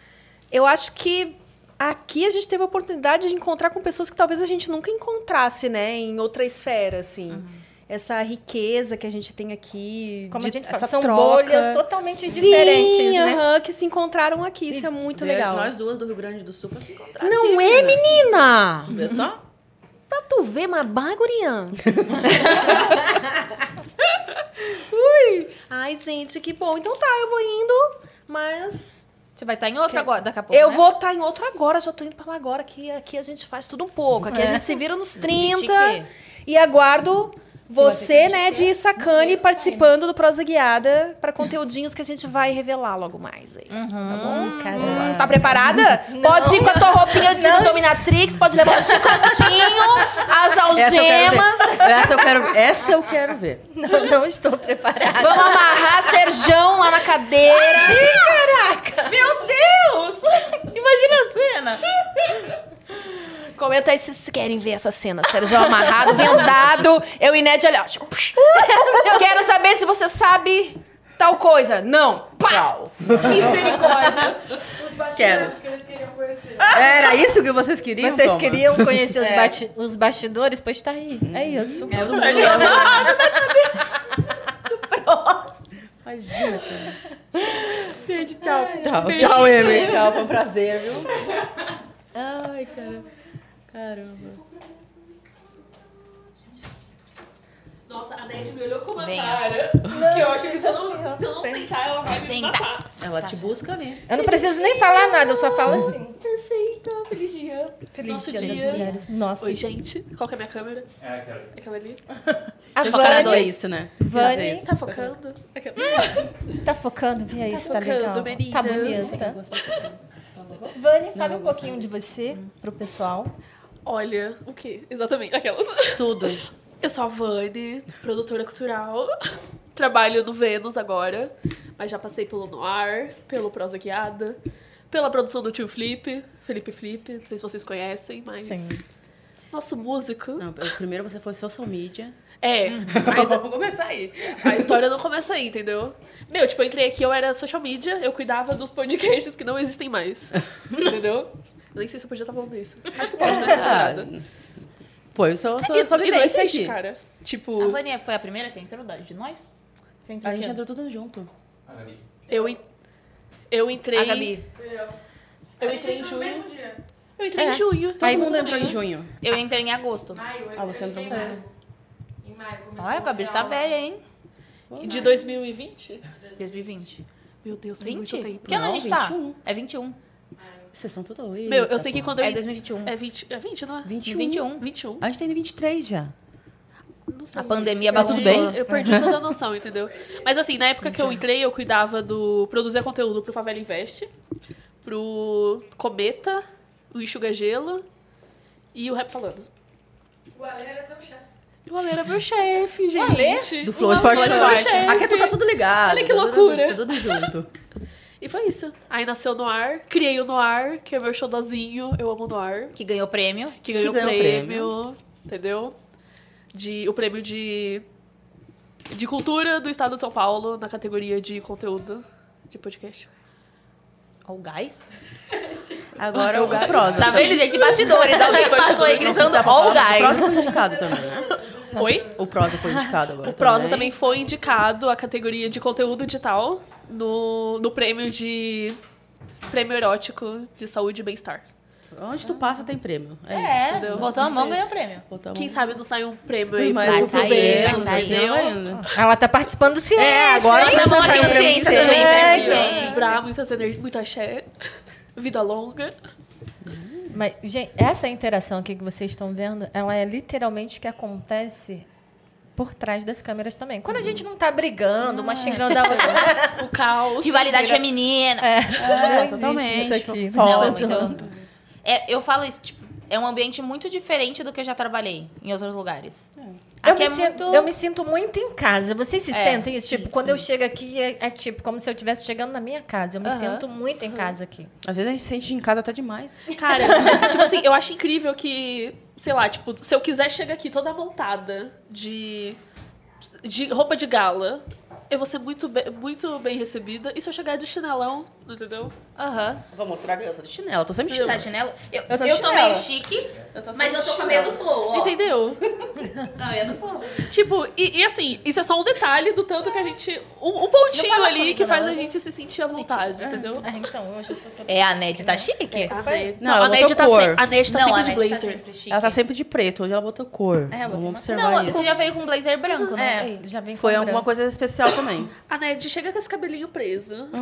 eu acho que aqui a gente teve a oportunidade de encontrar com pessoas que talvez a gente nunca encontrasse, né, em outra esfera assim. Essa riqueza que a gente tem aqui, Como de- a gente fala, são troca. bolhas totalmente Sim, diferentes, né? que se encontraram aqui. Isso é muito legal. Nós duas do Rio Grande do Sul pra se encontrar. Não aqui, é, menina? menina? Vê só? Pra tu ver, mas bagurian. Ui. Ai, gente, que bom. Então tá, eu vou indo, mas Você vai estar em outra agora, daqui a pouco. eu né? vou estar em outro agora, já tô indo pra lá agora. Aqui, aqui a gente faz tudo um pouco. Aqui a gente se vira nos 30 Chique. e aguardo você, né, de Sacane participando do Prosa Guiada para conteúdinhos que a gente vai revelar logo mais aí. Tá bom? Caramba. Hum, tá preparada? Pode ir com a tua roupinha de dominatrix, pode levar o chicotinho, as Essa eu quero algemas. ver. Essa eu quero, essa eu quero ver. Não, não estou preparada. Vamos amarrar Serjão lá na cadeira. Caraca! Meu Deus! Imagina a cena. Comenta aí se vocês querem ver essa cena. Serjão amarrado, vendado. Eu e Ned ali, ó. tipo. Quero saber se você sabe tal coisa. Não. Pá. Misericórdia. Quero. Era isso que vocês queriam? Vocês Toma? queriam conhecer os, É. bati- os bastidores? Pois tá aí. É isso. Todo mundo Imagina. Gente, tchau. Tchau, tchau, Amy. Tchau, foi um prazer, viu? Ai, cara. Caramba. Nossa, a Ned me olhou com uma Venha. cara que eu acho que se eu não, se eu não sentar, ela vai me Senta. matar. Ela te busca ali. Eu não preciso nem falar nada, eu só falo assim. Perfeita, feliz dia. Feliz Nosso Dia das. Mulheres. Nossa. Oi, gente. Qual que é a minha câmera? É, aquela. Aquela ali? A foca na Vani é isso, né? Vani. É. Tá focando? Aquela. tá focando, vê aí Tá se tá focando, legal. meninas. Tá bonita. Vani, fala um pouquinho de você pro pessoal. Olha, o quê? Exatamente, aquelas. Tudo. Eu sou a Vani, produtora cultural. Trabalho no Vênus agora, mas já passei pelo Noir, pelo Prosa Guiada, pela produção do Tio Flip, Felipe Flip, não sei se vocês conhecem, mas. Sim. Nosso músico. Não, primeiro você foi social media. É, Vamos começar aí. a história não começa aí, entendeu? Meu, tipo, eu entrei aqui, eu era social media, eu cuidava dos podcasts que não existem mais. Entendeu? Eu nem sei se eu podia estar falando isso. Acho que pode, né? Ah, Nada. Foi só, só, E- só e vivência existe, aqui. cara. Tipo, A Vânia foi a primeira que entrou da- de nós? Você entrou A gente entrou tudo junto. A Gabi. eu, eu entrei. A Gabi. Eu entrei em junho. Eu entrei É. em junho. Todo mundo mundo entrou em junho. Eu entrei em agosto. Ah, você entrou em maio. Em maio começou Olha, a Gabi está velha, hein? De 2020? 2020. Meu Deus, tem 20? muito tempo. Que ano a Não, gente tá? 21. É é Vocês são tudo doidos. Meu, eu sei que quando eu. É 2021. É 20, é 20, não é? 21. 21. 21. A gente tem 23 já. Não sei. A pandemia Tá tudo bem? Eu perdi toda a noção, entendeu? Mas assim, na época que eu entrei, eu cuidava do. produzir conteúdo pro Favela Invest, pro Cometa, o Enxuga Gelo e o Rap Falando. O Ale era seu chefe. O Ale era meu chefe, gente. Do Flow O Sport Ale era Club. meu chefe. Aqui tu tá tudo ligado. Olha que tá loucura. Tudo, tudo junto. E foi isso. Aí nasceu o Noir, criei o Noir, que é meu showzinho, eu amo o Noir, Que ganhou prêmio. que ganhou, ganhou prêmio, entendeu? de o prêmio de de cultura do estado de São Paulo na categoria de conteúdo de podcast. O gás? Agora o prosa. Tá vendo, gente? Bastidores. Alguém passou aí gritando falar, o mas O prosa gás. foi indicado também, né? Oi? O prosa foi indicado agora. O Prosa também foi indicado à categoria de conteúdo digital no, no prêmio de prêmio erótico de saúde e bem-estar. Onde tu passa tem prêmio. É. É, botou a mão, ganhou o prêmio. Botar Quem sabe não sai um prêmio aí mas vai sair, vai sair. ainda. Ela tá participando do ciência. É, agora hein? tá Estamos aqui no Ciência também, É, então. Vibrar muitas ener- muito axé, vida longa. Mas, gente, essa interação aqui que vocês estão vendo, ela é literalmente o que acontece por trás das câmeras também. Quando a gente não tá brigando, uma xingando a outra. O caos. Rivalidade Gira- feminina. não existe totalmente. isso aqui. Não, é muito. É, eu falo isso, tipo, é um ambiente muito diferente do que eu já trabalhei em outros lugares. Eu Aqui me, é sinto, muito. eu me sinto muito em casa. Vocês se É, sentem isso? Tipo, quando eu chego aqui, é, é tipo como se eu estivesse chegando na minha casa. Eu me sinto muito em casa aqui. Às vezes a gente sente em casa até demais. Cara, tipo assim, eu acho incrível que, sei lá, tipo, se eu quiser chegar aqui toda montada de, de roupa de gala, eu vou ser muito, be- muito bem recebida. E se eu chegar de chinelão, entendeu? Aham. Vou mostrar que eu tô de chinelo, eu tô sempre de Tá chinelo. de chinelo? Eu, Eu tô de eu tô chinelo. meio chique, Eu tô mas sempre eu tô com a meia chinelo. do flow, ó. Entendeu? Não, eu não flow. Tipo, e, e assim, isso é só um detalhe do tanto que a gente. Um, um pontinho fala ali comigo, que não, faz eu a gente se sentir à vontade, entendeu? É, então, hoje eu tô... tô... É, a Ned tá chique. A Ned, Não, não, ela a Ned tá, cor. se- a Ned tá não, sempre a de Ned blazer. tá sempre chique. Ela tá sempre de preto, hoje ela botou cor. É, eu botei Vamos uma- observar Não, isso. você já veio com um blazer branco, né? É, já vem Foi com alguma branco. coisa especial também. A Ned chega com esse cabelinho preso,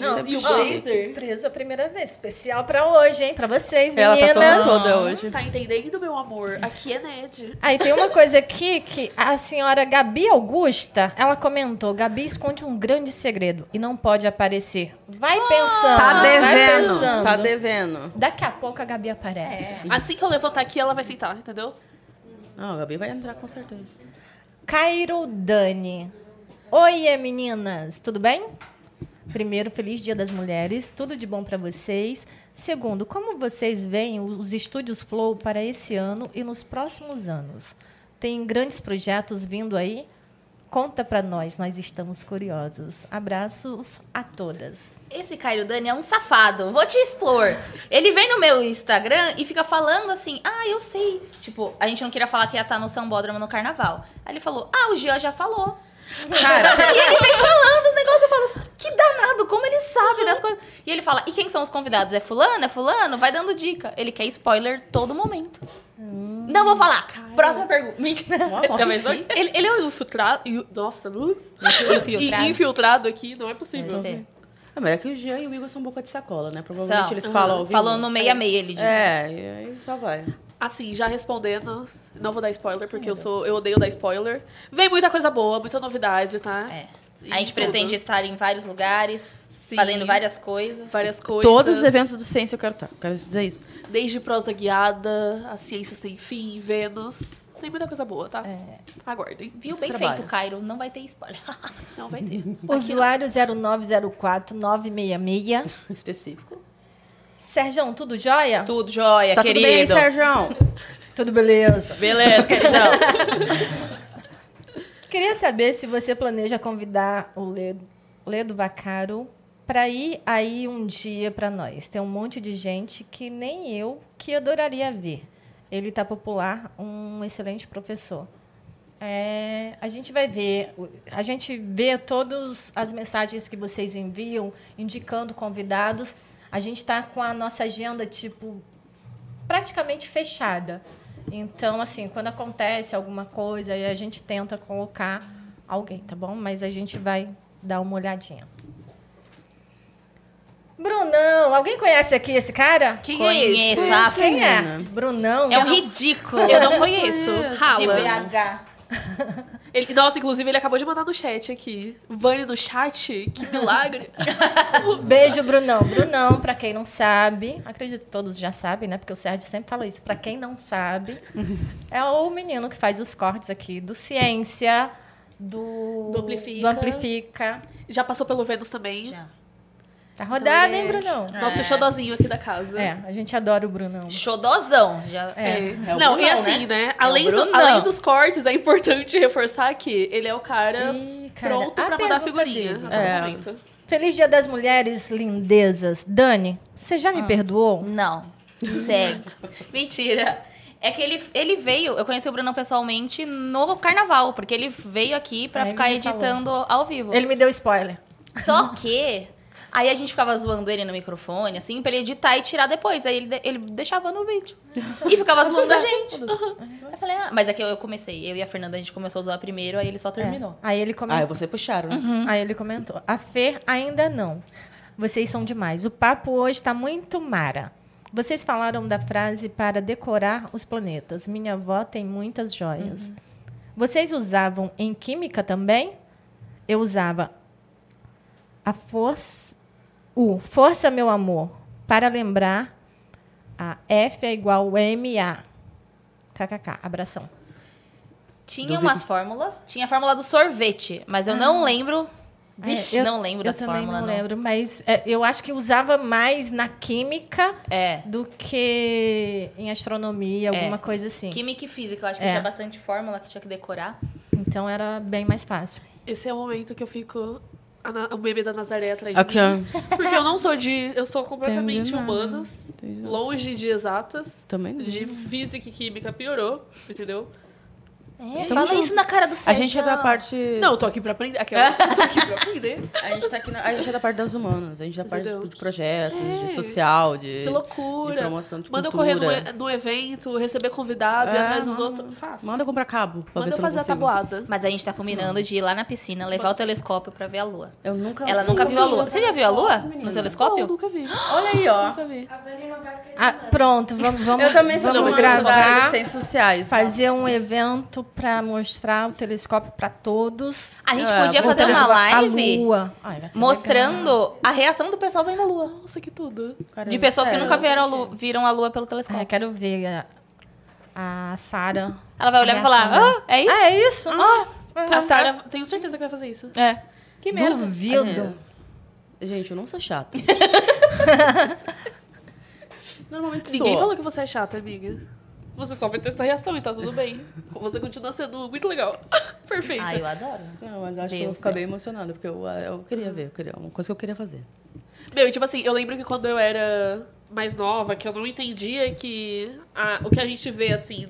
Não, e o blazer. Presa a primeira vez. Especial pra hoje, hein? Pra vocês, Ela tá meninas. toda toda hoje. Tá entendendo, meu amor? Aqui é Ned. Aí tem uma coisa aqui que a senhora Gabi Augusta, ela comentou, Gabi esconde um grande segredo e não pode aparecer. Vai pensando, Tá vai devendo, pensando. tá devendo. Daqui a pouco a Gabi aparece. Assim que eu levantar aqui, ela vai sentar, entendeu? Não, a Gabi vai entrar com certeza. Cairo Dani. Oi, meninas, tudo bem? Primeiro, feliz Dia das Mulheres, tudo de bom para vocês. Segundo, como vocês veem os estúdios Flow para esse ano e nos próximos anos? Tem grandes projetos vindo aí? Conta para nós, nós estamos curiosos. Abraços a todas. Esse Cairo Dani é um safado. Vou te expor. Ele vem no meu Instagram e fica falando assim: Ah, eu sei. Tipo, a gente não queria falar que ia estar no Sambódromo no carnaval. Aí ele falou: Ah, o Jean já falou. Cara, e ele vem falando os negócios. Eu falo assim: Que danado, como ele sabe das coisas. E ele fala: E quem são os convidados? É Fulano? É Fulano? Vai dando dica. Ele quer spoiler todo momento. Não vou falar. Próxima pergunta. Mentira. Ele, ele é um infiltrado. Nossa, uh, Infiltrado. e- infiltrado aqui, não é possível. Deve ser. Ah, mas é que o Jean e o Igor são boca de sacola, né? Provavelmente São. eles falam vivo. Falou no meia meia, ele disse. É, e aí só vai. Assim, já respondendo, não vou dar spoiler, porque eu sou. Eu odeio dar spoiler. Vem muita coisa boa, muita novidade, tá? É. E A gente tudo. pretende estar em vários lugares, Sim. fazendo várias coisas. várias coisas. Todos os eventos do Ciência eu quero estar. Quero dizer isso. Desde prosa guiada, a ciência sem fim, Vênus. Tem muita coisa boa, tá? Aguardem. Viu? Bem Trabalho. feito, Cairo. Não vai ter spoiler. Não vai ter. Usuário 0904 966. Específico. Sérgio, tudo jóia? Tudo jóia, Tá querido. tudo bem, Sérgio? Tudo beleza. Beleza, queridão. Queria saber se você planeja convidar o Ledo, Ledo Vacaro para ir aí um dia para nós. Tem um monte de gente que nem eu que adoraria ver. Ele está popular, um excelente professor. É, a gente vai ver, a gente vê todas as mensagens que vocês enviam, indicando convidados. A gente está com a nossa agenda tipo praticamente fechada. Então, assim, quando acontece alguma coisa, a gente tenta colocar alguém, tá bom? Mas a gente vai dar uma olhadinha. Brunão, alguém conhece aqui esse cara? Quem é esse? Conheço. a Quem é? Brunão. É um ridículo. Eu não conheço. de Rala. BH. Ele, nossa, inclusive, ele acabou de mandar no chat aqui. Vani no chat? Que milagre. Beijo, Brunão. Brunão, para quem não sabe, acredito que todos já sabem, né? Porque o Sérgio sempre fala isso. Para quem não sabe, é o menino que faz os cortes aqui do Ciência, do, Do Amplifica. do Amplifica. Já passou pelo Vênus também. Já. Tá rodada, hein, ele é Brunão? Nosso xodozinho aqui da casa. É, a gente adora o Brunão. Xodozão. Já... É. É o Não, e Brunão, assim, né? É o Além, do- Brunão. além dos cortes, é importante reforçar que ele é o cara Ih, cara, pronto a pra mandar figurinha. dele. a todo É. momento. Feliz Dia das Mulheres, lindezas. Dani, você já me Ah. perdoou? Não. Segue. Mentira. É que ele, ele veio, eu conheci o Brunão pessoalmente no carnaval, porque ele veio aqui pra ele ficar editando ao vivo. Ele me deu spoiler. Só que aí a gente ficava zoando ele no microfone, assim, pra ele editar e tirar depois. Aí ele, ele deixava no vídeo. E ficava zoando a gente. Eu falei, ah, mas é que eu, eu comecei, eu e a Fernanda, a gente começou a zoar primeiro, aí ele só terminou. É. Aí ele Ah, começou. você puxaram, né? Uhum. Aí ele comentou. A Fer ainda não. Vocês são demais. O papo hoje está muito mara. Vocês falaram da frase para decorar os planetas. Minha avó tem muitas joias. Vocês usavam em química também? Eu usava a força. O força, meu amor, para lembrar a F é igual MA. KKK. Abração. Tinha umas fórmulas, tinha a fórmula do sorvete, mas eu não lembro. Vixe, É, eu- não lembro eu da também fórmula, não não. lembro, mas é, eu acho que usava mais na química É. do que em astronomia, alguma coisa assim. Química e física, eu acho que É. tinha bastante fórmula que tinha que decorar. Então era bem mais fácil. Esse é o momento que eu fico. A O bebê da Nazaré atrás Aqui, de mim. Porque eu não sou de. Eu sou completamente Entendi humanas, nada. longe de exatas. Também não. De física e química piorou, entendeu? É, fala isso na cara do A Sérgio. gente é da parte. Não, eu tô aqui pra aprender. Aquelas, tô aqui pra aprender. A gente tá aqui na- A gente é da parte das humanas. A gente é da parte Entendeu? de projetos, É. de social, de. Que loucura. De promoção de Manda eu cultura. correr no, e- no evento, receber convidado, É, atrás dos manda- outros. Faço. Manda comprar cabo. Pra Manda ver eu eu não fazer a tabuada. Mas a gente tá combinando de ir lá na piscina, levar o telescópio pra ver a lua. Eu nunca Ela nunca viu a lua. Você já viu a lua no Não, telescópio? nunca vi. Olha aí, ó. Nunca vi. Ah, pronto, vamos, vamos, Eu também sou vamos gravar, ciências sociais. fazer um evento para mostrar o telescópio para todos. A gente É, podia fazer uma A live lua. Ai, vai ser legal. mostrando a reação do pessoal vendo a lua. Nossa, que tudo. Caramba, De pessoas que sério. nunca viram a lua, viram a lua pelo Ah, telescópio. quero ver a, a Sara. Ela vai olhar e falar: Ah, é isso? Ah, é isso? A Sarah, tenho certeza que vai fazer isso. É. Que merda. Duvido. Gente, eu não sou chata. Normalmente Ninguém sou. falou que você é chata, amiga. Você só vai ter essa reação e tá tudo bem. Você continua sendo muito legal. Perfeita. Ah, eu adoro. Não, mas acho que eu ficar bem emocionada, porque eu, eu queria ver, eu queria, uma coisa que eu queria fazer. Meu, e tipo assim, eu lembro que quando eu era mais nova, que eu não entendia que a- o que a gente vê, assim,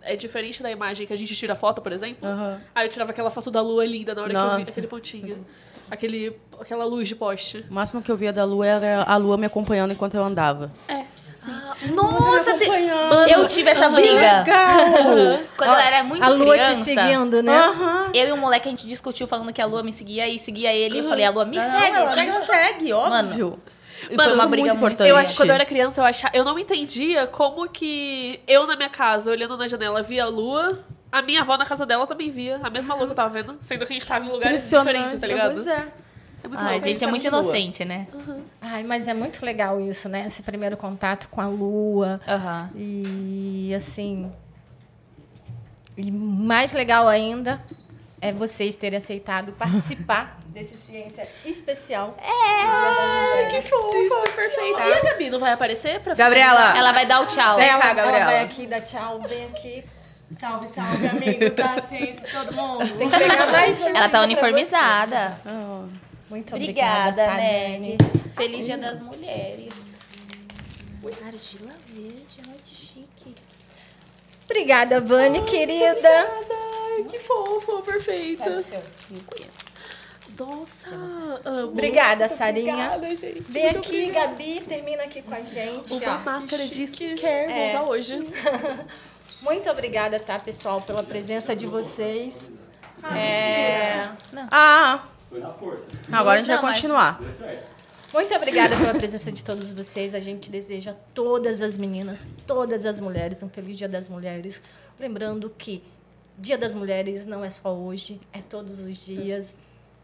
é diferente da imagem que a gente tira foto, por exemplo. Aham. Aí eu tirava aquela foto da lua linda na hora que eu vi Nossa. aquele pontinho. Aquele, aquela luz de poste. O máximo que eu via da lua era a lua me acompanhando enquanto eu andava. É. Nossa, te- eu tive essa briga. Quando eu era muito a lua criança. te seguindo, né? Eu e um moleque, a gente discutiu falando que a lua me seguia e seguia ele. Eu falei, a lua me Não, segue. ela segue. me segue, óbvio. E Mano, foi uma briga briga muito- importante. Eu acho que quando eu era criança, eu achava, eu não entendia como que eu na minha casa, olhando na janela, via a lua. A minha avó na casa dela também via a mesma lua que eu tava vendo, sendo que a gente tava em lugares diferentes, tá ligado? Pois é. É muito Ai, louco. gente, é muito inocente, né? Ai, mas é muito legal isso, né? Esse primeiro contato com a lua. Aham. E assim. E mais legal ainda é vocês terem aceitado participar desse ciência especial. É, Que fofa, perfeito. E a Gabi não vai aparecer pra Gabriela! Ela vai dar o tchau. Vem cá, ela, ela Gabriela. vai aqui dar tchau, vem aqui. Salve, salve, amigos da ciência, todo mundo. Tem que pegar mais. Ela tá pra uniformizada. Ah. Muito obrigada, Obrigada, tá, Ned. Feliz Dia das Mulheres. Argila verde, ai, chique. Obrigada, Vani, querida. Ai, que fofa, perfeita. Nossa, amo. Obrigada, Sarinha. Obrigada, gente. Vem Muito aqui, obrigada. Gabi, termina aqui com a gente. Uma ó. máscara de skincare, vou É. usar hoje. Muito obrigada, tá, pessoal, pela presença de vocês. É, Ah, Foi na força. agora a gente Não, vai mas- continuar. Muito obrigada pela presença de todos vocês. A gente deseja a todas as meninas, todas as mulheres, um feliz Dia das Mulheres. Lembrando que Dia das Mulheres não é só hoje, é todos os dias.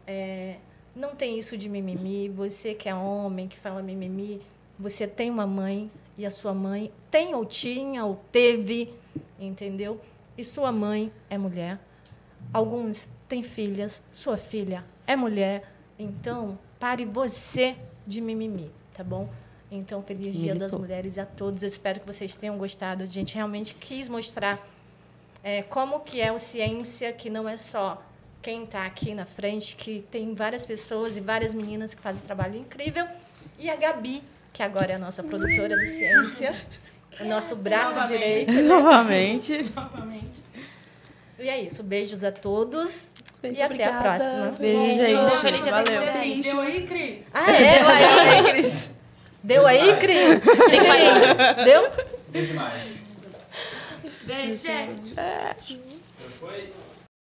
É, não tem isso de mimimi. Você que é homem, que fala mimimi, você tem uma mãe e a sua mãe tem ou tinha ou teve, entendeu? E sua mãe é mulher. Alguns têm filhas, sua filha é mulher. Então, pare você de mimimi, tá bom? Então, feliz Dia das. Mulheres a todos. Eu espero que vocês tenham gostado. A gente realmente quis mostrar é, como que é o ciência, que não é só quem está aqui na frente, que tem várias pessoas e várias meninas que fazem um trabalho incrível. E a Gabi, que agora é a nossa produtora de ciência, o nosso braço direito. né? Novamente. E é isso. Beijos a todos. E até a obrigada. próxima. Beijo, Beijo. gente. Feliz dia Valeu. Deu aí, Cris? Ah, é? Deu aí, Deu aí, Cris? Tem que falar isso. Deu? Demais. Beijo, gente. Foi?